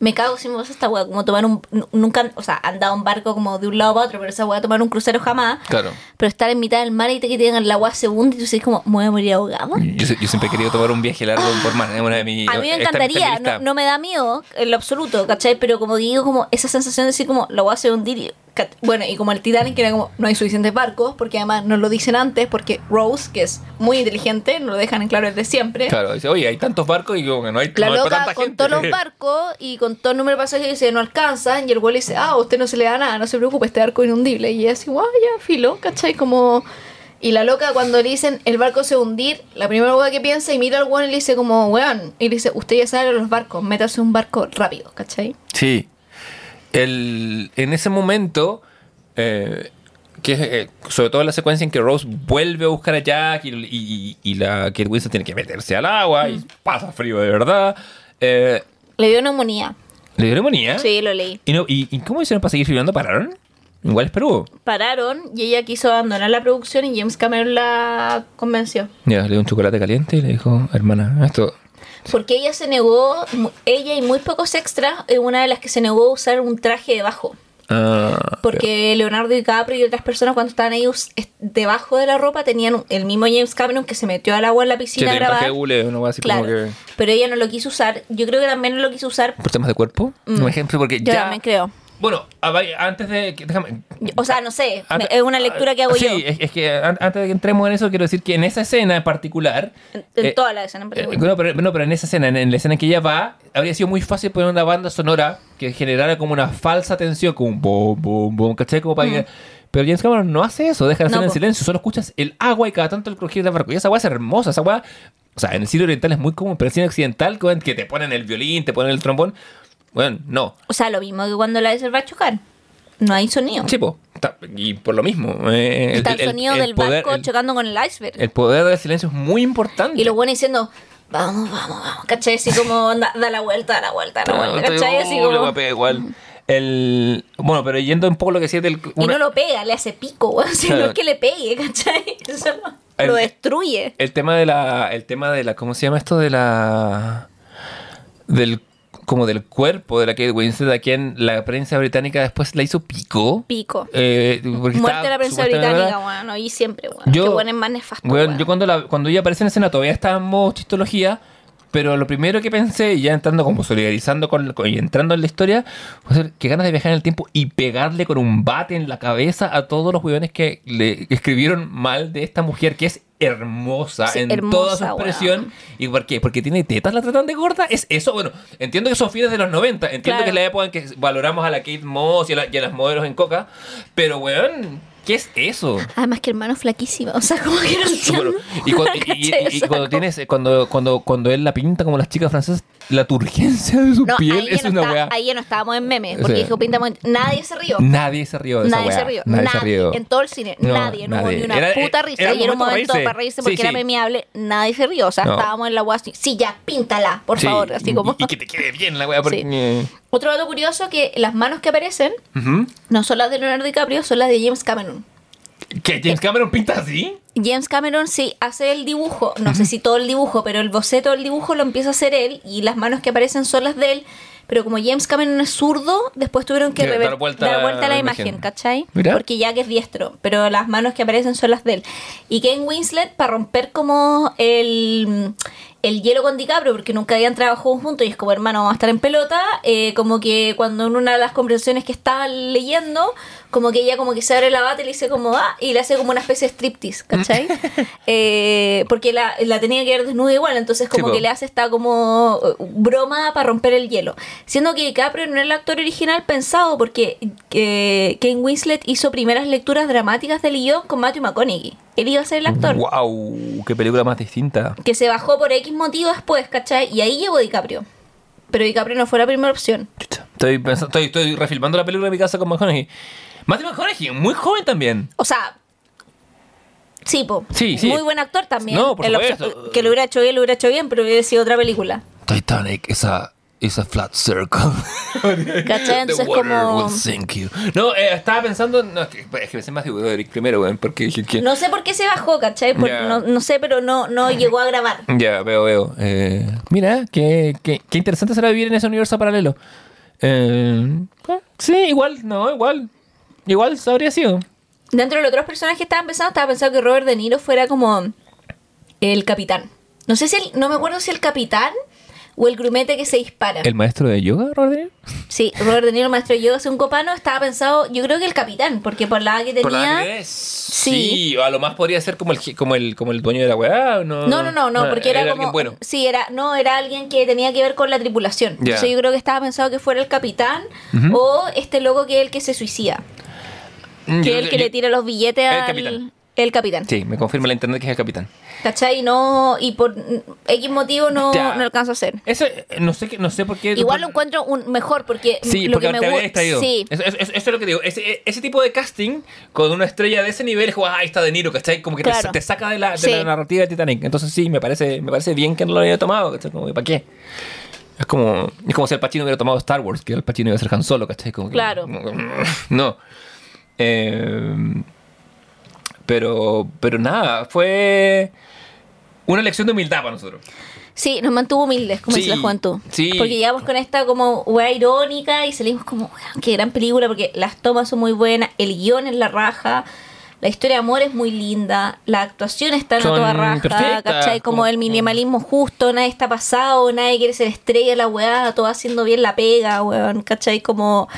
Me cago si me pasa esta weá, como tomar un... nu- Nunca, o sea, han dado un barco como de un lado para otro, pero esa weá tomar un crucero jamás. Claro. Pero estar en mitad del mar y te que tengan la agua segunda y tú dices como, me voy a morir ahogado. Yo, se- yo siempre he querido tomar un viaje largo por mar. Es una de mis. A mí me encantaría, no, no me da miedo en lo absoluto, ¿cachai? Pero como digo, como esa sensación de decir como, la voy a hacer hundir Bueno, y como el Titanic, que era como, no hay suficientes barcos, porque además nos lo dicen antes, porque Rose, que es muy inteligente, nos lo dejan en claro desde siempre. Claro, dice, oye, hay tantos barcos y como que no hay, La no hay para loca tanta con gente. todos los barcos y con todo el número de pasajeros dice no alcanzan y el güey dice, ah, a usted no se le da nada, no se preocupe, este barco es inundible. Y ella así, guau, ya, filo, ¿cachai? Como... Y la loca cuando le dicen el barco se va a hundir, la primera cosa que piensa y mira al weón y le dice como, weón, y le dice, usted ya sabe los barcos, métase un barco rápido, ¿cachai? Sí. El, en ese momento, eh, que eh, sobre todo en la secuencia en que Rose vuelve a buscar a Jack y, y- y la Kate Winslet tiene que meterse al agua y pasa frío de verdad. eh, Le dio neumonía. ¿Le dio neumonía? Sí, lo leí. ¿Y, no, y, y cómo hicieron para seguir filmando? ¿Pararon? Igual es Perú. Pararon y ella quiso abandonar la producción y James Cameron la convenció. Ya, le dio un chocolate caliente y le dijo, hermana, esto... Porque ella se negó, ella y muy pocos extras, es una de las que se negó a usar un traje debajo. ah, Porque Leonardo DiCaprio y otras personas cuando estaban ellos debajo de la ropa tenían el mismo James Cameron que se metió al agua en la piscina a grabar. así Claro, como que... pero ella no lo quiso usar. Yo creo que también no lo quiso usar. ¿Por temas de cuerpo? Un ejemplo, porque Mm. Yo ya... también creo. Bueno, antes de... que- Déjame... O sea, no sé, Antes- es una lectura que hago sí, yo. es, es que an- antes de que entremos en eso, quiero decir que en esa escena en particular... En, en eh, toda la escena. en eh, particular. no, pero, no, pero en esa escena, en, en la escena en que ella va, habría sido muy fácil poner una banda sonora que generara como una falsa tensión, como un boom, boom, boom, ¿cachai? Como para que- Pero James Cameron no hace eso, deja la No, escena en silencio, solo escuchas el agua y cada tanto el crujir del barco. Y esa agua es hermosa, esa agua... O sea, en el cine oriental es muy común, pero en el cine occidental, que te ponen el violín, te ponen el trombón... Bueno, no. O sea, lo mismo que cuando la de va a chocar. No hay sonido. Sí, po, y por lo mismo. eh, Está el, sonido del poder- barco chocando con el iceberg. El poder del silencio es muy importante. Y lo bueno diciendo, vamos, vamos, vamos. ¿Cachai? Así como da, da la vuelta, da la vuelta, da la vuelta. ¿Cachai? Así como. pegar igual. El, bueno, pero yendo un poco lo que decía del... Y una- no lo pega, le hace pico, weón. Si no Claro. es que le pegue, ¿cachai? Eso no- El- lo destruye. el tema de la... El tema de la... ¿Cómo se llama esto? De la... Del... Como del cuerpo de la Kate Winslet, a quien la prensa británica después la hizo pico. Pico. Eh, Muerte la prensa británica, weón. Y siempre, weón. Yo- bueno es más nefasto. Weón. yo cuando, la, cuando ella aparece en escena todavía estaba en modo chistología, pero lo primero que pensé, ya entrando como solidarizando con, con- y entrando en la historia, fue que ganas de viajar en el tiempo y pegarle con un bate en la cabeza a todos los weones que le escribieron mal de esta mujer que es hermosa Sí, en hermosa, toda su expresión. ¿Y por qué? Porque tiene tetas, la tratan de gorda. ¿Es eso? Bueno, entiendo que son fines de los 90, entiendo Claro. que es la época en que valoramos a la Kate Moss y a, la- y a las modelos en coca, pero weón, ¿qué es eso? Además que hermano flaquísima. O sea, como que no entiendo. Y, cuando, O tienes, cuando, cuando, cuando él la pinta como las chicas francesas, la turgencia de su No, piel ahí ya, es no una está- weá. ahí ya no estábamos en memes. O Porque sea, dijo pinta muy- Nadie se rió. Nadie se rió de esa Nadie weá. se rió. Nadie, Nadie, se rió. En todo el cine. No, nadie. No hubo ni una Era- puta era risa. un y era un momento para reírse. porque Sí, era memeable. Nadie se rió. O sea, estábamos en la weá así. Sí, ya, píntala, por Sí, favor. Así como. Y, que te quede bien la weá. Porque. Otro dato curioso que las manos que aparecen no son las de Leonardo DiCaprio, son las de James Cameron. ¿Que James Cameron pinta así? James Cameron sí hace el dibujo, no sé si todo el dibujo, pero el boceto del dibujo lo empieza a hacer él y las manos que aparecen son las de él. Pero como James Cameron es zurdo, después tuvieron que Que dar vuelta dar vuelta a la la imagen, imagen. ¿cachai? Mira. Porque Jack es diestro, pero las manos que aparecen son las de él. Y Ken Winslet, para romper como el, el hielo con DiCaprio, porque nunca habían trabajado juntos y es como, hermano, vamos a estar en pelota, eh, como que cuando en una de las conversaciones que estaban leyendo, como que ella como que se abre la bata y le dice como, ah, y le hace como una especie de striptease, ¿cachai? Eh, porque la, la tenía que ver desnuda igual, entonces como que le hace esta como eh, broma para romper el hielo. Siendo que DiCaprio no era el actor original pensado porque eh, Ken Winslet hizo primeras lecturas dramáticas del guion con Matthew McConaughey. Él iba a ser el actor. ¡Wow! ¡Qué película más distinta! Que se bajó por X motivo después, ¿cachai? Y ahí llegó DiCaprio. Pero DiCaprio no fue la primera opción. Estoy, pensando, estoy, estoy refilmando la película de mi casa con McConaughey. Matthew McConaughey, muy joven también. O sea, sí, po. Sí, sí. Muy buen actor también. No, por El supuesto. Que lo hubiera hecho bien, lo hubiera hecho bien, pero hubiera sido otra película. Titanic, esa, esa flat circle. ¿Cachai? Entonces The water como... will sink you. No, eh, estaba pensando. No, es que, es que pensé más de Eric primero, weón, porque dije que. No sé por qué se bajó, ¿cachai? Por- no, no sé, pero no, no llegó a grabar. Ya, veo, veo. Eh, mira, qué, qué, qué interesante será vivir en ese universo paralelo. Eh, eh, sí, igual, no, igual. Igual habría sido. Dentro de los otros personajes que estaban pensando, estaba pensando que Robert De Niro fuera como el capitán. No sé si el, no me acuerdo si el capitán o el grumete que se dispara. ¿El maestro de yoga, Rodríguez? Sí, Robert De Niro, el maestro de yoga, un copano, estaba pensado, yo creo que el capitán, porque por la edad que tenía... ¿Por la que es? Sí. a lo más podría ser como el, como el, como el dueño de la weá. No, No, no, no, no, porque era, como. bueno. Sí, era, no, era alguien que tenía que ver con la tripulación. Entonces yo creo que estaba pensado que fuera el capitán o este loco que es el que se suicida. Mm, Que yo- es el que yo- le tira los billetes El al. capitán. El capitán. Sí, me confirma la internet que es el capitán. ¿Cachai? No, y por mm, X motivo no, Ya. no alcanzo a hacer. Eso, no sé, no sé por qué. Igual lo encuentro un mejor porque Sí, lo porque que me gusta. Sí, Eso, eso- eso es lo que digo. Ese, ese tipo de casting con una estrella de ese nivel es como, ah, ahí está De Niro, ¿cachai? Como que te- Claro. te, saca de la, de Sí. la narrativa de Titanic. Entonces sí, me parece, me parece bien que no lo haya tomado, ¿cachai? Como, ¿para qué? Es como, es como si el Pacino hubiera tomado Star Wars, que el Pacino iba a ser Han Solo, ¿cachai? Como que- Claro. No. Eh, pero, pero nada, fue una lección de humildad para nosotros. sí, nos mantuvo humildes, como Sí, dice la juventud. sí. Porque llegamos con esta como weá irónica y salimos como, weón, qué gran película, porque las tomas son muy buenas, el guion es la raja. La historia de amor es muy linda, la actuación está en Son toda raja, ¿cachai? Como como- el minimalismo justo, nadie está pasado, nadie quiere ser estrella la weá, todo haciendo bien la pega, weón, ¿cachai? Como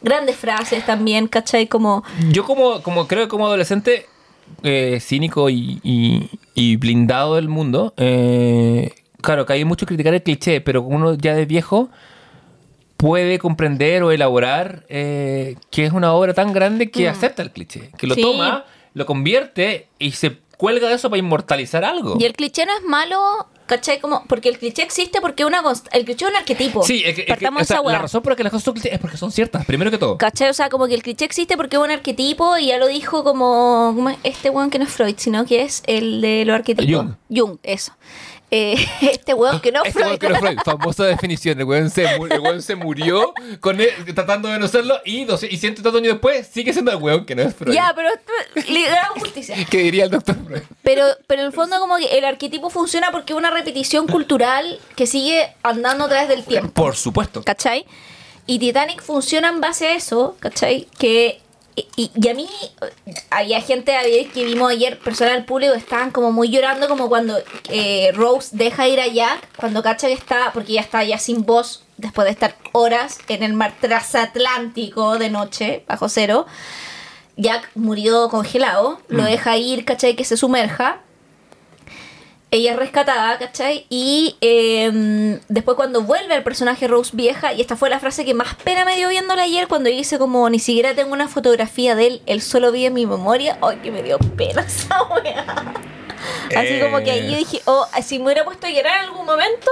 grandes frases también, ¿cachai? Como Yo como, como creo que como adolescente eh, cínico y, y- y blindado del mundo, eh, claro, que hay mucho criticar el cliché, pero uno ya de viejo puede comprender o elaborar eh, que es una obra tan grande que acepta el cliché, que lo Mm. Sí. toma, lo convierte y se cuelga de eso para inmortalizar algo. Y el cliché no es malo, ¿cachai? Como, porque el cliché existe porque una el cliché es un arquetipo. Sí, es que, es que- Partamos o sea, la razón por la que las cosas son clichés es porque son ciertas, primero que todo. ¿Cachai? O sea, como que el cliché existe porque es un arquetipo y ya lo dijo como, como este weón que no es Freud, sino que es el de los arquetipos. Jung. Jung, eso. Eh, este weón que no es Este weón Freud. que no Freud, famosa definición. El weón se, mu- el weón se murió con tratando de no serlo y, doce- y ciento tantos años después sigue siendo el weón que no es Freud. ya, pero esto- le damos justicia. ¿Qué diría el doctor Freud? Pero, pero en el fondo como que el arquetipo funciona porque es una repetición cultural que sigue andando a través del tiempo. Por supuesto. ¿cachai? Y Titanic funciona en base a eso, ¿cachai? Que, y, y- a mí, había gente había- que vimos ayer, personas del público, estaban como muy llorando, como cuando eh, Rose deja ir a Jack, cuando cacha que está, porque ya está ya sin voz, después de estar horas en el mar transatlántico de noche, bajo cero. Jack murió congelado, lo deja ir, ¿cachai? Que se sumerja ella es rescatada, ¿cachai? Y eh, después cuando vuelve el personaje Rose vieja, y esta fue la frase que más pena me dio viéndola ayer, cuando dice como, ni siquiera tengo una fotografía de él, él solo vive en mi memoria, ay, que me dio pena esa weá. Así como que ahí yo dije, oh, si me hubiera puesto a llorar en algún momento,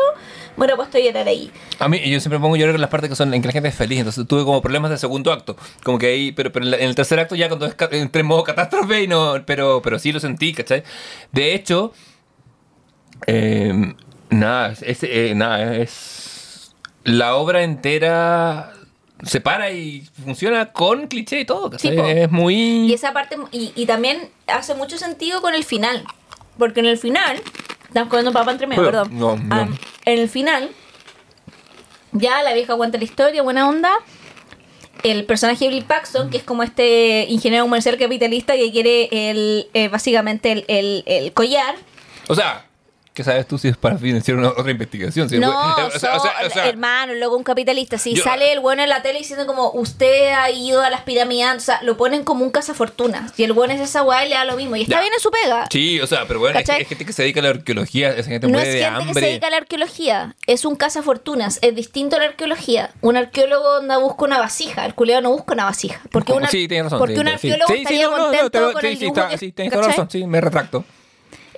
me hubiera puesto a llorar ahí. A mí, yo siempre pongo llorar en las partes que son en que la gente es feliz. Entonces tuve como problemas de segundo acto. Como que ahí, pero, pero en, el tercer acto ya cuando es entré en modo catástrofe y no. Pero, pero sí lo sentí, ¿cachai? De hecho, eh, nada, es, eh, nada, es. La obra entera se para y funciona con cliché y todo, es muy. Y esa parte, y, y también hace mucho sentido con el final. Porque en el final, estamos comiendo papa entre medio, perdón. no, no. Ah, en el final, ya la vieja aguanta la historia, buena onda. El personaje de Bill Paxton, que es como este ingeniero comercial capitalista que quiere el, eh, básicamente el, el- el collar. O sea, ¿qué sabes tú si es para financiar una otra investigación? Si no, fue- o sea, o sea, o sea, hermano, luego un capitalista. Si Yo- sale el bueno en la tele diciendo como usted ha ido a las pirámides, o sea, lo ponen como un cazafortunas. Y el bueno es esa weá y le da lo mismo. Y está Ya. bien en su pega. Sí, o sea, pero bueno, es, es gente que se dedica a la arqueología, esa gente No es de gente que se hambre. dedica a la arqueología, es un cazafortunas, es distinto a la arqueología. Un arqueólogo anda busca una vasija, el culeado no busca una vasija. Porque, una, sí, tienes razón. porque sí, un arqueólogo Sí, estaría no, no, no, contento te lo- con sí, el sí, dibujo sí, tienes razón, sí, me retracto.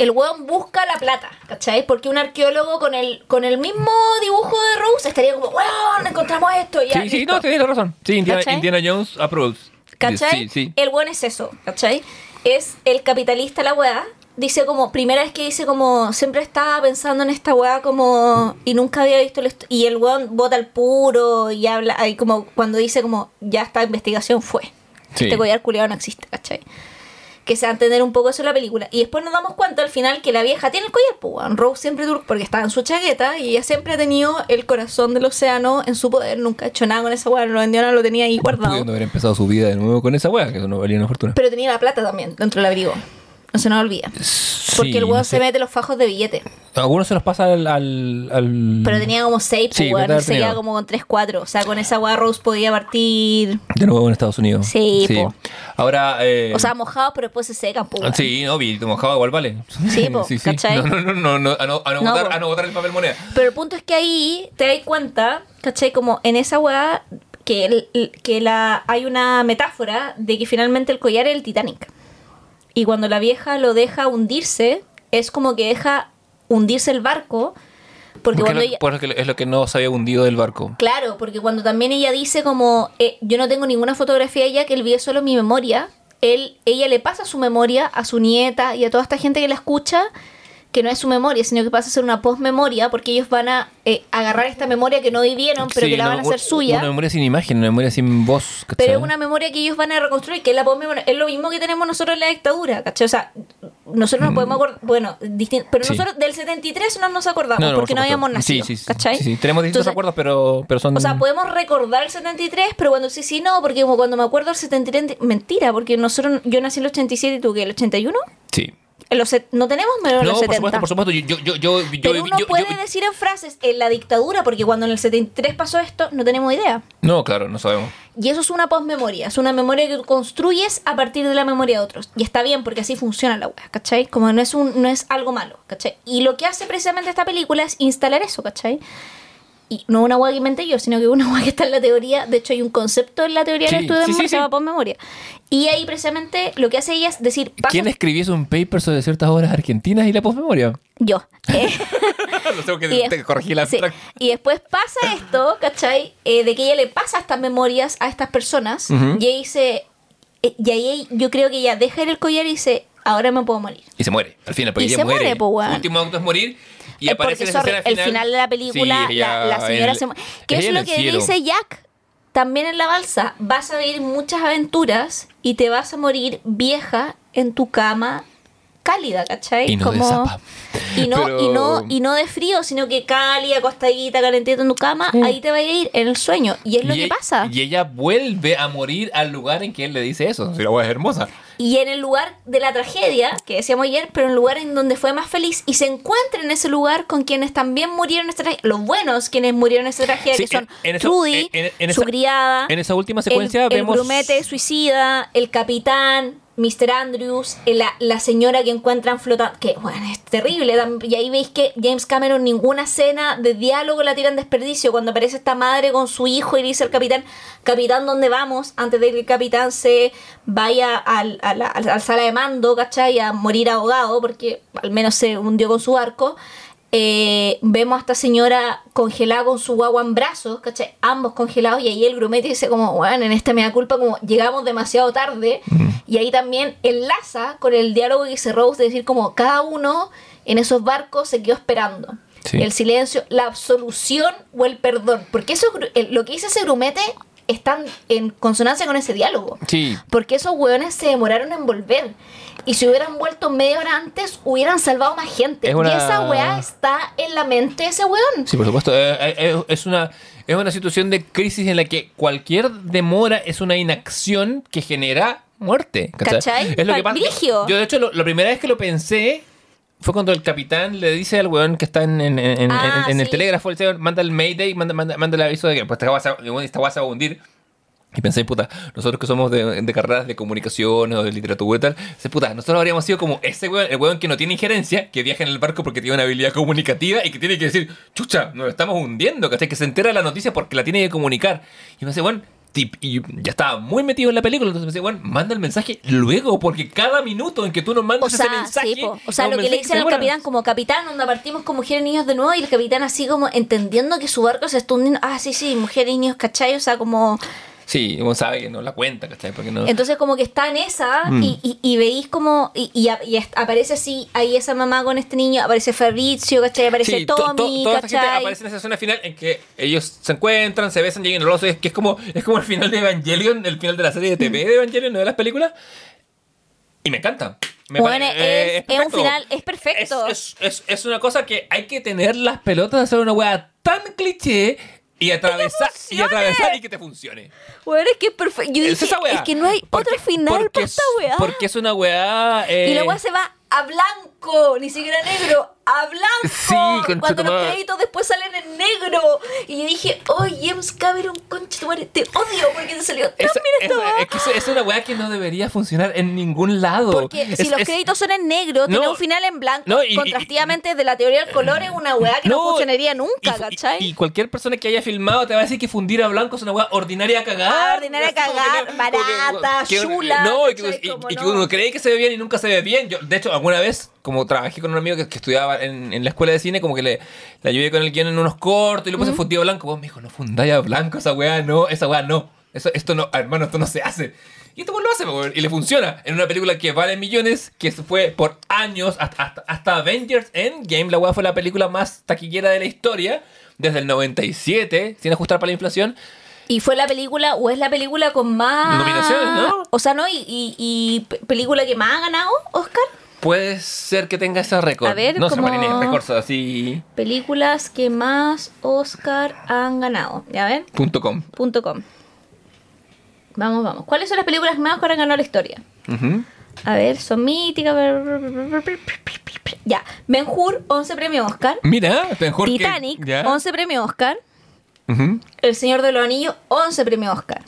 El weón busca la plata, ¿cachai? Porque un arqueólogo con el, con el mismo dibujo de Rose estaría como, weón, encontramos esto. Ya, Sí, sí, listo". no, tienes razón. Sí, Indiana, Jones approves. ¿Cachai? Sí, sí. El buen es eso, ¿cachai? Es el capitalista la weá. Dice como, primera vez que dice como, siempre estaba pensando en esta weá como, y nunca había visto, el y el weón bota al puro y habla, ahí como cuando dice como, ya esta investigación fue. Sí. Este collar culiado no existe, ¿cachai? Que se va a entender un poco eso en la película. Y después nos damos cuenta al final que la vieja tiene el collar, pues. Rose siempre tuvo, porque estaba en su chaqueta y ella siempre ha tenido el corazón del océano en su poder. Nunca ha hecho nada con esa weá, no lo vendió, nada, lo tenía ahí guardado. Pudiendo haber empezado su vida de nuevo con esa wea, que eso no valía una fortuna. Pero tenía la plata también dentro del abrigo. No se nos olvida. Porque Sí, el weón no se sé. mete los fajos de billete. Algunos se los pasa al. al, al- Pero tenía como 6, Sí, pues, weón. se queda tenido. como con 3, 4. O sea, con esa weá Rose podía partir. De nuevo en Estados Unidos. Sí, po. Ahora. eh, O sea, mojados, pero después se secan, pues. weón. Sí, no, vi, mojado igual vale. Sí, po, ¿cachai? No, no, no, no, no, a no, a no No, botar, po. a no botar el papel moneda. Pero el punto es que ahí te das cuenta, ¿cachai? Como en esa weá que, el- que la, hay una metáfora de que finalmente el collar es el Titanic. Y cuando la vieja lo deja hundirse, es como que deja hundirse el barco. Porque Porque cuando es, lo, ella... porque es lo que no se había hundido del barco. Claro, porque cuando también ella dice como eh, yo no tengo ninguna fotografía de ella que él vio solo mi memoria, él, ella le pasa su memoria a su nieta y a toda esta gente que la escucha, que no es su memoria, sino que pasa a ser una postmemoria, porque ellos van a eh, agarrar esta memoria que no vivieron, pero Sí, que la van a hacer suya. Una memoria sin imagen, una memoria sin voz. ¿cachai? Pero es una memoria que ellos van a reconstruir, que es la postmemoria. Es lo mismo que tenemos nosotros en la dictadura, ¿cachai? O sea, nosotros nos podemos acordar, bueno, pero Mm. Sí. nosotros del 73 no nos acordamos No, no, porque por no habíamos nacido, Sí, sí, sí, ¿cachai? sí, sí. Tenemos distintos Entonces, acuerdos, pero, pero son. O sea, podemos recordar el 73, pero cuando sí, sí, no, porque como cuando me acuerdo del 73, mentira, porque nosotros, yo nací en el 87 y tú, ¿qué? ¿El 81? Sí. En los no tenemos menos en No, los por 70. supuesto, por supuesto. Yo, yo, yo, pero uno puede decir en frases, en la dictadura, porque cuando en el 73 pasó esto, no tenemos idea. No, claro, no sabemos. Y eso es una postmemoria, es una memoria que construyes a partir de la memoria de otros. Y está bien, porque así funciona la wea, ¿cachai? Como no es, un, no es algo malo, ¿cachai? Y lo que hace precisamente esta película es instalar eso, ¿cachai? Y no una wea que inventé yo, sino que una wea que está en la teoría. De hecho, hay un concepto en la teoría Sí, del estudio de sí, memoria sí, que se sí. llama postmemoria. Y ahí precisamente lo que hace ella es decir, paso- ¿Quién escribió un paper sobre ciertas obras argentinas y la postmemoria? Yo. Eh, por qué Y te corregí la sí. Y después pasa esto, ¿cachai? Eh, de que ella le pasa estas memorias a estas personas. Ujú. Y ella dice. eh, y ahí yo creo que ella deja ir el collar y dice: Ahora me puedo morir. Y se muere. Al final, porque Y ella se muere. muere, po. Su último acto es morir. Y Eh, aparece porque, en esa sorry, escena el final de la película, Sí, ella la, la señora en- se muere. ¿Qué es lo el que cielo. dice Jack? También en la balsa, vas a vivir muchas aventuras y te vas a morir vieja en tu cama cálida, ¿cachai? Y no de zapa. Y no, Pero- y, no, y no de frío, sino que cálida, acostadita, calentita en tu cama, ahí te va a ir en el sueño. Y es lo y que ella- pasa. Y ella vuelve a morir al lugar en que él le dice eso. Si la wea es hermosa. Y en el lugar de la tragedia, que decíamos ayer, pero en el lugar en donde fue más feliz, y se encuentra en ese lugar con quienes también murieron en esta tragedia, los buenos quienes murieron en esta tragedia, Sí, que son en- en esa- Trudy, en- en su esa- criada, En esa última secuencia el, vemos. el grumete suicida, el capitán, Mr. Andrews, eh, la, la señora que encuentran flotando, que bueno, es terrible, y ahí veis que James Cameron ninguna escena de diálogo la tiran desperdicio, cuando aparece esta madre con su hijo y dice al capitán, capitán, ¿dónde vamos? Antes de que el capitán se vaya al, sala de mando, ¿cachai? A morir ahogado, porque al menos se hundió con su barco. Eh, vemos a esta señora congelada con su guagua en brazos, ¿cachai? Ambos congelados y ahí el grumete dice como, bueno, en este me da culpa como llegamos demasiado tarde y ahí también enlaza con el diálogo que dice Rose de decir como cada uno en esos barcos se quedó esperando. Sí. El silencio, la absolución o el perdón. Porque eso, lo que dice ese grumete están en consonancia con ese diálogo. Sí. Porque esos hueones se demoraron en volver. Y si hubieran vuelto media hora antes, hubieran salvado más gente. Es una- Y esa weá está en la mente de ese weón. Sí, por supuesto. Eh, eh, eh, es, una, es una situación de crisis en la que cualquier demora es una inacción que genera muerte. ¿Cachai? Es lo que pasa. Yo, de hecho, lo- la primera vez que lo pensé fue cuando el capitán le dice al weón que está en, en- en- en- Ah, en el telégrafo, le dice, manda el mayday, manda, manda, manda el aviso de que pues, esta guasa va a hundir. Y pensé, puta, nosotros que somos de, de carreras de comunicación o de literatura y tal, dice, puta, nosotros habríamos sido como ese weón, el weón que no tiene injerencia, que viaja en el barco porque tiene una habilidad comunicativa y que tiene que decir, chucha, nos estamos hundiendo, ¿cachai? Que se entera de la noticia porque la tiene que comunicar. Y me dice, bueno, tip, y ya estaba muy metido en la película, entonces me dice, bueno, manda el mensaje luego, porque cada minuto en que tú nos O mandas sea, ese mensaje. sí, o sea lo que le dicen al se capitán, como capitán, donde partimos con mujeres y niños de nuevo, y el capitán así como entendiendo que su barco se está hundiendo. Ah, sí, sí, mujeres y niños, ¿cachai? O sea, como. Sí, uno sabe que no la cuenta, ¿cachai? Porque no... Entonces como que está en esa Mm. y, y- y veis como y, aparece así ahí esa mamá con este niño, aparece Fabrizio, ¿cachai? Aparece Sí, to- to- Tommy, toda esta gente ¿cachai? aparece en esa escena final en que ellos se encuentran, se besan, llegan al oso. Es que es como, es como el final de Evangelion, el final de la serie de TV de Evangelion, ¿no de las películas? Y me encanta. Me Bueno, es- es un perfecto. final- es perfecto. Es, es- es- es una cosa que hay que tener las pelotas de hacer una wea tan cliché y atravesar, y atravesar y que te funcione. Weón, es que es perfecto. Yo Es dije, weá. es que no hay Porque- otro final porque para es- esta weá. Porque es una weá. eh, Y la weá se va a blanco, ni siquiera negro, a blanco. Sí, Cuando los créditos después salen en negro. Y yo dije, oh, James Cameron, concha tu madre, te odio porque te salió tan esa- bien esta esa- weá. es que es- es una weá que no debería funcionar en ningún lado. Porque si los es- créditos son en negro, tiene No, un final en blanco, no, y- contrastivamente de la teoría del color es una weá que no, funcionaría nunca, ¿cachai? Y, cualquier persona que haya filmado te va a decir que fundir a blanco es una weá ordinaria a cagar. Ah, ordinaria a cagar, que no- barata, que- chula, No, y que, que no. uno cree que se ve bien y nunca se ve bien. Yo, de hecho, alguna vez, como trabajé con un amigo que, que estudiaba en, en la escuela de cine, como que le, le ayudé con el guion en unos cortos y le puse fundido blanco. Vos me dijo, no fundáis a blanco esa weá, no, esa weá no. Eso, esto no, hermano, esto no se hace. Y este weón lo hace, weón, y le funciona. En una película que vale millones, que se fue por años, hasta, hasta, hasta Avengers Endgame, la weá fue la película más taquillera de la historia, desde el 97, sin ajustar para la inflación. Y fue la película, o es la película con más. Nominaciones, ¿no? O sea, ¿no? Y, y, y pe- película que más ha ganado, Oscar. Puede ser que tenga ese récord. A ver, no sé, como- Marini, récords así. Películas que más Oscar han ganado. ¿Ya ven? Punto com. Punto com. Vamos, vamos. ¿Cuáles son las películas que más Oscar han ganado en la historia? A ver, son míticas. Ya. Ben Hur, 11 premios Oscar. Mira, mejor que- Titanic, ya. 11 premios Oscar. El Señor de los Anillos, 11 premios Oscar.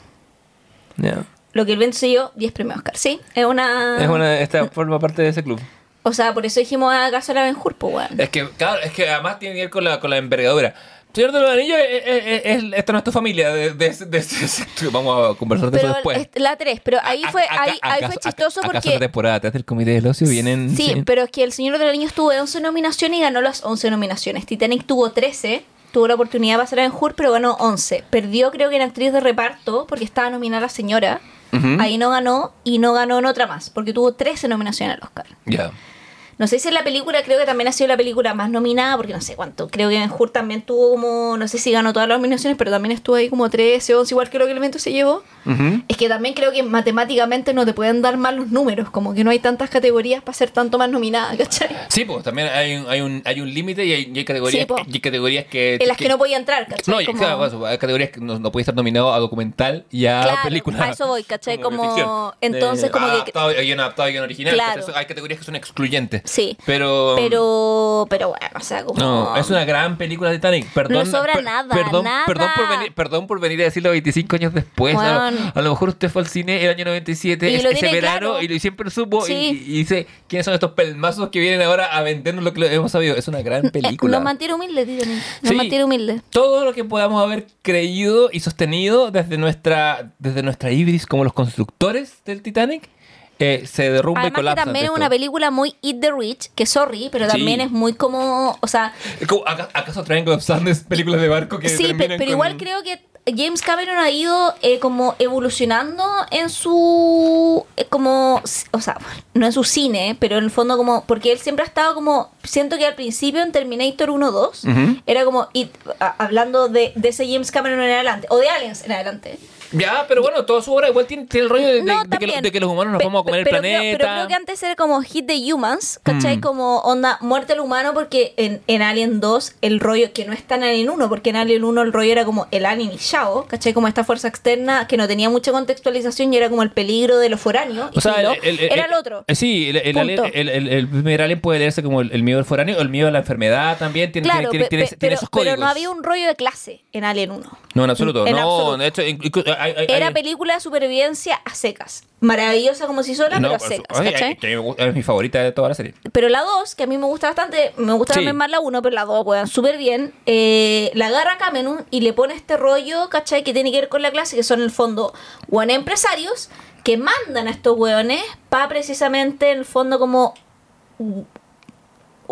Ya. Lo que el viento se yo, 10 premios Oscar. Sí, es una. Es una, esta forma parte de ese club. O sea, por eso dijimos a la Ben Hur, pues, weón. Es que, claro, es que además tiene que ver con la, con la envergadura. Señor de los Anillos, es, es- es- esta no es tu familia. De, de, de- de- vamos a conversar de Pero eso después. es- la 3, pero ahí A- fue, acá- ahí, fue chistoso porque. la temporada 3 del Comité del Ocio vienen... Sí, pero es que El Señor de los Anillos tuvo 11 nominaciones y ganó las 11 nominaciones. Titanic tuvo 13, tuvo la oportunidad de pasar a Ben Hur, pero ganó 11. Perdió, creo que en actriz de reparto, porque estaba nominada la señora. Ahí no ganó y no ganó en otra más, porque tuvo 13 nominaciones al Oscar. Ya. No sé si en la película, creo que también ha sido la película más nominada, porque no sé cuánto. Creo que Ben Hur también tuvo como, no sé si ganó todas las nominaciones, pero también estuvo ahí como 13, 11, igual que lo que el evento se llevó. Es que también creo que matemáticamente no te pueden dar mal los números, como que no hay tantas categorías para ser tanto más nominada, ¿cachai? Sí, pues también hay un, hay un, hay un límite y hay, y hay categorías, Sí, y hay categorías que... En las que no podía entrar, ¿cachai? No, Como- claro, eso, hay categorías que no, no puede estar nominado a documental y a Claro, película. a eso voy, ¿cachai? Como- entonces, Eh, como que- adaptado, guion adaptado, guion original. Claro. Hay categorías que son excluyentes. Sí. Pero... Pero, pero bueno, o sea, como... No, es una gran película de Titanic. Perdón, No sobra per- nada, perdón, nada. Perdón por, venir, perdón por venir a decirlo 25 años después. A, Juan. A lo mejor usted fue al cine el año 97, Y es- ese verano, claro. y lo siempre supo. Sí. Y, y dice, ¿quiénes son estos pelmazos que vienen ahora a vendernos lo que hemos sabido? Es una gran Eh, película. Nos mantiene humildes, Titanic. Nos Sí. mantiene humildes. Todo lo que podamos haber creído y sostenido desde nuestra, desde nuestra ibris como los constructores del Titanic eh, se derrumba y Además que colapsa. también es una película muy Eat the Rich, que sorry, pero también Sí. es muy como, o sea, Es como, ¿aca- ¿Acaso of Sadness películas de barco que sí, pero, con- igual creo que James Cameron ha ido eh, como evolucionando en su, eh, como, o sea, no en su cine, pero en el fondo como, porque él siempre ha estado como, siento que al principio en Terminator 1-2 Ujú. era como, y, a- hablando de, de ese James Cameron en adelante, o de Aliens en adelante. Ya, pero bueno, toda su obra igual tiene, tiene el rollo de, de- No, de que, lo- también. de que los humanos nos Pe- vamos a comer pero el planeta. Creo, pero creo que antes era como Hit the Humans, ¿cachai? Mm. Como onda muerte al humano, porque en, en Alien 2 el rollo, que no está en Alien 1, porque en Alien 1 el rollo era como el alien y Shao, ¿cachai? Como esta fuerza externa que no tenía mucha contextualización y era como el peligro de los foráneos. O sea, filo, el, el- era el- otro. eh, Sí, el, primer alien puede leerse como el, miedo al foráneo el miedo a la enfermedad también. Tiene, Claro, tiene, pe- tiene, pe- tiene pero, esos pero códigos. no había un rollo de clase en Alien 1. No, en absoluto. En no, absoluto. de hecho, hay- hay- Era película de supervivencia a secas. Maravillosa como si sola, No, pero a secas, ay, ¿cachai? que gusta- es mi favorita de toda la serie. Pero la 2, que a mí me gusta bastante, me gusta Sí. también más la 1, pero la 2, weón, súper bien. eh, la agarra Cameron y le pone este rollo, ¿cachai? Que tiene que ver con la clase, que son en el fondo, weón, empresarios que mandan a estos weones para precisamente, en el fondo, como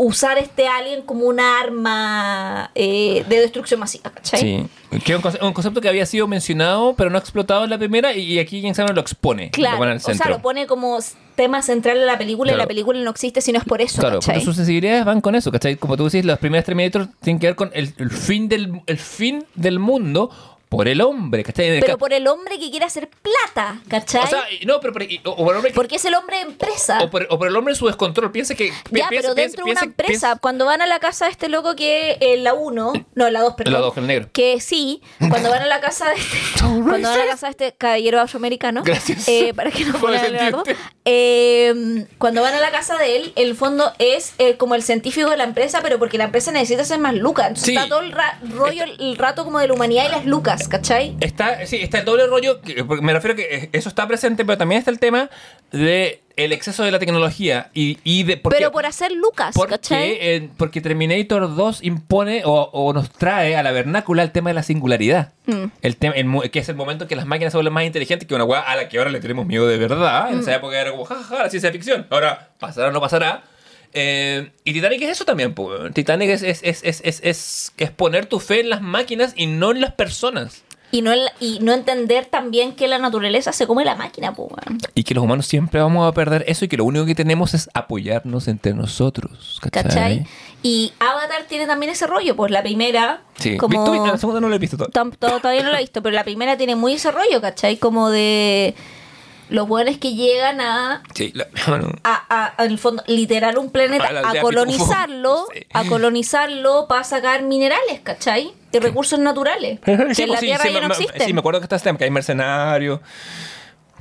usar este alien como un arma eh, de destrucción masiva, ¿cachai? Sí. Que es un, conce- un concepto que había sido mencionado, pero no explotado en la primera, y, y aquí James Cameron lo expone. Claro, lo pone o sea, lo pone como tema central de la película y Claro. la película no existe si no es por eso, Claro, ¿cachai? porque sus sensibilidades van con eso, ¿cachai? Como tú decís, las primeras Terminator tienen que ver con el, el fin, del, el fin del mundo por el hombre, ¿cachai? Pero por el hombre que quiere hacer plata, ¿cachai? O sea, no, pero, o, o por el hombre que- Porque es el hombre de empresa. o por, o por el hombre en su descontrol. Piensa que. Ya, piensa- pero piensa- dentro de una piensa- empresa, cuando van a la casa de este loco que es la 1, no, la 2, perdón. La dos, el negro. Que sí, cuando van a la casa de este, cuando van a la casa de este caballero afroamericano, Gracias. eh, para que no sentido. eh, cuando van a la casa de él, el fondo es eh, como el científico de la empresa, pero porque la empresa necesita hacer más lucas. Entonces Sí. está todo el ra- rollo, el rato como de la humanidad y las lucas, ¿cachai? Está, sí, está el doble rollo, que- me refiero que eso está presente, pero también está el tema de el exceso de la tecnología y, y de... porque- pero por hacer lucas, porque, ¿cachai? eh, porque Terminator 2 impone o, o nos trae a la vernácula el tema de la singularidad. Mm. El tema, que es el momento en que las máquinas se vuelven más inteligentes que una weá a la que ahora le tenemos miedo de verdad. Mm. En esa época era como, jajaja, la ciencia ficción. Ahora, ¿pasará o no pasará? Eh, y Titanic es eso también, weón. Titanic es, es, es, es, es, es- es poner tu fe en las máquinas y no en las personas. Y no, el- y no entender también que la naturaleza se come la máquina, pues. Y que los humanos siempre vamos a perder eso y que lo único que tenemos es apoyarnos entre nosotros. ¿Cachai? ¿Cachai? Y Avatar tiene también ese rollo, pues la primera, Sí. como... ¿Tú- la segunda no la he visto todavía. Todavía no la he visto, pero la primera tiene muy ese rollo, ¿cachai? Como de los buenos que llegan a, Sí, la- bueno. a, a- en el fondo, literal un planeta, A la a, colonizarlo. Sí. a colonizarlo para sacar minerales, ¿cachai? De recursos naturales. que en la pues sí, Tierra ya no existen. Sí, me acuerdo que está este tema, que hay mercenarios.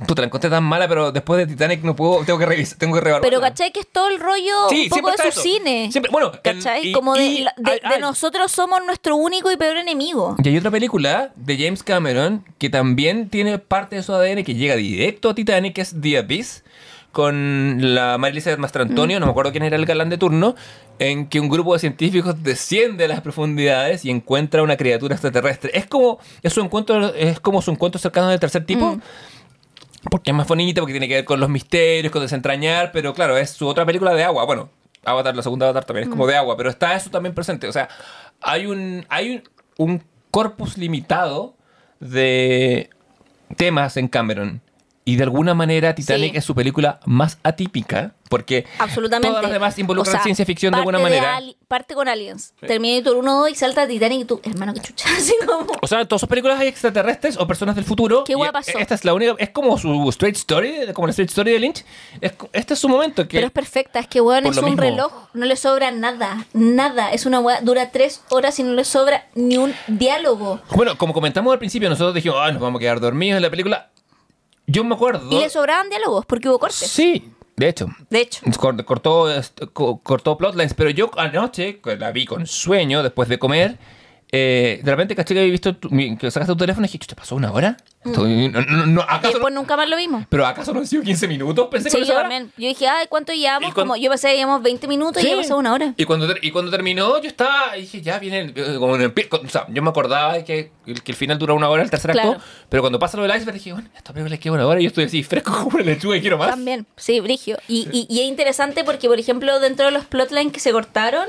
Puta, la encontré tan mala, pero después de Titanic no puedo, tengo que revisar, tengo que revaluarla. Pero ¿cachai? Que es todo el rollo Sí, un poco de su eso. cine. Siempre- bueno, ¿cachai? y- Como de, y- la- de- ay, de ay. nosotros somos nuestro único y peor enemigo. Y hay otra película de James Cameron que también tiene parte de su ADN que llega directo a Titanic, que es The Abyss, con la Elizabeth Mastrantonio, no me acuerdo quién era el galán de turno, en que un grupo de científicos desciende a las profundidades y encuentra una criatura extraterrestre. Es como, es su encuentro, es como su encuentro cercano del tercer tipo. Porque es más bonita, porque tiene que ver con los misterios, con desentrañar, pero claro, es su otra película de agua. Bueno, Avatar, la segunda Avatar también es como de agua, pero está eso también presente. O sea, hay un, hay un, un corpus limitado de temas en Cameron. Y de alguna manera Titanic Sí. es su película más atípica, porque Absolutamente. todas las demás involucran O sea, ciencia ficción de alguna manera. ali- parte con Aliens. Terminator 1 y salta a Titanic y tú, hermano, que chucha. Así como. O sea, en todas sus películas hay extraterrestres o personas del futuro. ¿Qué guay pasó? Esta es la única. Es como su straight story, como la straight story de Lynch. Es, este es su momento. Que, Pero es perfecta, es que weón es un mismo. reloj, no le sobra nada, nada. Es una weá, dura tres horas y no le sobra ni un diálogo. Bueno, como comentamos al principio, nosotros dijimos, ah, nos vamos a quedar dormidos en la película. Yo me acuerdo. Y le sobraban diálogos porque hubo cortes. Sí, de hecho. De hecho. Cort- Cortó, est- co- cortó plotlines, pero yo anoche, la vi con sueño después de comer, eh, de repente caché que había visto tu- que sacaste tu teléfono y dije, ¿te pasó una hora? Estoy- no, no, no, Y ¿acaso no- después nunca más lo vimos. ¿Pero acaso no han sido 15 minutos? Pensé que Sí, no yo también. Yo dije, ay, ¿cuánto llevamos? Cuando- Como, yo pensé que llevamos 20 minutos y ya pasó una hora. Y cuando, y cuando terminó, yo estaba, y dije, ya viene, eh, como en el o sea, yo me acordaba de que, el- que el final dura una hora, el tercer acto, pero cuando pasa lo del iceberg, dije, bueno, esta película le queda una hora y yo estoy así, fresco como una lechuga y quiero más. También, sí, Brigio. Y, y, y es interesante porque, por ejemplo, dentro de los plotlines que se cortaron,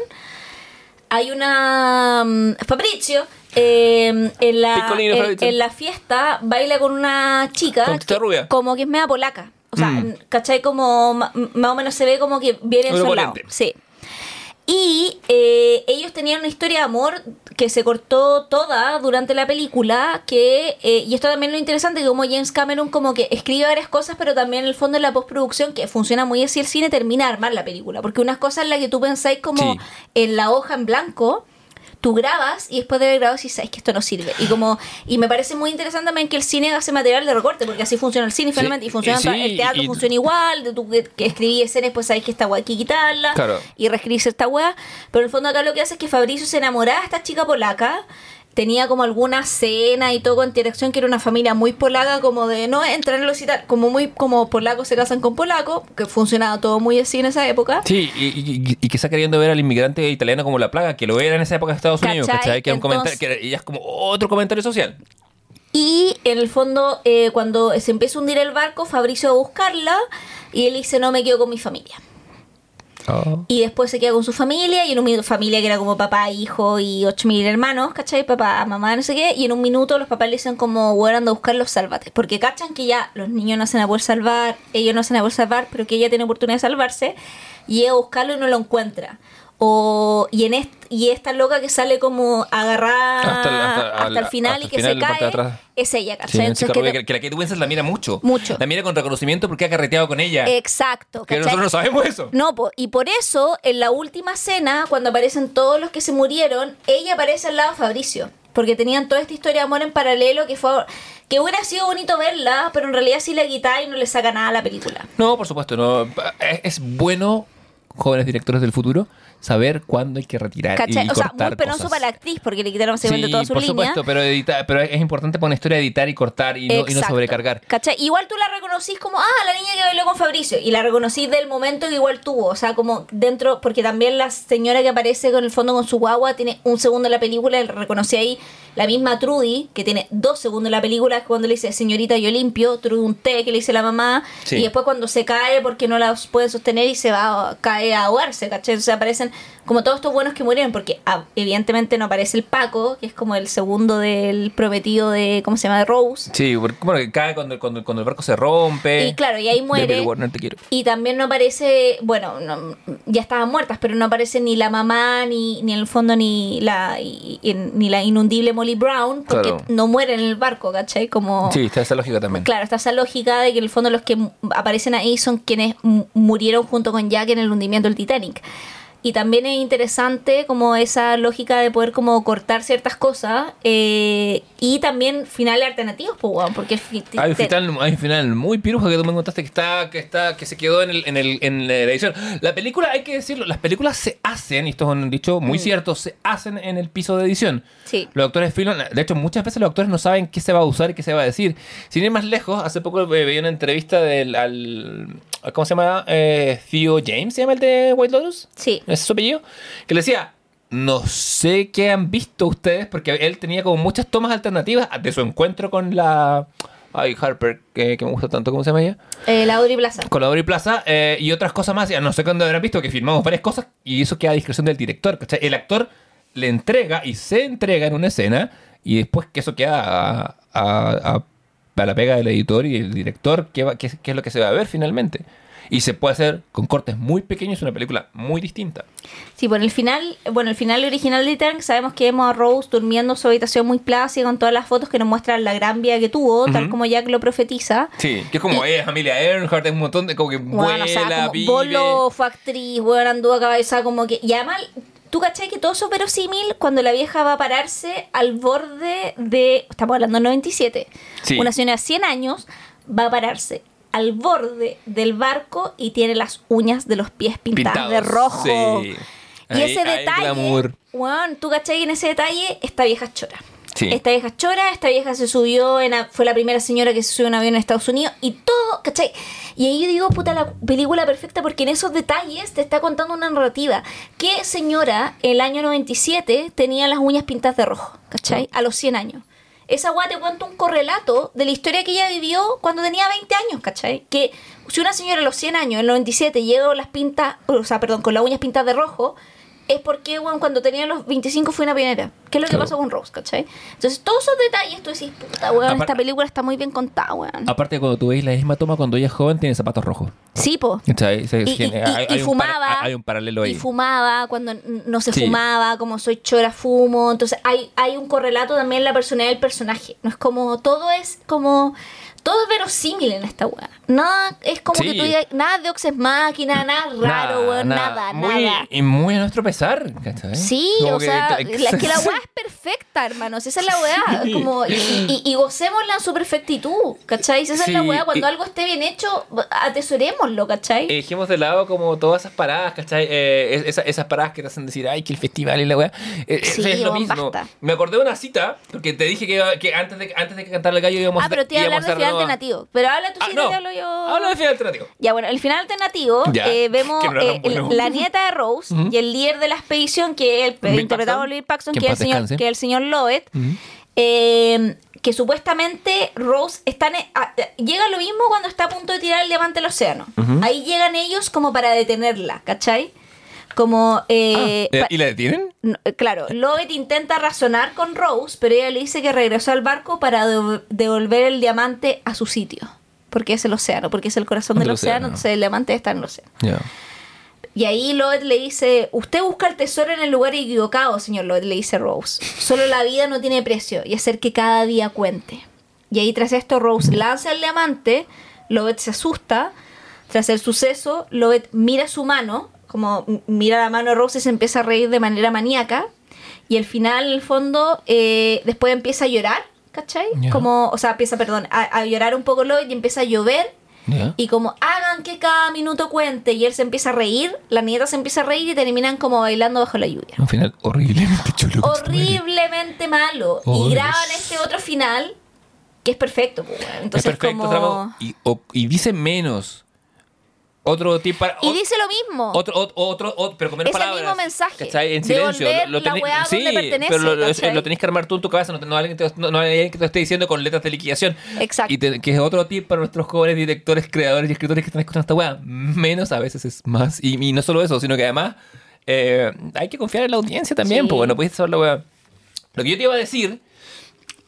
hay una. mm, Fabrizio. eh, en, la, en, la fiesta baila con una chica Con que- rubia. como que es media polaca o sea Mm. ¿cachai? como más o menos se ve como que viene en su lado sí y eh, ellos tenían una historia de amor que se cortó toda durante la película, que, eh, y esto también es lo interesante, que como James Cameron como que escribe varias cosas, pero también en el fondo en la postproducción, que funciona muy así el cine, termina de armar la película. Porque unas cosas en las que tú pensáis como Sí. en la hoja en blanco, tú grabas y después de haber grabado dices, sabes que esto no sirve. Y como y me parece muy interesante también que el cine hace material de recorte, porque así funciona el cine Sí, finalmente, y funciona sí, el teatro y- funciona igual, de tú que, que escribí escenas, pues sabéis que esta weá hay que quitarla Claro. y reescribirse esta weá. Pero en el fondo acá lo que hace es que Fabricio se enamoraba de esta chica polaca. Tenía como alguna cena y todo con interacción que era una familia muy polaca, como de no entrar en los y tal, como muy como polacos se casan con polacos, que funcionaba todo muy así en esa época. Sí, y, y- y que está queriendo ver al inmigrante italiano como la plaga, que lo era en esa época en Estados Unidos, ¿Cachai? ¿cachai? Que, era un comentario, Entonces- que era- y es como otro comentario social. Y en el fondo, eh, cuando se empieza a hundir el barco, Fabricio va a buscarla y él dice, no me quedo con mi familia. Y después se queda con su familia, y en un minuto, familia que era como papá, hijo y ocho mil hermanos, ¿cachai? Papá, mamá, no sé qué. Y en un minuto los papás le dicen como, bueno, anda a buscarlos, sálvate. Porque cachan que ya los niños no se van a poder salvar, ellos no se van a poder salvar, pero que ella tiene oportunidad de salvarse. Y llega a buscarlo y no lo encuentra. O, y, en est- y esta loca que sale como agarrada Hasta el- hasta- al- el final hasta y que final, se cae, es ella, Sí, que te- que, que la Kate Winslet la mira mucho. Mucho. La mira con reconocimiento porque ha carreteado con ella. Exacto. que nosotros no sabemos eso. No, po, y por eso, en la última escena, cuando aparecen todos los que se murieron, ella aparece al lado de Fabricio. Porque tenían toda esta historia de amor en paralelo que fue. que hubiera sido bonito verla, pero en realidad sí la quita y no le saca nada a la película. No, por supuesto, no. Es, es bueno, jóvenes directores del futuro, saber cuándo hay que retirar ¿Cachai? y O sea, muy penoso cosas. para la actriz porque le quitaron básicamente Sí, toda su por línea. supuesto, pero, editar, pero es importante para una historia editar y cortar y no, y no Exacto. sobrecargar. ¿Cachai? Igual tú la reconocís como, ah, la niña que bailó con Fabricio. Y la reconocís del momento que igual tuvo. O sea, como dentro, porque también la señora que aparece con el fondo con su guagua tiene un segundo en la película. y Reconocí ahí la misma Trudy, que tiene dos segundos en la película, es cuando le dice, señorita, yo limpio. Trudy un té que le dice la mamá. Sí. Y después cuando se cae porque no la puede sostener y se va, a- cae a ahogarse, ¿cachai? O sea, aparecen como todos estos buenos que murieron, porque ah, evidentemente no aparece el Paco, que es como el segundo del prometido de, ¿cómo se llama? De Rose. Sí, porque bueno, que cae cuando, cuando, cuando el barco se rompe. Y claro, y ahí muere. Warner, te. Y también no aparece, bueno, no- ya estaban muertas, pero no aparece ni la mamá, ni, ni en el fondo ni la, y- ni la inundible Molly Brown, porque Claro. no muere en el barco, ¿cachai? Como, Sí, está esa lógica también. claro, está esa lógica de que en el fondo los que aparecen ahí son quienes mu- murieron junto con Jack en el hundimiento del Titanic. Y también es interesante como esa lógica de poder como cortar ciertas cosas eh, y también finales alternativos, pues, porque... Hay un final, hay un final muy piruja que tú me contaste que está, que está, que se quedó en, el, en, el, en la edición. La película, hay que decirlo, las películas se hacen, y esto es un dicho muy cierto, se hacen en el piso de edición. Mm. Sí. Los actores filman, de hecho, muchas veces los actores no saben qué se va a usar y qué se va a decir. Sin ir más lejos, hace poco eh, veía una entrevista del al, ¿cómo se llama? Eh, Theo James, ¿se llama el de White Lotus? Sí. ¿Ese es su apellido? Que le decía, no sé qué han visto ustedes, porque él tenía como muchas tomas alternativas de su encuentro con la... Ay, Harper, que, que me gusta tanto, ¿cómo se llama ella? Eh, la Audrey Plaza. Con la Audrey Plaza eh, y otras cosas más. Ya no sé cuándo habrán visto que filmamos varias cosas y eso queda a discreción del director. ¿cachai? El actor le entrega y se entrega en una escena y después que eso queda a, a- a- a la pega del editor y el director qué, va- qué, qué es lo que se va a ver finalmente. Y se puede hacer con cortes muy pequeños una película muy distinta. Sí, bueno, el final, bueno, el final original de Titanic sabemos que vemos a Rose durmiendo en su habitación muy plácida con todas las fotos que nos muestran la gran vida que tuvo, tal como Jack lo profetiza. Sí, que es como es Amelia Earhart, es un montón de como que Bueno, vuela, o sea, como. Bolo fue actriz, bueno, anduvo a cabeza como que... Y además, tú cachai que todo eso es verosímil cuando la vieja va a pararse al borde de... Estamos hablando del 97. Sí. Una señora de 100 años va a pararse al borde del barco y tiene las uñas de los pies pintadas de rojo. sí. Y Ahí ese detalle, glamour. weón, tú cachai en ese detalle esta vieja chora. Sí. Esta vieja chora, esta vieja se subió, en a- fue la primera señora que se subió a un avión en Estados Unidos y todo, ¿cachai? Y ahí yo digo, puta, la película perfecta porque en esos detalles te está contando una narrativa. ¿Qué señora el año 97 tenía las uñas pintadas de rojo? ¿cachai? A los 100 años. Esa guay te cuenta un correlato de la historia que ella vivió cuando tenía 20 años, ¿cachai? Que si una señora a los 100 años, en el 97, llegó las pintas, o sea, perdón, con las uñas pintadas de rojo, es porque, bueno, cuando tenía los 25 fue una pionera. ¿Qué es lo que Claro. pasó con Rose, cachai? Entonces, todos esos detalles tú decís, puta, weón, esta película está muy bien contada, weón. Aparte, cuando tú ves la misma toma cuando ella es joven, tiene zapatos rojos. Sí, po. ¿Cachai? Y, y- hay- y- hay y un fumaba. par- hay un paralelo ahí. Y fumaba cuando no se Sí. fumaba, como soy chora, fumo. Entonces hay, hay un correlato también en la personalidad del personaje. No es como, todo es como, todo es verosímil en esta weá. Nada es como Sí. que tú digas, nada de Oxes Máquina, nada raro, weón, nada, muy, nada. Y muy a nuestro pesar, ¿cachai? Sí, Como o que sea, te- la, que la weá es perfecta, hermanos. Esa es la weá. Sí. Como, y, y, y gocémosla en su perfectitud, ¿cachai? Esa es la Sí, weá. Cuando y- algo esté bien hecho, atesorémoslo, ¿cachai? Eh, dejemos de lado como todas esas paradas, ¿cachai? Eh, es- esas, esas paradas que te hacen decir, ay, que el festival y la weá. Eh, eh, Sí, es lo mismo. basta. Me acordé de una cita, porque te dije que, que antes, de, antes de que cantara el gallo íbamos Ah, pero te iba a íbamos hablar alternativo. Pero habla tú Ah, sí, no. te hablo yo. Habla de final alternativo. Ya, bueno, el final alternativo, Ya, eh, vemos no eh, el- la nieta de Rose y el líder de la expedición, que es el Bill interpretado por Bill Paxton, que es el señor, que es el señor Lovett, eh, que supuestamente Rose están, eh, a- eh, llega lo mismo cuando está a punto de tirar el diamante al océano. Ahí llegan ellos como para detenerla, ¿cachai? Como... eh, Ah, pa- ¿Y la detienen? no, eh, claro, Lovett intenta razonar con Rose, pero ella le dice que regresó al barco para dev- devolver el diamante a su sitio. Porque es el océano, porque es el corazón del, océano, océano. entonces el diamante está en el océano. Y ahí Loet le dice, usted busca el tesoro en el lugar equivocado, señor Loet, le dice Rose. Solo la vida no tiene precio y hacer que cada día cuente. Y ahí tras esto Rose lanza el diamante, Loet se asusta. Tras el suceso, Loet mira su mano, como mira la mano de Rose y se empieza a reír de manera maníaca. Y al final, en el fondo, eh, después empieza a llorar, ¿cachai? Como, o sea, empieza, perdón, a, a llorar un poco y empieza a llover. Y como hagan que cada minuto cuente y él se empieza a reír, la nieta se empieza a reír y terminan como bailando bajo la lluvia. Un final horriblemente chulo. Horriblemente malo. Oh, y graban este otro final que es perfecto. pues. Es Entonces perfecto, como... y, o- y dice menos. Otro tipo para. Y dice lo mismo. Otro, otro, otro, otro- pero con menos Es el palabras. mismo mensaje. ¿cachai? En silencio. Devolver la tenés- weá sí, pero lo, lo- lo tenés que armar tú en tu cabeza, no, no alguien te, no, no hay alguien que te lo esté diciendo con letras de liquidación. Exacto. Y te- que es otro tip para nuestros jóvenes directores, creadores y escritores que están escuchando esta weá. Menos a veces es más. Y, y no solo eso, sino que además eh, hay que confiar en la audiencia también, Sí. pues bueno, puedes saber la weá. Lo que yo te iba a decir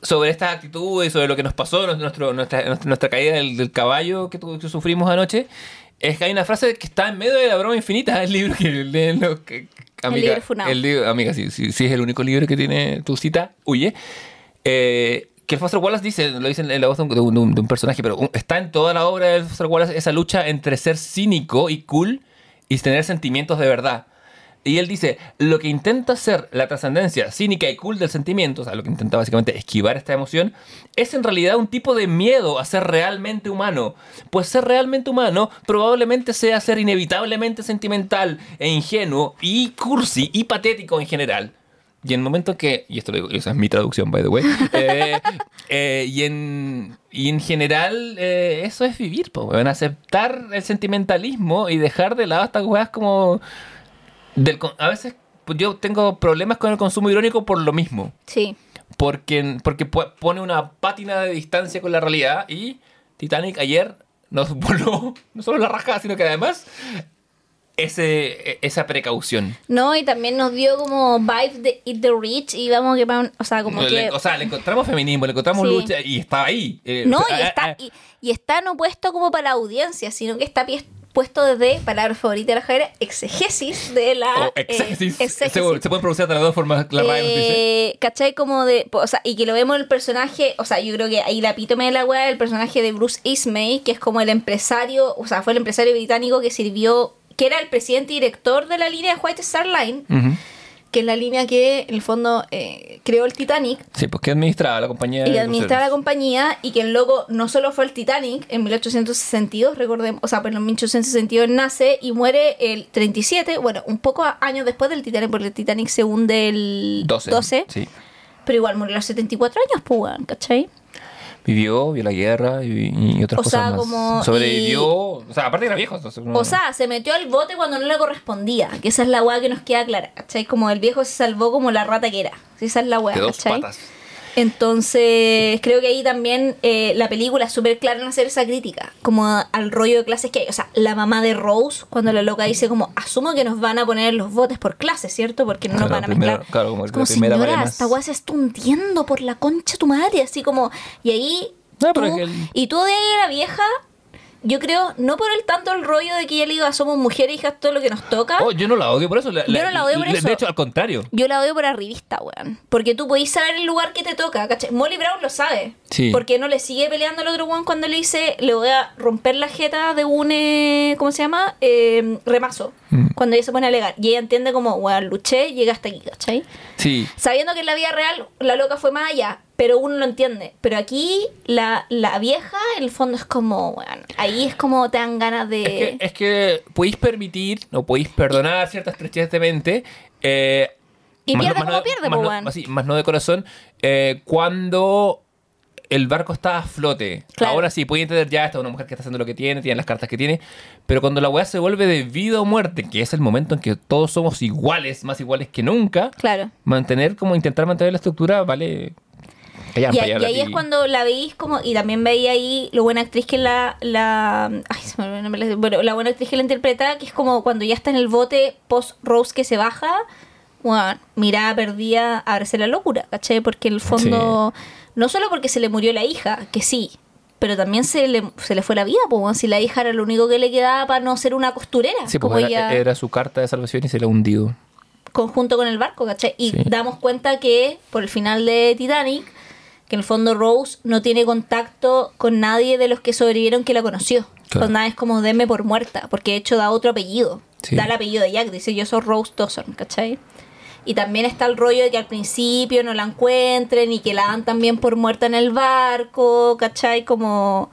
sobre estas actitudes, sobre lo que nos pasó, nuestro, nuestra, nuestra, nuestra caída del, del caballo que, que sufrimos anoche, es que hay una frase que está en medio de la broma infinita, el libro que leen los... Que, libro funado. el libro- amiga, si sí es el único libro que tiene tu cita, huye. Eh, que el Foster Wallace dice, lo dice en la voz de un, de un- de un personaje, pero un- está en toda la obra del Foster Wallace esa lucha entre ser cínico y cool y tener sentimientos de verdad. Y él dice, lo que intenta ser la trascendencia cínica y cool del sentimiento, o sea, lo que intenta básicamente esquivar esta emoción, es en realidad un tipo de miedo a ser realmente humano. Pues ser realmente humano probablemente sea ser inevitablemente sentimental e ingenuo y cursi y patético en general. Y en el momento que, y esto lo digo, esa es mi traducción, by the way, eh, eh, y, en, y en general eh, eso es vivir, weón, aceptar el sentimentalismo y dejar de lado estas weas como... Del, a veces yo tengo problemas con el consumo irónico por lo mismo. Sí. Porque, porque pone una pátina de distancia con la realidad y Titanic ayer nos voló no solo la raja, sino que además ese, esa precaución. No, y también nos dio como vibe de Eat the Rich y vamos que o sea, como Le- que... o sea, le encontramos feminismo, le encontramos Sí. lucha y estaba ahí. Eh, No, ah, y ah, está, ah, y, y está no puesto como para la audiencia, sino que está puesto desde, palabra favorita de la Javiera, exegesis de la... eh, Oh, exégesis. Se, se pueden pronunciar de las dos formas, la. Eh, ¿Cachai? Como de. O sea, y que lo vemos el personaje. O sea, yo creo que ahí la epítome de la weá, el personaje de Bruce Ismay, que es como el empresario. O sea, fue el empresario británico que sirvió. Que era el presidente y director de la línea de White Star Line, Ujú. Que es la línea que en el fondo eh, creó el Titanic Sí, pues que administraba la compañía. y administraba la compañía y que el loco no solo fue el Titanic en 1862, recordemos, o sea, pero en 1862 nace y muere el 37, bueno, un poco años después del Titanic, porque el Titanic se hunde el 12. 12 Sí. pero igual murió a los 74 años, pues, ¿cachai? Vivió, vio la guerra y, y otras O cosas sea, más. como- Sobrevivió. O sea, aparte era viejo. entonces no- O sea, se metió al bote cuando no le correspondía, que esa es la weá que nos queda clara, ¿cachai? Como el viejo se salvó como la rata que era, esa es la weá, dos ¿cachai? patas. Entonces, creo que ahí también eh, la película es súper clara en hacer esa crítica, como a- al rollo de clases que hay. O sea, la mamá de Rose, cuando la loca dice como, asumo que nos van a poner los botes por clase, ¿cierto? Porque no nos van a primero- mezclar. claro, como Es como, primera señora, más". esta weá se está hundiendo por la concha de tu madre, así como... Y ahí... No, tú- el- Y tú de ahí la vieja... Yo creo, no por el tanto el rollo de que ella le diga somos mujeres hijas, todo lo que nos toca. Oh, yo no la odio por eso. la- Yo no la odio por de- eso. De hecho, al contrario. Yo la odio por arribista, weón. Porque tú podís saber el lugar que te toca, ¿cachai? Molly Brown lo sabe. Sí. Porque no le sigue peleando al otro weón cuando le dice, le voy a romper la jeta de un, eh, ¿cómo se llama? Eh, remazo. Mm. Cuando ella se pone a alegar. Y ella entiende como, weón, luché, llegué hasta aquí, ¿cachai? Sí. Sabiendo que en la vida real la loca fue más allá, pero uno lo entiende. Pero aquí la, la vieja, en el fondo, es como, weón, ahí es como te dan ganas de... Es que, es que podéis permitir o podéis perdonar ciertas trecheces de mente. eh, Y pierde como no- pierde, más no- weón. más sí, más no de corazón. eh, cuando el barco está a flote. Claro. Ahora sí, puede entender ya, esta es una mujer que está haciendo lo que tiene, tiene las cartas que tiene. Pero cuando la weá se vuelve de vida o muerte, que es el momento en que todos somos iguales, más iguales que nunca, Claro. mantener como intentar mantener la estructura vale. Y, y a ahí es cuando la veis como, y también veía ahí lo buena actriz que la, la ay, se me olvidó el nombre, bueno, la buena actriz que la interpreta, que es como cuando ya está en el bote post Rose que se baja, bueno, mirada perdida, abrace la locura, ¿cachai? Porque en el fondo, no solo porque se le murió la hija, que sí, pero también se le, se le fue la vida, pues si la hija era lo único que le quedaba para no ser una costurera. Sí, como pues era, ella- era su carta de salvación y se le ha hundido. conjunto con el barco, ¿cachai? Y Sí. damos cuenta que por el final de Titanic, que en el fondo Rose no tiene contacto con nadie de los que sobrevivieron que la conoció. Claro. Nada es como deme por muerta, porque de hecho da otro apellido. Sí. Da el apellido de Jack, dice yo soy Rose Dawson, ¿cachai? Y también está el rollo de que al principio no la encuentren y que la dan también por muerta en el barco, ¿cachai? Como...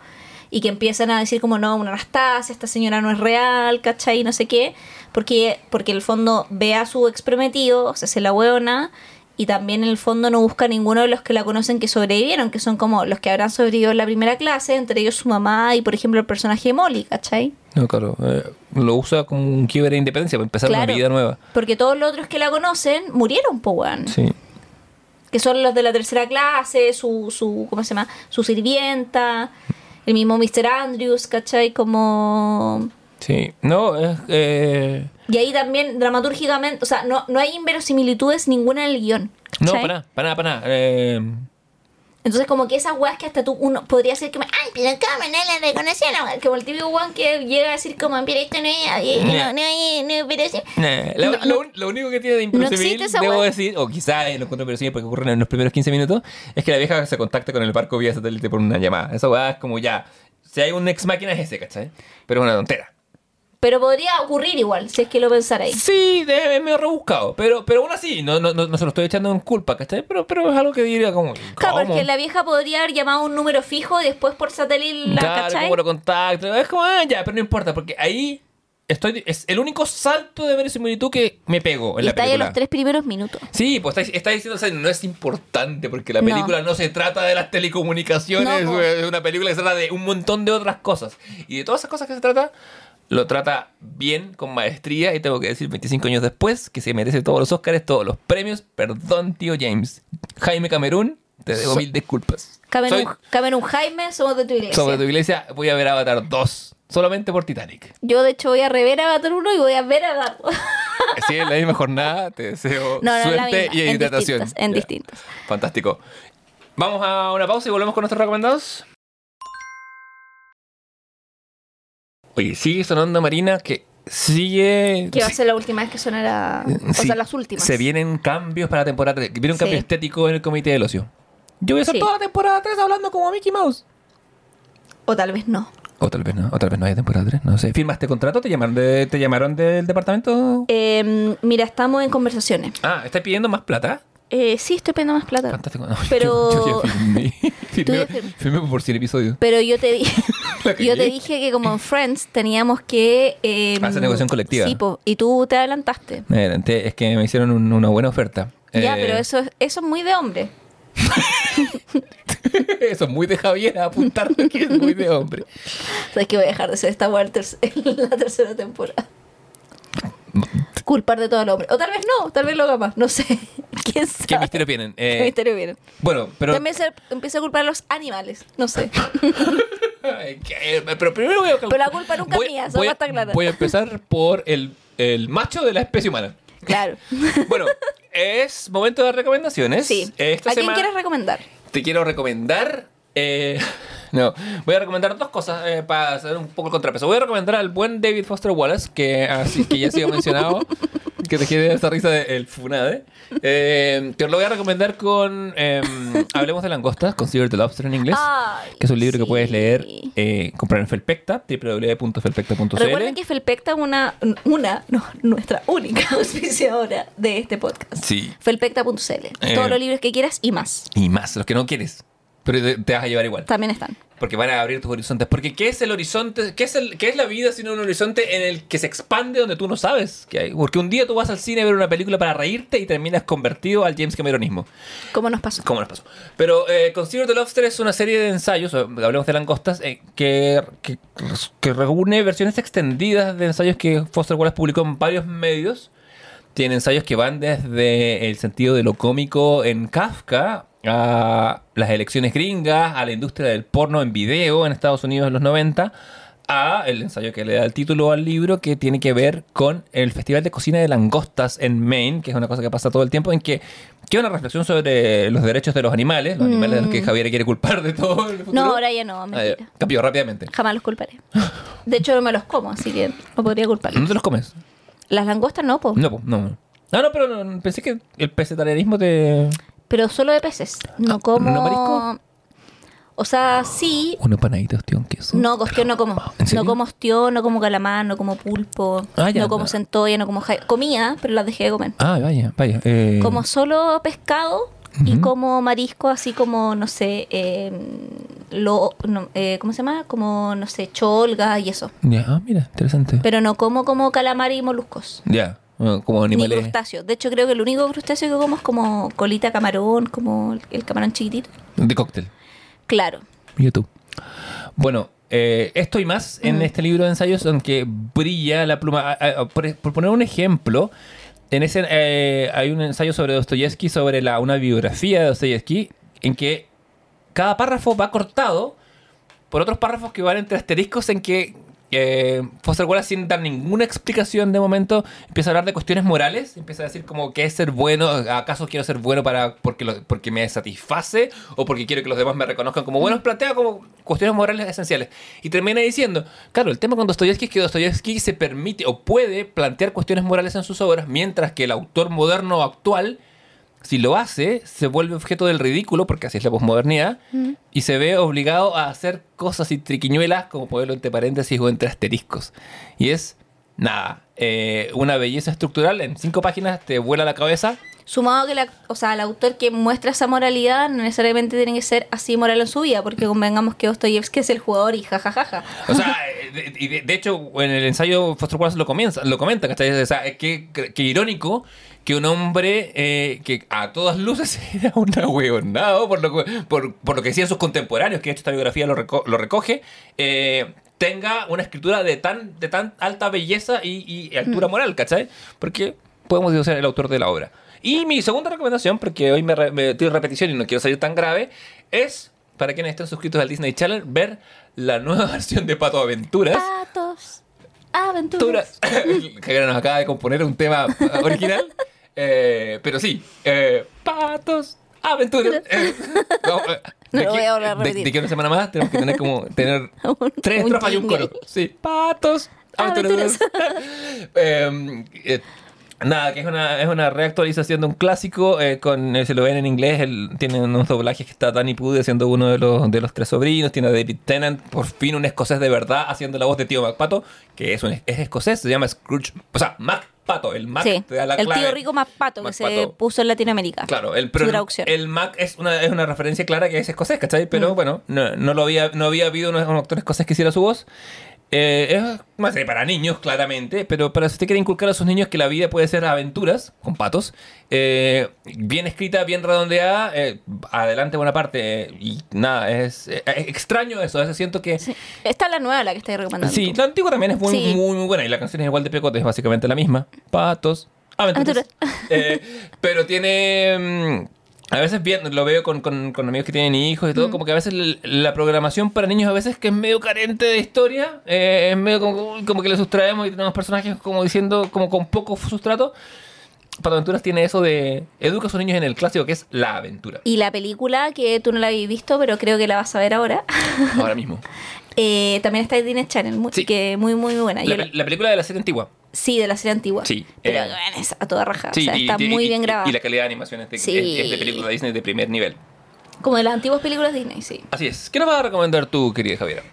Y que empiezan a decir como, no, una Anastasia, esta señora no es real, ¿cachai? No sé qué. Porque, porque en el fondo ve a su ex prometido, o sea, se la hueona, y también en el fondo no busca a ninguno de los que la conocen que sobrevivieron, que son como los que habrán sobrevivido en la primera clase, entre ellos su mamá y, por ejemplo, el personaje de Molly, ¿cachai? No, claro. eh, lo usa como un quiebre de independencia para empezar una vida nueva. Porque todos los otros que la conocen murieron, po. Sí. que son los de la tercera clase, su, su ¿cómo se llama? Su sirvienta, el mismo Mr. Andrews, ¿cachai? Como... Sí. No, es. Eh, Y ahí también, dramatúrgicamente, o sea, no, no hay inverosimilitudes ninguna en el guion. no, para nada, para nada, para nada. Eh, Entonces, como que esas weas que hasta tú, uno podría decir que, me, ay, pero cómo no la reconocieron, como el típico weón que llega a decir como, pero esto no es, no, no, no, pero sí. Lo, No, lo no. un- lo único que tiene de No existe esa debo wea. decir, o quizá eh, lo encuentro inverosímil porque ocurre en los primeros 15 minutos, es que la vieja se contacta con el barco vía satélite por una llamada. Esa weá es como ya, si hay un ex máquina es ese, ¿cachai? Pero es una tontera. Pero podría ocurrir igual, si es que lo pensarais. Sí, es medio rebuscado, pero, pero aún así, no, no, no, no se lo estoy echando en culpa, ¿cachai? Pero, pero es algo que diría como... Claro, ¿cómo? porque la vieja podría haber llamado un número fijo y después por satélite la Claro, ¿cachai? lo contacto. Es como, ah, ya, pero no importa, porque ahí estoy. Es el único salto de verosimilitud que me pego en Y la está ahí en película. los tres primeros minutos. Sí, pues está, está diciendo, o sea, no es importante porque la No. película no, se trata de las telecomunicaciones, No, po. es una película que se trata de un montón de otras cosas. Y de todas esas cosas que se trata, lo trata bien, con maestría, y tengo que decir 25 años después que se merece todos los Oscars, todos los premios. Perdón, tío James. Jaime Camerún, te debo So- mil disculpas. Camerún, Soy- Camerún Jaime, somos de tu iglesia. sobre tu iglesia voy a ver Avatar 2, solamente por Titanic. Yo, de hecho, voy a rever Avatar 1 y voy a ver Avatar 2. Sí, en la misma jornada te deseo No, no, en la suerte y en hidratación. distintas, en distintas. Fantástico. Vamos a una pausa y volvemos con nuestros recomendados. Oye, sigue sonando Marina que sigue. Que va a ser la última vez que sonará. O sí, sea, las últimas. Se vienen cambios para la temporada 3. Viene un cambio Sí. estético en el comité del ocio. Yo voy a Sí. toda la temporada 3 hablando como Mickey Mouse. O tal vez no. O tal vez no, o tal vez no haya temporada 3, no sé. ¿Firmaste contrato? ¿Te llamaron, de- ¿te llamaron del departamento? Eh, mira, estamos en conversaciones. Ah, ¿estás pidiendo más plata? Eh, sí, estoy pidiendo más plata. Fantástico. No, Pero- Yo, ya por 100 episodios. Pero yo te dije. Yo te dije que como en Friends teníamos que... eh, Hacer negociación colectiva. Sí, po, y tú te adelantaste. Me adelanté, es que me hicieron un- una buena oferta. Ya, Eh, pero eso, es- eso es muy de hombre. eso es muy de Javier a apuntar que es muy de hombre. Sabes que voy a dejar de ser esta en la tercera temporada. Culpar de todo el hombre. O tal vez no, tal vez lo haga más. No sé. ¿Quién sabe? ¿Qué misterio tienen? Eh, ¿Qué misterio viene? Bueno, pero. También se empieza a culpar a los animales. No sé. Que- pero primero voy a. Pero la culpa nunca es voy- mía, eso voy, está claro. Voy a empezar por el, el macho de la especie humana. Claro. Bueno, es momento de recomendaciones. Sí. Esta ¿A quién semana quieres recomendar? Te quiero recomendar. Eh, no, voy a recomendar dos cosas eh, para hacer un poco el contrapeso. Voy a recomendar al buen David Foster Wallace, que, así, que ya ha sido mencionado, que te quiere esa risa del Funade. Eh, te lo voy a recomendar con eh, Hablemos de langostas, Consider the Lobster en inglés, Ay, que es un libro que puedes leer, eh, comprar en Felpecta, www.felpecta.cl. Recuerden que Felpecta es una, una, no, nuestra única auspiciadora de este podcast. Sí. Felpecta.cl. Eh. Todos los libros que quieras y más. Y más, los que no quieres, pero te, te vas a llevar igual. También están. Porque van a abrir tus horizontes. Porque ¿qué es el horizonte? ¿Qué es, el, qué es la vida sino un horizonte en el que se expande donde tú no sabes que hay? Porque un día tú vas al cine a ver una película para reírte y terminas convertido al James Cameronismo. ¿Cómo nos pasó? ¿Cómo nos pasó? Pero eh, Consider the Lobster es una serie de ensayos, hablemos de langostas, eh, que, que, que reúne versiones extendidas de ensayos que Foster Wallace publicó en varios medios. Tiene ensayos que van desde el sentido de lo cómico en Kafka a las elecciones gringas, a la industria del porno en video en Estados Unidos en los 90, a el ensayo que le da el título al libro que tiene que ver con el Festival de Cocina de Langostas en Maine, que es una cosa que pasa todo el tiempo, en que que una reflexión sobre los derechos de los animales, los animales de los que Javier quiere culpar de todo. el futuro. Mm. No, ahora ya no, Ah, mentira. ya. Cambió rápidamente. Jamás los culparé. De hecho, no me los como, así que no podría ¿No culparlos. te los comes? Las langostas no, po. No, po, no. no. Ah, no, pero no, pensé que el pesetarianismo te... Pero solo de peces. No como. ¿no marisco? O sea, sí. Unos panaditos, ostión, queso. No, ostión no como. No como ostión, no como calamar, no como pulpo. Ah, ya, no como no. centolla, no como jai- Comía, pero las dejé de comer. Ah, vaya, vaya. eh, Como solo pescado y como marisco, así como, no sé, eh, lo, no, eh, ¿cómo se llama? Como, no sé, cholga y eso. Ya, ah, mira, interesante. Pero no como como calamar y moluscos. ya, como Ni animales... crustáceos. De hecho, creo que el único crustáceo que como es como colita camarón, como el- camarón chiquitito. De cóctel. Claro. YouTube. Bueno, eh, esto y más en Mm. este libro de ensayos en que brilla la pluma. Ah, ah, Por, por poner un ejemplo, en ese eh, hay un ensayo sobre Dostoyevsky, sobre la, una biografía de Dostoyevsky, en que cada párrafo va cortado por otros párrafos que van entre asteriscos en que eh, Foster Wallace sin dar ninguna explicación de momento empieza a hablar de cuestiones morales, empieza a decir como qué es ser bueno, acaso quiero ser bueno para porque lo- porque me satisface o porque quiero que los demás me reconozcan como buenos, plantea como cuestiones morales esenciales. Y termina diciendo, claro, el tema con Dostoyevsky es que Dostoyevsky se permite o puede plantear cuestiones morales en sus obras, mientras que el autor moderno actual si lo hace, se vuelve objeto del ridículo, porque así es la posmodernidad, y se ve obligado a hacer cosas y triquiñuelas, como ponerlo entre paréntesis o entre asteriscos. Y es, nada, eh, una belleza estructural, en cinco páginas te vuela la cabeza. Sumado que la, o sea, el autor que muestra esa moralidad no necesariamente tiene que ser así moral en su vida, porque convengamos que Dostoyevsky es el jugador y jajajaja. O sea, eh, de, y de- de hecho, en el ensayo Foster Wallace lo, comienza, lo comenta, ¿cachai? O sea, es que, que irónico que un hombre eh, que a todas luces era un ahueonado, por lo, que- por, por lo que decían sus contemporáneos, que de hecho esta biografía lo, reco- lo recoge, eh, tenga una escritura de tan, de tan alta belleza y, y altura moral, ¿cachai? Porque podemos ser el autor de la obra. Y mi segunda recomendación, porque hoy me, re- me estoy en repetición y no quiero salir tan grave, es, para quienes estén suscritos al Disney Channel, ver la nueva versión de Pato Aventuras. Patos, aventuras. Aventuras. que nos acaba de componer un tema original. Eh, pero sí, eh, Patos Aventuras. Eh, eh, No de lo voy a volver a de- repetir. De, que una semana más tenemos que tener como tener Un- tres un y un coro. Sí, Patos Aventuras. Eh, eh, Nada, que es una, es una reactualización de un clásico. eh, con, eh, si lo ven en inglés, él, tiene unos doblajes que está Danny Pudi haciendo uno de los, de los tres sobrinos. Tiene a David Tennant, por fin un escocés de verdad, haciendo la voz de tío MacPato, que es, un, es escocés, se llama Scrooge. O sea, MacPato, el Mac Sí, te da la el clave. tío rico más pato que se MacPato. puso en Latinoamérica. Claro, el, pero el, traducción. el Mac es una, es una referencia clara que es escocés, ¿cachai? Pero Mm. bueno, no, no lo había, no había habido un, un actor escocés que hiciera su voz. Eh, es más para niños, claramente, pero para si usted quiere inculcar a sus niños que la vida puede ser aventuras, con patos, eh, bien escrita, bien redondeada, eh, adelante buena parte. y nada, es, es extraño eso, a siento que... Sí. Esta es la nueva la que estáis recomendando. Sí, tú. la antigua también es muy, Sí. muy, muy buena y la canción es igual de pecote, es básicamente la misma. Patos, aventuras. Eh, pero tiene... mm, a veces bien, lo veo con, con- con amigos que tienen hijos y todo, Mm. como que a veces l- la programación para niños a veces que es medio carente de historia, eh, es medio como, como que le sustraemos y tenemos personajes como diciendo, como con poco sustrato. Pato Aventuras tiene eso de educa a sus niños en el clásico que es la aventura. Y la película, que tú no la habías visto, pero creo que la vas a ver ahora, Ahora mismo. eh, también está en Disney Channel, muy, Sí. que muy, muy buena. Yo La, la- la película de la serie antigua. Sí, de la serie antigua. Sí, Pero eh, bueno, es a toda raja. Sí, o sea, y- está y- muy y- bien grabada. Y la calidad de animación es de, Sí. es- es de película Disney de primer nivel. Como de las antiguas películas Disney, sí. Así es. ¿Qué nos vas a recomendar tú, querida Javiera?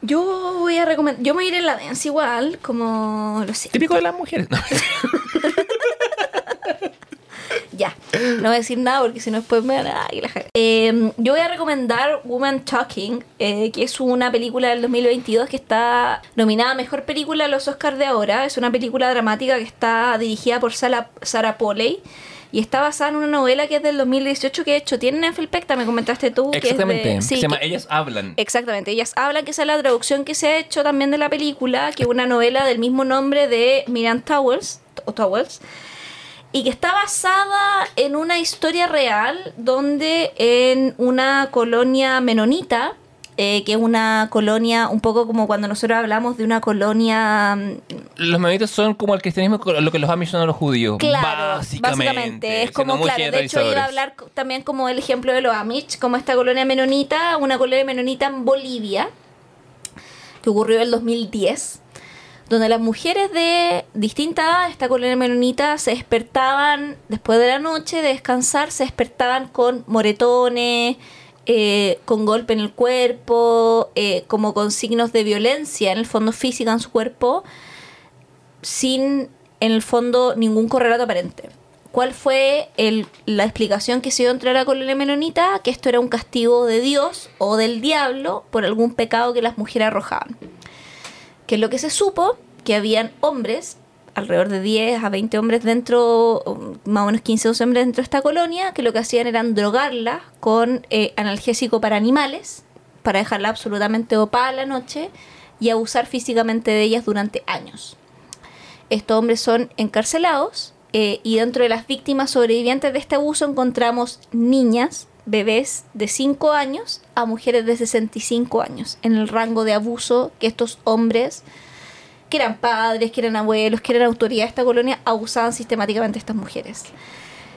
Yo voy a recomendar. Yo me iré en la dance igual, como lo sé. Típico de las mujeres. No. Ya, no voy a decir nada porque si no después me van a... ay, la. Eh, yo voy a recomendar Woman Talking, eh, que es una película del 2022 que está nominada a Mejor Película a los Oscars de ahora. Es una película dramática que está dirigida por Sara, Sarah Polley y está basada en una novela que es del 2018 que de hecho tiene Netflix Pecta, me comentaste tú. que es de- Exactamente. sí, Se llama que- Ellas Hablan. Exactamente, ellas hablan que esa es la traducción que se ha hecho también de la película, que es una novela del mismo nombre de Miriam Towers, o Towers, y que está basada en una historia real donde en una colonia menonita eh, que es una colonia, un poco como cuando nosotros hablamos de una colonia mm, Los menonitas son como el cristianismo, lo que los amish son a los judíos. Claro, básicamente. básicamente. Es como, claro, de hecho iba a hablar también como el ejemplo de los Amish, como esta colonia menonita, una colonia menonita en Bolivia, que ocurrió en el 2010, donde las mujeres de distinta esta colonia menonita, se despertaban después de la noche de descansar, se despertaban con moretones, eh, con golpe en el cuerpo, eh, como con signos de violencia en el fondo física en su cuerpo, sin en el fondo ningún correlato aparente. ¿Cuál fue el- la explicación que se dio entre la colonia menonita? Que esto era un castigo de Dios o del diablo por algún pecado que las mujeres arrojaban. Que es lo que se supo, que habían hombres, alrededor de 10 a 20 hombres dentro, más o menos 15 o 12 hombres dentro de esta colonia, que lo que hacían eran drogarlas con eh, analgésico para animales, para dejarla absolutamente opada la noche y abusar físicamente de ellas durante años. Estos hombres son encarcelados eh, y dentro de las víctimas sobrevivientes de este abuso encontramos niñas, bebés de 5 años a mujeres de 65 años en el rango de abuso que estos hombres, que eran padres, que eran abuelos, que eran autoridad de esta colonia, abusaban sistemáticamente de estas mujeres.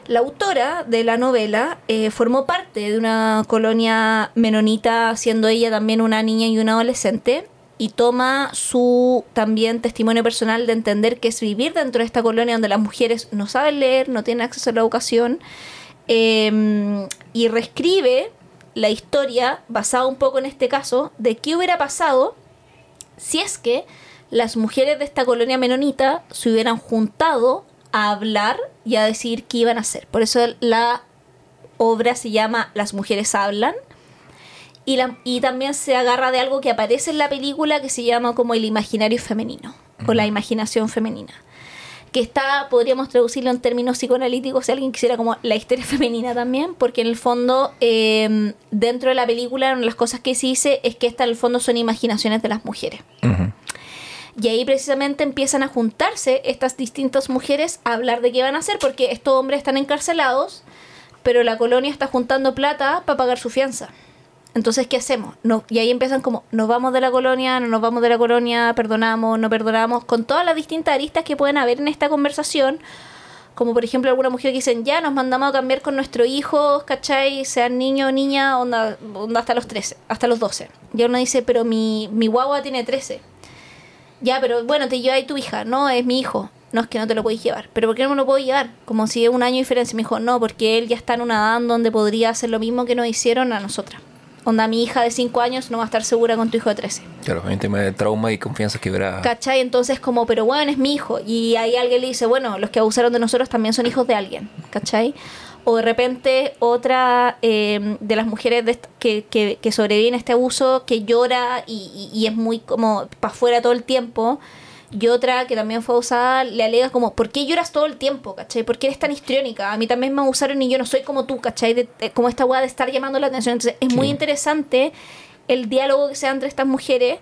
La autora de la novela eh, formó parte de una colonia menonita, siendo ella también una niña y una adolescente, y toma su también testimonio personal de entender que es vivir dentro de esta colonia donde las mujeres no saben leer, no tienen acceso a la educación, eh, y reescribe la historia basada un poco en este caso de qué hubiera pasado si es que las mujeres de esta colonia menonita se hubieran juntado a hablar y a decir qué iban a hacer. Por eso la obra se llama Las mujeres hablan. Y, la- y también se agarra de algo que aparece en la película que se llama como el imaginario femenino o la imaginación femenina. Que está, podríamos traducirlo en términos psicoanalíticos si alguien quisiera como la historia femenina también, porque en el fondo, eh, dentro de la película, una de las cosas que se dice es que esta en el fondo son imaginaciones de las mujeres. Y ahí precisamente empiezan a juntarse estas distintas mujeres a hablar de qué van a hacer, porque estos hombres están encarcelados, pero la colonia está juntando plata para pagar su fianza. Entonces, ¿qué hacemos? No, y ahí empiezan como, nos vamos de la colonia, no nos vamos de la colonia, perdonamos, no perdonamos, con todas las distintas aristas que pueden haber en esta conversación. Como por ejemplo alguna mujer que dicen, ya nos mandamos a cambiar con nuestros hijos, ¿cachai? Sean niño o niña, onda, onda hasta los 13, hasta los 12. Y uno dice, pero mi, mi guagua tiene 13. Ya, pero bueno, te lleva ahí tu hija. No, es mi hijo. No, es que no te lo puedes llevar. ¿Pero por qué no me lo puedo llevar? Como si es un año de diferencia. Me dijo, no, porque él ya está en una edad donde podría hacer lo mismo que nos hicieron a nosotras. Onda, mi hija de 5 años no va a estar segura con tu hijo de 13. Claro, hay un tema de trauma y confianza quebrada. ¿Cachai? Entonces, como, pero bueno, es mi hijo. Y ahí alguien le dice, bueno, los que abusaron de nosotros también son hijos de alguien. ¿Cachai? O de repente otra eh, de las mujeres de que, que, que sobreviven a este abuso, que llora y, y- y es muy como para afuera todo el tiempo. Y otra que también fue abusada le alega como, ¿por qué lloras todo el tiempo? ¿Cachai? ¿Por qué eres tan histriónica? A mí también me abusaron y yo no soy como tú, ¿cachai? De- de- como esta weá de estar llamando la atención. Entonces es muy interesante el diálogo que se da entre estas mujeres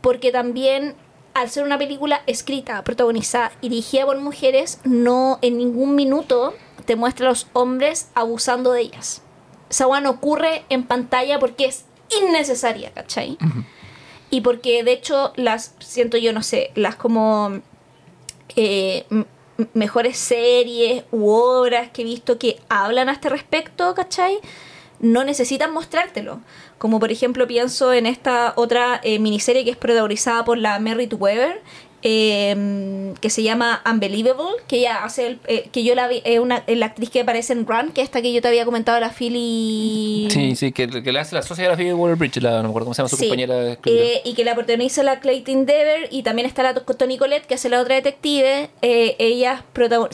porque también al ser una película escrita, protagonizada y dirigida por mujeres, no en ningún minuto te muestra a los hombres abusando de ellas. Esa weá no ocurre en pantalla porque es innecesaria, ¿cachai? Y porque de hecho las, siento yo, no sé, las como eh, mejores series u obras que he visto que hablan a este respecto, ¿cachai? No necesitan mostrártelo. Como por ejemplo pienso en esta otra eh, miniserie que es protagonizada por la Merritt Weber, eh, que se llama Unbelievable, que ella hace, el- eh, que yo la vi, es una, la actriz que aparece en Run, que es esta que yo te había comentado, la Philly... Sí, sí, que, que le hace la sociografía de Waller Bridge, la, no me acuerdo cómo se llama su Sí. compañera de escritura. Eh, y que la protagoniza la Clayton Dever y también está la Tony Colette que hace la otra detective. Eh, ellas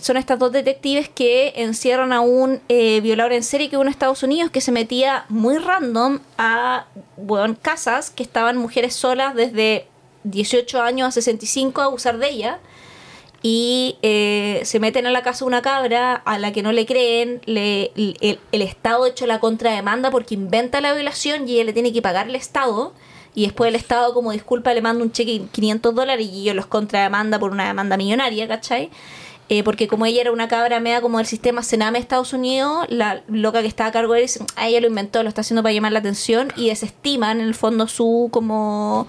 son estas dos detectives que encierran a un violador en serie que hubo en Estados Unidos que se metía muy random a bueno, casas que estaban mujeres solas desde 18 años a 65 a abusar de ella y eh, se meten a la casa una cabra a la que no le creen, le, el, el Estado hecho la contrademanda porque inventa la violación y ella le tiene que pagar el Estado y después el Estado como disculpa le manda un cheque de 500 dólares y ellos los contrademanda por una demanda millonaria, ¿cachai? eh, porque como ella era una cabra media como del sistema Sename de Estados Unidos, la loca que estaba a cargo de él a ella lo inventó, lo está haciendo para llamar la atención y desestiman en el fondo su como...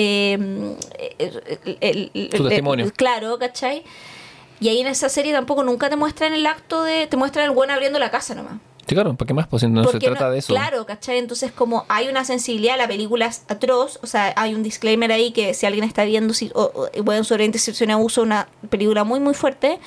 eh, el- el- Su el- testimonio. claro, ¿cachai? Y ahí en esa serie tampoco nunca te muestran el acto de... Te muestran el buen abriendo la casa nomás. Sí, claro, ¿para qué más? Pues no se trata de eso. Claro, ¿cachai? Entonces, como hay una sensibilidad, la película es atroz, o sea, hay un disclaimer ahí que si alguien está viendo, si, o, o, bueno, sobre intercepción y abuso, una película muy, muy fuerte,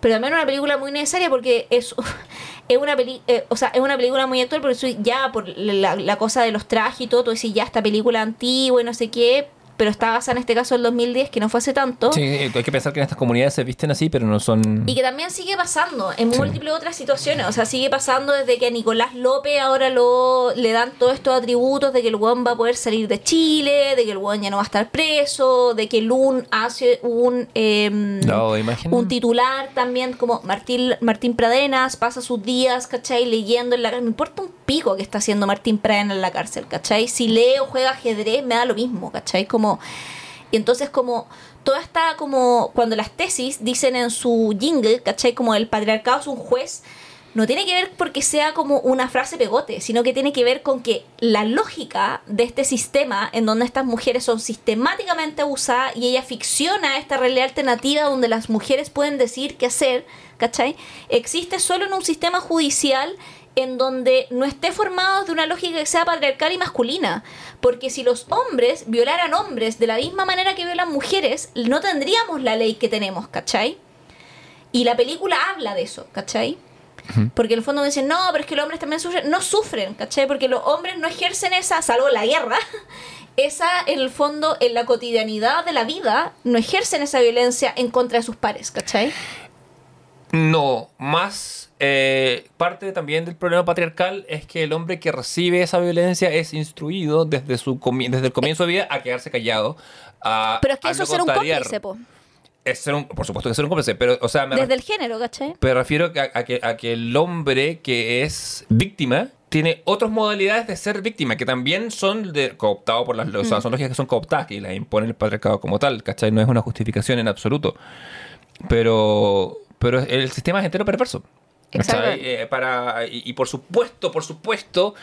pero también una película muy necesaria porque es, es una peli, eh, o sea, es una película muy actual, por eso ya por la, la cosa de los trajes y todo, tú decís, ya esta película antigua y no sé qué, pero está basada en este caso en 2010, que no fue hace tanto. Sí, hay que pensar que en estas comunidades se visten así, pero no son... Y que también sigue pasando en Sí. múltiples otras situaciones. O sea, sigue pasando desde que a Nicolás López ahora lo, le dan todos estos atributos de que el weón va a poder salir de Chile, de que el weón ya no va a estar preso, de que Lun hace un, em, No, un titular también como Martín, Martín Pradenas, pasa sus días, ¿cachai? Leyendo en la cárcel. Me importa un pico que está haciendo Martín Pradenas en la cárcel, ¿cachai? Si lee o juega ajedrez, me da lo mismo, ¿cachai? Como... Y entonces como toda está como cuando las tesis dicen en su jingle, ¿cachai? Como el patriarcado es un juez, no tiene que ver porque sea como una frase pegote, sino que tiene que ver con que la lógica de este sistema en donde estas mujeres son sistemáticamente abusadas y ella ficciona esta realidad alternativa donde las mujeres pueden decir qué hacer, ¿cachai? Existe solo en un sistema judicial en donde no esté formado de una lógica que sea patriarcal y masculina. Porque si los hombres violaran hombres de la misma manera que violan mujeres, no tendríamos la ley que tenemos, ¿cachai? Y la película habla de eso, ¿cachai? Porque en el fondo me dicen, no, pero es que los hombres también sufren. No sufren, ¿cachai? Porque los hombres no ejercen esa, salvo la guerra, esa en el fondo, en la cotidianidad de la vida, no ejercen esa violencia en contra de sus pares, ¿cachai? No, más eh, parte también del problema patriarcal es que el hombre que recibe esa violencia es instruido desde su desde el comienzo de vida a quedarse callado. A, Pero es que a eso es ser un cómplice, po. Es ser un, por supuesto que es ser un cómplice, pero, o sea, me, Desde el género, ¿cachai? pero refiero a, a que, a que el hombre que es víctima tiene otras modalidades de ser víctima que también son cooptados por las o sea, son lógicas que son cooptadas, que las impone el patriarcado como tal, ¿cachai? No es una justificación en absoluto. Pero, pero el sistema es entero perverso. Exacto. Eh, para, y, y por supuesto, por supuesto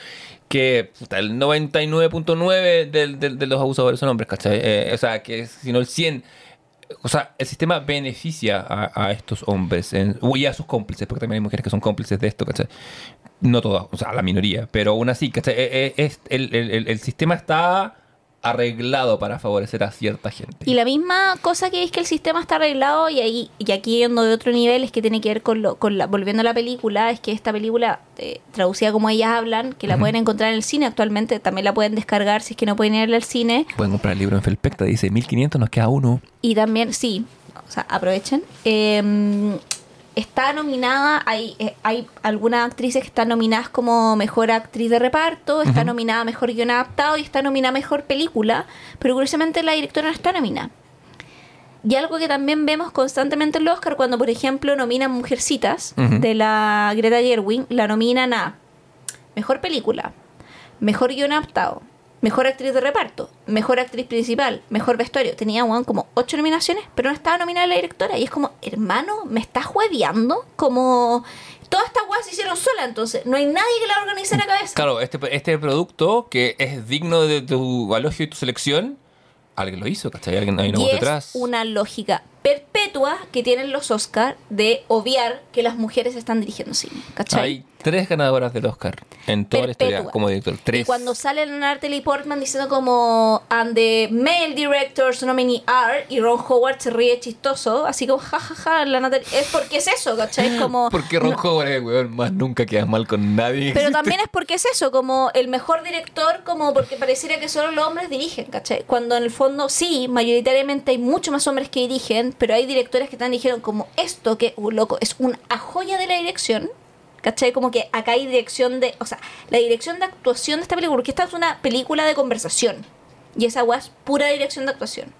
que puta, el 99.9 del- del- de los abusadores son hombres, ¿cachai? Eh, o sea, que si no el 100... O sea, el sistema beneficia a, a estos hombres en- y a sus cómplices, porque también hay mujeres que son cómplices de esto, ¿cachai? No todas, o sea, la minoría, pero aún así, ¿cachai? Eh, eh, es- el, el- el- el sistema está arreglado para favorecer a cierta gente. Y la misma cosa que es que el sistema está arreglado y ahí y aquí yendo de otro nivel es que tiene que ver con lo con la volviendo a la película es que esta película eh, traducida como ellas hablan que la pueden encontrar en el cine actualmente también la pueden descargar si es que no pueden ir al cine Pueden comprar el libro en Felpecta, dice 1500, nos queda uno. y también sí o sea aprovechen Eh, está nominada hay eh, hay algunas actrices que están nominadas como mejor actriz de reparto está nominada mejor guion adaptado y está nominada mejor película pero curiosamente la directora no está nominada. Y algo que también vemos constantemente en los Oscar, cuando por ejemplo nominan Mujercitas de la Greta Gerwig, la nominan a Mejor Película, Mejor Guión Adaptado, Mejor Actriz de Reparto, Mejor Actriz Principal, Mejor Vestuario. Tenía weón, como ocho nominaciones, pero no estaba nominada la directora. Y es como, hermano, ¿me estás jueveando? Como... Todas estas weas se hicieron sola, entonces no hay nadie que la organice en la cabeza. Claro, este, este producto que es digno de tu elogio y tu selección, alguien lo hizo, ¿cachai? Alguien hay una voz es detrás. una lógica perpetua que tienen los Oscar de obviar que las mujeres están dirigiendo cine. ¿Cachai? Hay tres ganadoras del Oscar en toda la historia Perpetua. como director. Tres. Y cuando sale Natalie Portman diciendo como and the male directors nominee are y Ron Howard se ríe chistoso, así como jajaja, la Natalie es porque es eso, ¿cachai? Es como Porque Ron no. Howard es weón, más nunca quedas mal con nadie. Pero también es porque es eso, como el mejor director, como porque pareciera que solo los hombres dirigen, ¿cachai? Cuando en el fondo sí, mayoritariamente hay mucho más hombres que dirigen, pero hay directores que también dijeron como esto que, uh, loco, es una joya de la dirección, ¿cachai? Como que acá hay dirección de, o sea, la dirección de actuación de esta película, porque esta es una película de conversación, y esa weá es pura dirección de actuación.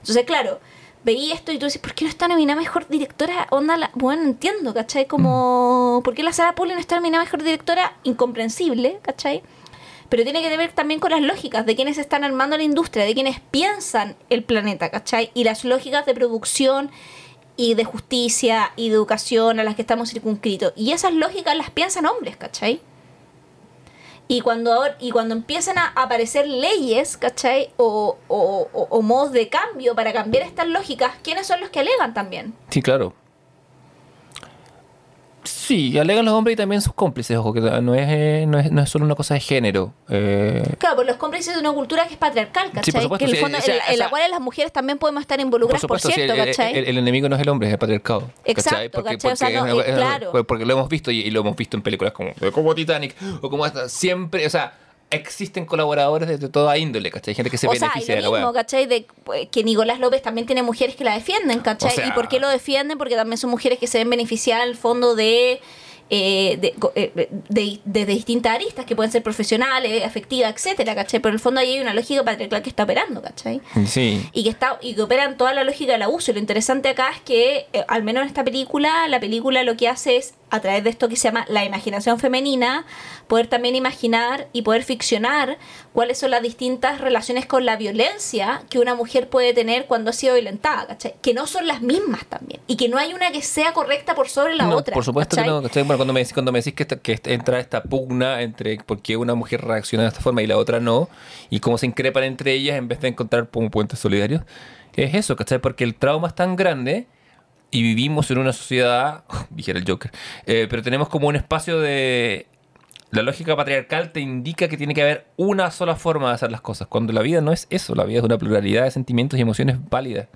Entonces, claro, veí esto y tú dices, ¿por qué no está nominada mejor directora? Onda, la... bueno, entiendo, ¿cachai? Como, ¿por qué la Sarah Paulin no está nominada mejor directora? Incomprensible, ¿cachai? Pero tiene que ver también con las lógicas de quienes están armando la industria, de quienes piensan el planeta, ¿cachai? Y las lógicas de producción y de justicia y de educación a las que estamos circunscritos. Y esas lógicas las piensan hombres, ¿cachai? Y cuando, y cuando empiezan a aparecer leyes, ¿cachai? O, o, o- o modos de cambio para cambiar estas lógicas, ¿quiénes son los que alegan también? Sí, claro. Sí, alegan los hombres y también sus cómplices, ojo, que no es, eh, no es, no es solo una cosa de género. Eh, Claro, por los cómplices de una cultura que es patriarcal, ¿cachai? Sí, por supuesto, que en, el sí, fondo, o sea, en, en o sea- la cual las mujeres también podemos estar involucradas, por, sí, cierto, el, ¿cachai? el- el enemigo no es el hombre, es el patriarcado. Exacto, Porque, ¿cachai? O sea, porque- no, es- es- claro. porque lo hemos visto y, y lo hemos visto en películas como, como Titanic o como esta. Siempre, o sea, existen colaboradores de, de toda índole, ¿cachai? Hay gente que se o sea, y beneficia de lo la mismo. ¿cachai? De eh, que Nicolás López también tiene mujeres que la defienden, ¿cachai? O sea- ¿Y por qué lo defienden? Porque también son mujeres que se ven beneficiadas al fondo de, eh, de, eh, de- de- de distintas aristas, que pueden ser profesionales, afectivas, etcétera, ¿cachai? Pero en el fondo ahí hay una lógica patriarcal que está operando, ¿cachai? Sí. y que está y que operan toda la lógica del abuso. Y lo interesante acá es que, eh, al menos en esta película, la película lo que hace es, a través de esto que se llama la imaginación femenina, poder también imaginar y poder ficcionar cuáles son las distintas relaciones con la violencia que una mujer puede tener cuando ha sido violentada, ¿cachai? Que no son las mismas también. Y que no hay una que sea correcta por sobre la No, otra. Por supuesto ¿cachai? que no. ¿cachai? Bueno, cuando me, decís- cuando me decís que, esta- que entra esta pugna entre por qué una mujer reacciona de esta forma y la otra no, y cómo se increpan entre ellas en vez de encontrar puentes solidarios, es eso, ¿cachai? Porque el trauma es tan grande y vivimos en una sociedad, dijera el Joker, eh, pero tenemos como un espacio de... La lógica patriarcal te indica que tiene que haber una sola forma de hacer las cosas, cuando la vida no es eso, la vida es una pluralidad de sentimientos y emociones válidas.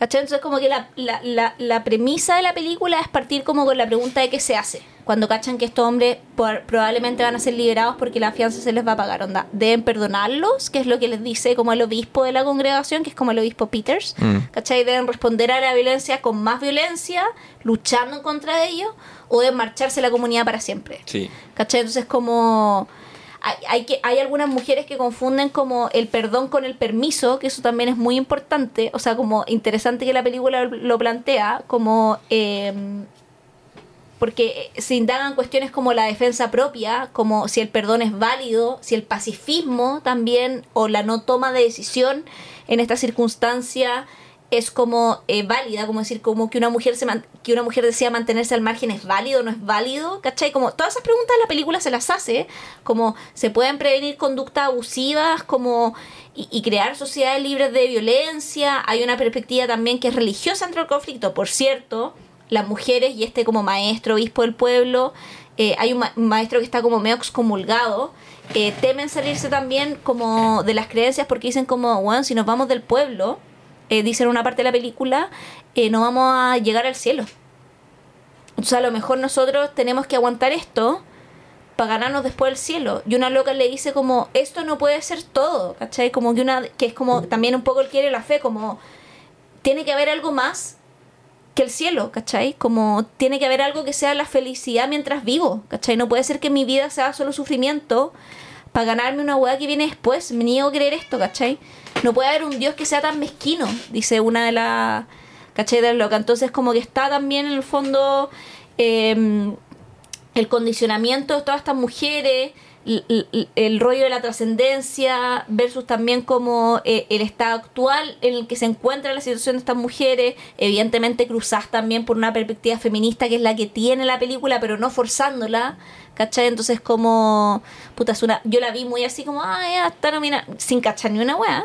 ¿Cachai? Entonces como que la, la, la, la premisa de la película es partir como con la pregunta de qué se hace. Cuando cachan que estos hombres por- probablemente van a ser liberados porque la fianza se les va a pagar. Onda, deben perdonarlos, que es lo que les dice como el obispo de la congregación, que es como el obispo Peters. Mm. ¿Cachai? Deben responder a la violencia con más violencia, luchando en contra de ellos, o deben marcharse la comunidad para siempre. Sí. ¿Cachai? Entonces como... Hay, que, hay algunas mujeres que confunden como el perdón con el permiso, que eso también es muy importante, o sea, como interesante que la película lo plantea, como... eh, porque se indagan cuestiones como la defensa propia, como si el perdón es válido, si el pacifismo también, o la no toma de decisión en esta circunstancia es como eh, válida, como decir, como que una mujer se que una mujer decía mantenerse al margen es válido no es válido, ¿cachai? Como todas esas preguntas la película se las hace, como se pueden prevenir conductas abusivas, como y, crear sociedades libres de violencia, hay una perspectiva también que es religiosa entre el conflicto, por cierto, las mujeres y este como maestro, obispo del pueblo, eh, hay un maestro que está como medio excomulgado, eh, temen salirse también como de las creencias porque dicen como, bueno, si nos vamos del pueblo, eh, dicen una parte de la película, eh, no vamos a llegar al cielo. O sea, a lo mejor nosotros tenemos que aguantar esto para ganarnos después el cielo. Y una loca le dice como, esto no puede ser todo, ¿cachai? Como que una, que es como también un poco el quiere la fe, como, tiene que haber algo más que el cielo, ¿cachai? Como tiene que haber algo que sea la felicidad mientras vivo, ¿cachai? No puede ser que mi vida sea solo sufrimiento para ganarme una weá que viene después. Me niego a creer esto, ¿cachai? No puede haber un Dios que sea tan mezquino, dice una de las, las locas. Entonces como que está también en el fondo eh, el condicionamiento de todas estas mujeres, el, rollo de la trascendencia versus también como eh, el estado actual en el que se encuentra la situación de estas mujeres, evidentemente cruzadas también por una perspectiva feminista que es la que tiene la película, pero no forzándola, ¿cachai? Entonces como, puta, es una, yo la vi muy así como, ah, ya, está nominada, sin cachar ni una weá.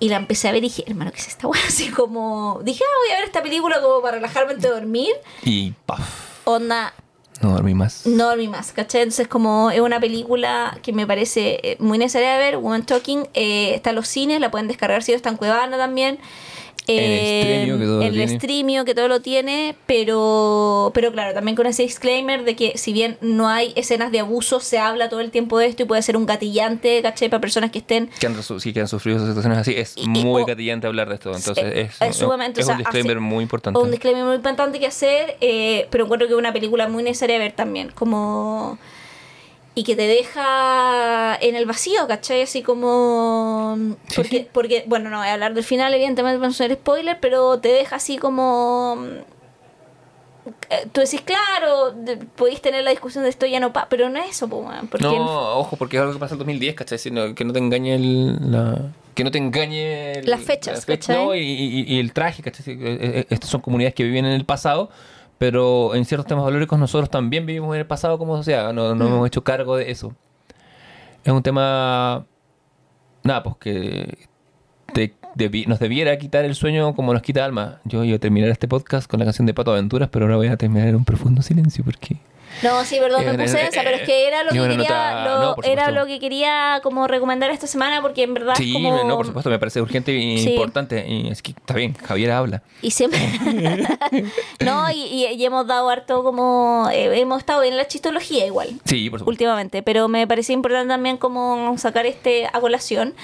Y la empecé a ver y dije, hermano, ¿qué es esta weá? Así como, dije, ah, voy a ver esta película como para relajarme antes de dormir. Y paf. Onda, No dormí más. no dormí más, ¿cachai? Entonces como es una película que me parece eh, muy necesaria de ver, Woman Talking, eh, está en los cines, la pueden descargar si no está en también. En Streamio, que todo lo en el tiene. Streamio, que todo lo tiene, pero, pero claro, también con ese disclaimer de que si bien no hay escenas de abuso, se habla todo el tiempo de esto y puede ser un gatillante, ¿cachai? Para personas que estén que han, sí, que han sufrido esas situaciones así, es Y- y- muy o- gatillante hablar de esto. Entonces, Eh, es, es sumamente, es o sea, un disclaimer muy importante. un disclaimer muy importante que hacer, eh, pero encuentro que es una película muy necesaria de ver también, como y que te deja en el vacío, ¿cachai? Así como Sí, porque, sí. porque bueno, no voy a hablar del final, evidentemente para no ser spoiler, pero te deja así como eh, tú decís, claro, podéis tener la discusión de esto ya no pa, pero no es eso, porque No, ojo, porque es algo que pasa en el 2010, ¿cachai? Sino que no te engañe el, la... Que no te engañe... el- Las fechas, ¿cachai? No, y, y- y el traje, ¿cachai? Eh, eh, Estas son comunidades que viven en el pasado, pero en ciertos temas valóricos nosotros también vivimos en el pasado como sociedad, no, no Mm. hemos hecho cargo de eso. Es un tema... Nada, pues que te- debi- nos debiera quitar el sueño como nos quita alma. Yo iba a terminar este podcast con la canción de Pato Aventuras, pero ahora voy a terminar en un profundo silencio porque... No, sí, perdón, me Eh, puse eh, esa, pero es que era lo que quería, nota- lo- no, por era lo que quería como recomendar esta semana porque en verdad Sí, como no, por supuesto, me parece urgente Sí. importante. Y es que está bien, Javier habla. y siempre no y, y- y hemos dado harto como eh, hemos estado en la chistología igual Sí, por supuesto. últimamente, pero me parecía importante también como sacar este a colación.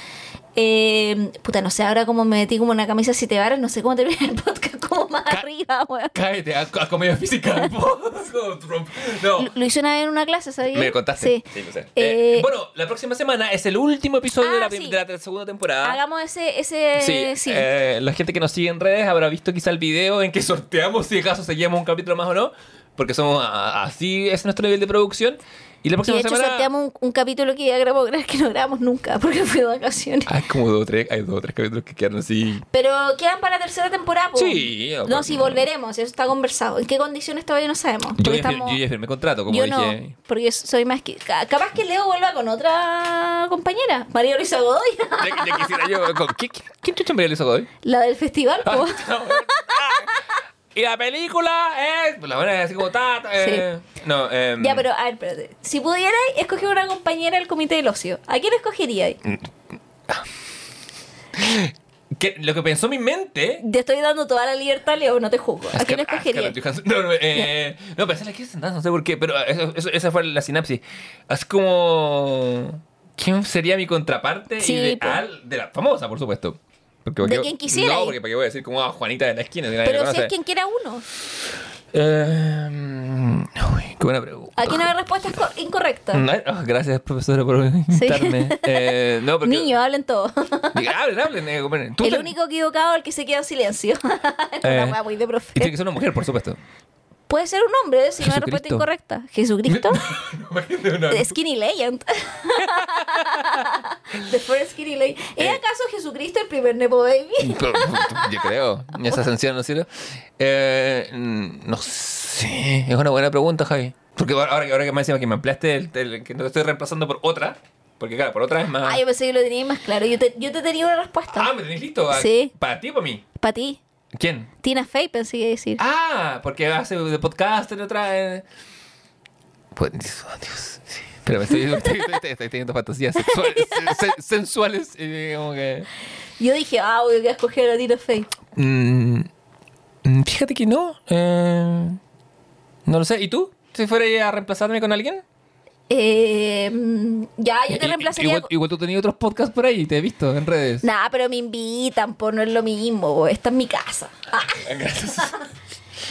Eh, puta, no sé, ahora como me metí como una camisa siete varas, no sé cómo terminar el podcast como más Ca- arriba, weón. Cállate, a, a comedia física. no. Lo- Lo hice una vez en una clase, ¿sabías? Me contaste. Sí. lo sé. Eh, Eh, bueno, la próxima semana es el último episodio de, Ah, la, prim- sí. de la segunda temporada. Hagamos ese, ese, Sí, sí. eh, la gente que nos sigue en redes habrá visto quizá el video en que sorteamos si acaso seguimos un capítulo más o no, porque somos así es nuestro nivel de producción. Y la Y próxima de hecho semana sorteamos un, un capítulo que ya grabamos, que no grabamos nunca, porque fue de vacaciones. hay como dos o tres, hay dos o tres capítulos que quedan así. Pero quedan para la tercera temporada, po. Sí, No, aparte, si no. volveremos, eso está conversado. ¿En qué condiciones todavía no sabemos? Yo ya, fir- estamos- yo ya firmé contrato, como yo dije. no, porque soy más que... ca- Capaz que Leo vuelva con otra compañera, María Luisa Godoy, Ya, ya quisiera yo. con- ¿Quién, quién- quién chucha María Luisa Godoy? la del festival, po. Y la película es. La buena es así como tata. Eh, No, eh, Ya, pero a ver, espérate. Si pudierais escoger una compañera del comité del ocio, ¿a quién escogeríais? que lo que pensó mi mente. Te estoy dando toda la libertad, Leo, no te juzgo. ¿A quién ah, Johansson. No, no, eh, no pensé que no sé por qué, pero eso- eso- esa fue la sinapsis. Es como. ¿Quién sería mi contraparte Sí, ideal de la famosa, por supuesto? Porque, ¿para De quien quisiera. No, porque para qué voy a decir como ah, Juanita de la esquina. si Pero si es quien quiera uno. Eh, uy, qué buena pregunta. Aquí no hay respuestas co- incorrectas. No, ah, gracias, profesora, por invitarme. Eh, no, porque... Niños, hablen todo. Diga, hablen, hablen. eh, bueno, tú el te- único equivocado es el que se queda en silencio. Es Eh, una wea muy de profe. Y tiene que ser una mujer, por supuesto. Puede ser un hombre si no hay respuesta incorrecta. ¿Jesucristo? Skinny Legend. The first Skinny Legend. ¿Es Eh. acaso Jesucristo el primer Nepo Baby? Yo creo. Esa ascensión, ¿no cierto? Eh, mm, no sé. Es una buena pregunta, Javi. Porque ahora, ahora que me decías que me ampliaste, el, el- que no te estoy reemplazando por otra. Porque, claro, por otra es más. Ah, yo pensé que lo tenía más claro. Yo te, yo te tenía una respuesta. Ah, ¿me tenéis listo? ¿A- Sí. ¿Para ti o para mí? Para ti. ¿Quién? Tina Fey pensé que decir. Ah, porque hace de podcast en otra. eh. Pues, Dios, oh, Dios. Sí. Pero me estoy, estoy, estoy- estoy teniendo fantasías sexuales, sen- sensuales. Y como que. Yo dije, ah, voy a escoger a Tina Fey. Mm, mm, fíjate que no. eh, no lo sé. ¿Y tú? Si fuera a reemplazarme con alguien. Eh, mm, ya, yo te reemplazaría. Igual, igual tú tenías otros podcasts por ahí, te he visto en redes. Nah, pero me invitan, pues no es lo mismo. po. Esta es mi casa. Ah, Gracias.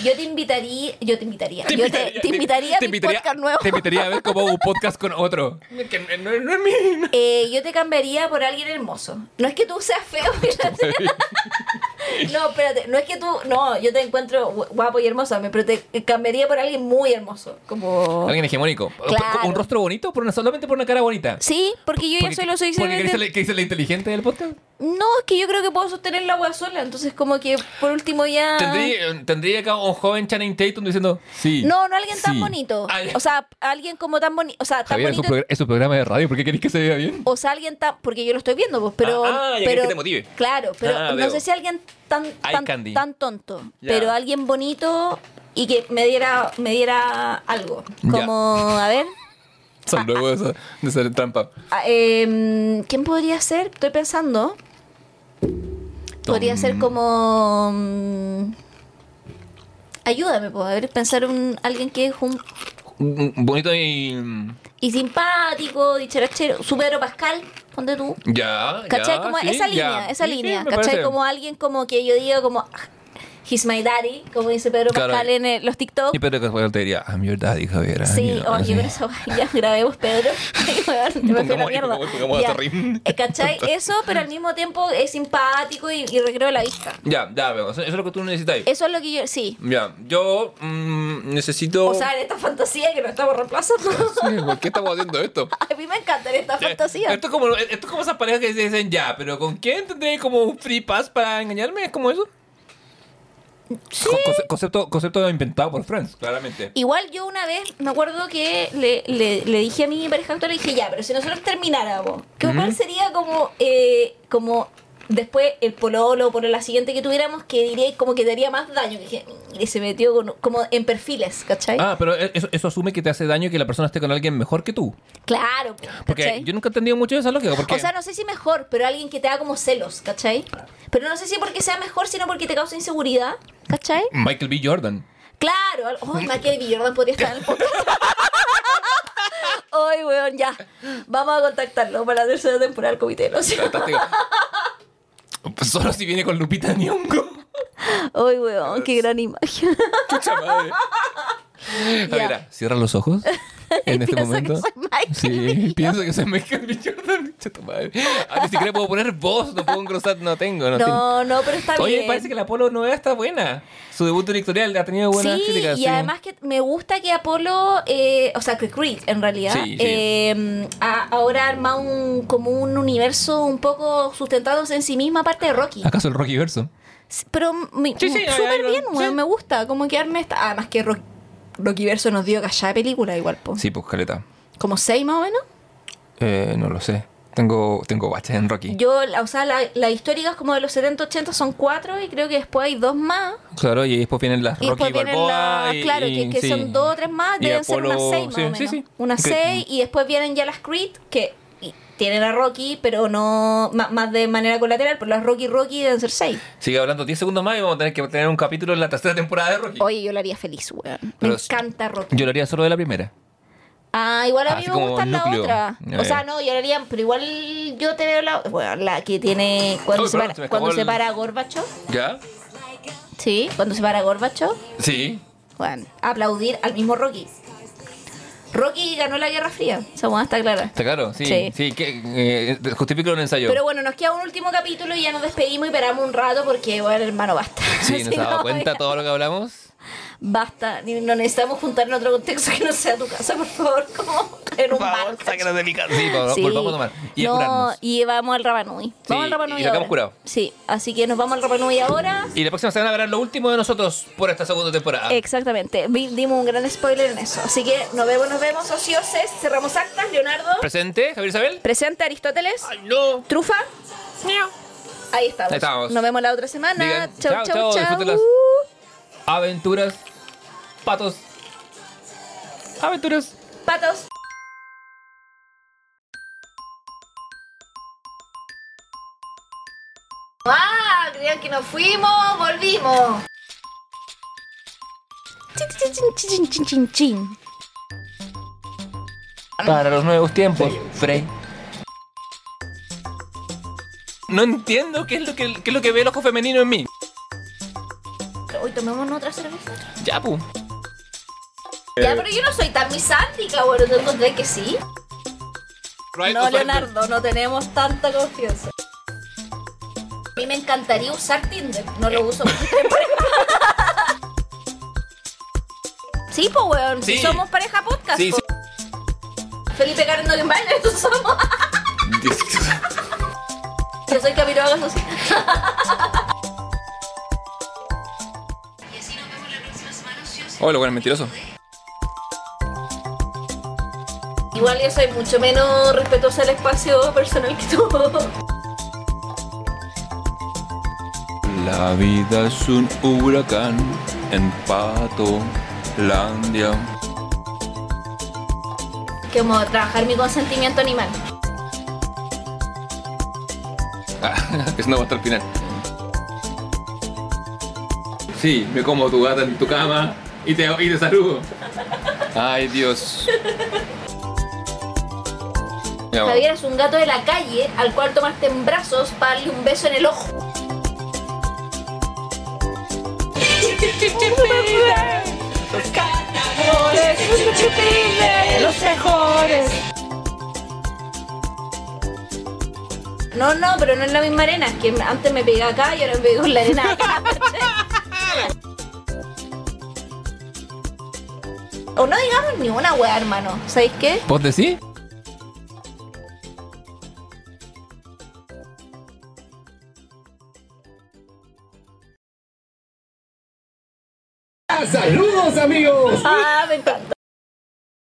yo te invitaría, yo te invitaría, yo te, te invitaría a mi podcast nuevo. Te invitaría a ver como un podcast con otro. Que no, no es mi. Eh, yo te cambiaría por alguien hermoso. No es que tú seas feo. no, espérate. No es que tú. No, yo te encuentro gu- guapo y hermoso, me- pero te cambiaría por alguien muy hermoso. Como. Alguien hegemónico. Claro. Un rostro bonito, por una, solamente por una cara bonita. Sí, porque yo ya Porque- solo soy porque ¿qué dice, la- inteligente del podcast? No, es que yo creo que puedo sostener la agua sola. Entonces, como que por último ya. Tendría, tendría acá un joven Channing Tatum diciendo sí. No, no alguien tan bonito. Ah, ya. O sea, alguien como tan bonito. O sea, tan Javier, bonito. es un programa de radio, ¿por qué queréis que se vea bien? O sea, alguien tan. Porque yo lo estoy viendo, pues, pero. Ah, ah, ya pero que te motive. Claro, pero Ah, no veo. sé si alguien tan, tan, candy. tan tonto. Pero alguien bonito y que me diera, me diera algo. Como, a ver. Son luego de, esa- de trampa. ah, em, ¿Quién podría ser? Estoy pensando. Podría Tom- ser como. mm, ayúdame, a ver, pensar un alguien que es un. Bonito y. Y simpático, dicharachero. Su Pedro Pascal, ponte tú. Ya. ¿Cachai? ya, como sí, esa ya. línea, esa Sí, sí, línea. me ¿Cachai? parece. Como alguien como que yo digo como... He's my daddy, como dice Pedro Claro. Pascal en eh, los TikTok. Y Pedro Pascal te diría, I'm your daddy, Javier. Sí, sí. con eso ya grabemos, Pedro. Me fui a la mierda. Ya. Eh, ¿Cachai? Eso, pero al mismo tiempo es simpático y, y recreo la vista. Ya, ya veo. Eso eso es lo que tú necesitas. Eso es lo que yo, sí. Ya, yo mm, necesito. O sea, en esta fantasía que nos estamos reemplazando. Sí, ¿Por qué estamos haciendo esto? A mí me encanta esta Ya, fantasía. Esto es, como, esto es como esas parejas que dicen ya, pero ¿con quién tendré como un free pass para engañarme? ¿Es como eso? Sí. Concepto, concepto inventado por Friends, claramente. Igual yo una vez me acuerdo que le, le- le dije a mi pareja actual, le dije, ya, pero si nosotros termináramos, ¿qué cuál sería como, eh, como después el pololo o por la siguiente que tuviéramos que diría como que daría más daño? Que se metió con- como en perfiles, ¿cachai? Ah, pero eso, eso asume que te hace daño que la persona esté con alguien mejor que tú. Claro, Porque ¿cachai? yo nunca he entendido mucho de esa lógica. Porque O sea, no sé si mejor, pero alguien que te da como celos, ¿cachai? Pero no sé si porque sea mejor, sino porque te causa inseguridad, ¿cachai? Michael B. Jordan. Claro, al- oh, Michael B. Jordan podría estar en el podcast. Ay, weón, ya. Vamos a contactarlo para la tercera temporada del comité. ¿no? Fantástico. Pues Solo si viene con Lupita Nyong'o. Ay, weón, qué gran imagen. Chucha madre. Javiera, cierra los ojos en este momento. que soy Michael sí, pienso que soy Michael B. Jordan. Madre. Ah, ni siquiera puedo poner voz, no puedo engrosar, no tengo. No, tengo. No, no, pero está Oye, bien. parece que la Apolo nueva está buena. Su debut directorial ha tenido buenas sí, críticas. y sí. además que me gusta que Apolo, eh, o sea, que Creed en realidad, Sí, eh, ahora arma un, como un universo un poco sustentándose en sí misma, aparte de Rocky. ¿Acaso el Rocky verso? Pero sí, súper bien, me gusta. Como que arme esta. Además que Rocky, Rocky Verso nos dio callada de película igual, po. Sí, pues caleta. Como seis más o menos. Eh, no lo sé. Tengo, tengo baches en Rocky. Yo, la- o sea, la- las históricas como de los 70, 80 son cuatro y creo que después hay dos más. Claro, y después vienen las Y Rocky después vienen Balboa. las. y- Claro, que, que sí. son dos o tres más, Y deben ser unas seis más sí, o menos. sí, sí. Unas seis y después vienen ya las Creed, que tienen a Rocky, pero no más, de manera colateral, pero las Rocky Rocky deben ser seis. Sigue hablando 10 segundos más y vamos a tener que tener un capítulo en la tercera temporada de Rocky. Oye, yo lo haría feliz, weón. Me encanta Rocky. Yo lo haría solo de la primera. Ah, igual a mí Así me gusta la otra. Ya, O sea, no, yo haría, pero igual yo te veo la, bueno, la que tiene cuando Uy, se perdón, para, se cuando se para Gorbachev. ¿Ya? Sí, cuando se para Gorbachev. Sí. Bueno, aplaudir al mismo Rocky. Rocky ganó la Guerra Fría, esa buena está clara. ¿Está claro? Sí. Sí. Sí, que eh, justifico un ensayo. Pero bueno, nos queda un último capítulo y ya nos despedimos y esperamos un rato porque, bueno, hermano, basta. sí, Si ¿nos ha dado no, cuenta ya- todo lo que hablamos? Basta, no necesitamos juntar en otro contexto que no sea tu casa, por favor, como en un bar. sáquenos de mi casa. Sí, por- Sí. volvamos a tomar. Y no, curarnos. y vamos al Rapanui. Vamos al Rapanui y ahora. curado. Sí, así que nos vamos al Rapanui ahora. Y la próxima semana verán lo último de nosotros por esta segunda temporada. Exactamente, dimos un gran spoiler en eso. Así que nos vemos, nos vemos, ocioses. Cerramos actas, Leonardo. Presente, Javier Isabel. Presente Aristóteles. Ay, no. Trufa. Ahí estamos. Ahí estamos. Nos vemos la otra semana. Digan, chau, chao, chau, chao, chau. Aventuras. Patos. Aventuras. Patos. ¡Ah! Creían que nos fuimos, volvimos. Chin, chin, chin, chin, chin, chin, chin. Para los nuevos tiempos, Frey. No entiendo qué es lo que, qué es lo que ve el ojo femenino en mí. Hoy tomemos otra cerveza. Ya, pu. Ya, pero yo no soy tan misántica, bueno, ¿tú encontré que sí? No, Leonardo, no tenemos tanta confianza. A mí me encantaría usar Tinder, no lo uso. Sí, pues, weón, si somos pareja podcast. Sí, po. sí. Felipe Karen no baila, eso somos. Yo soy Camilo Hagas así. Hola, bueno, mentiroso. Igual yo soy mucho menos respetuosa del espacio personal que tú. La vida es un huracán en Patolandia. Que como trabajar mi consentimiento animal. Ah, eso no va hasta el final. Sí, me como tu gata en tu cama y te, y te saludo. Ay, Dios. Javier es un gato de la calle al cual tomaste en brazos para darle un beso en el ojo. Los ganadores, los mejores. No, no, pero no es la misma arena. Es que antes me pegué acá y ahora me pegué con la arena acá. o no digamos ni una wea, hermano. ¿Sabéis qué? ¿Vos decís? ¡Saludos, amigos! Ah, me encanta.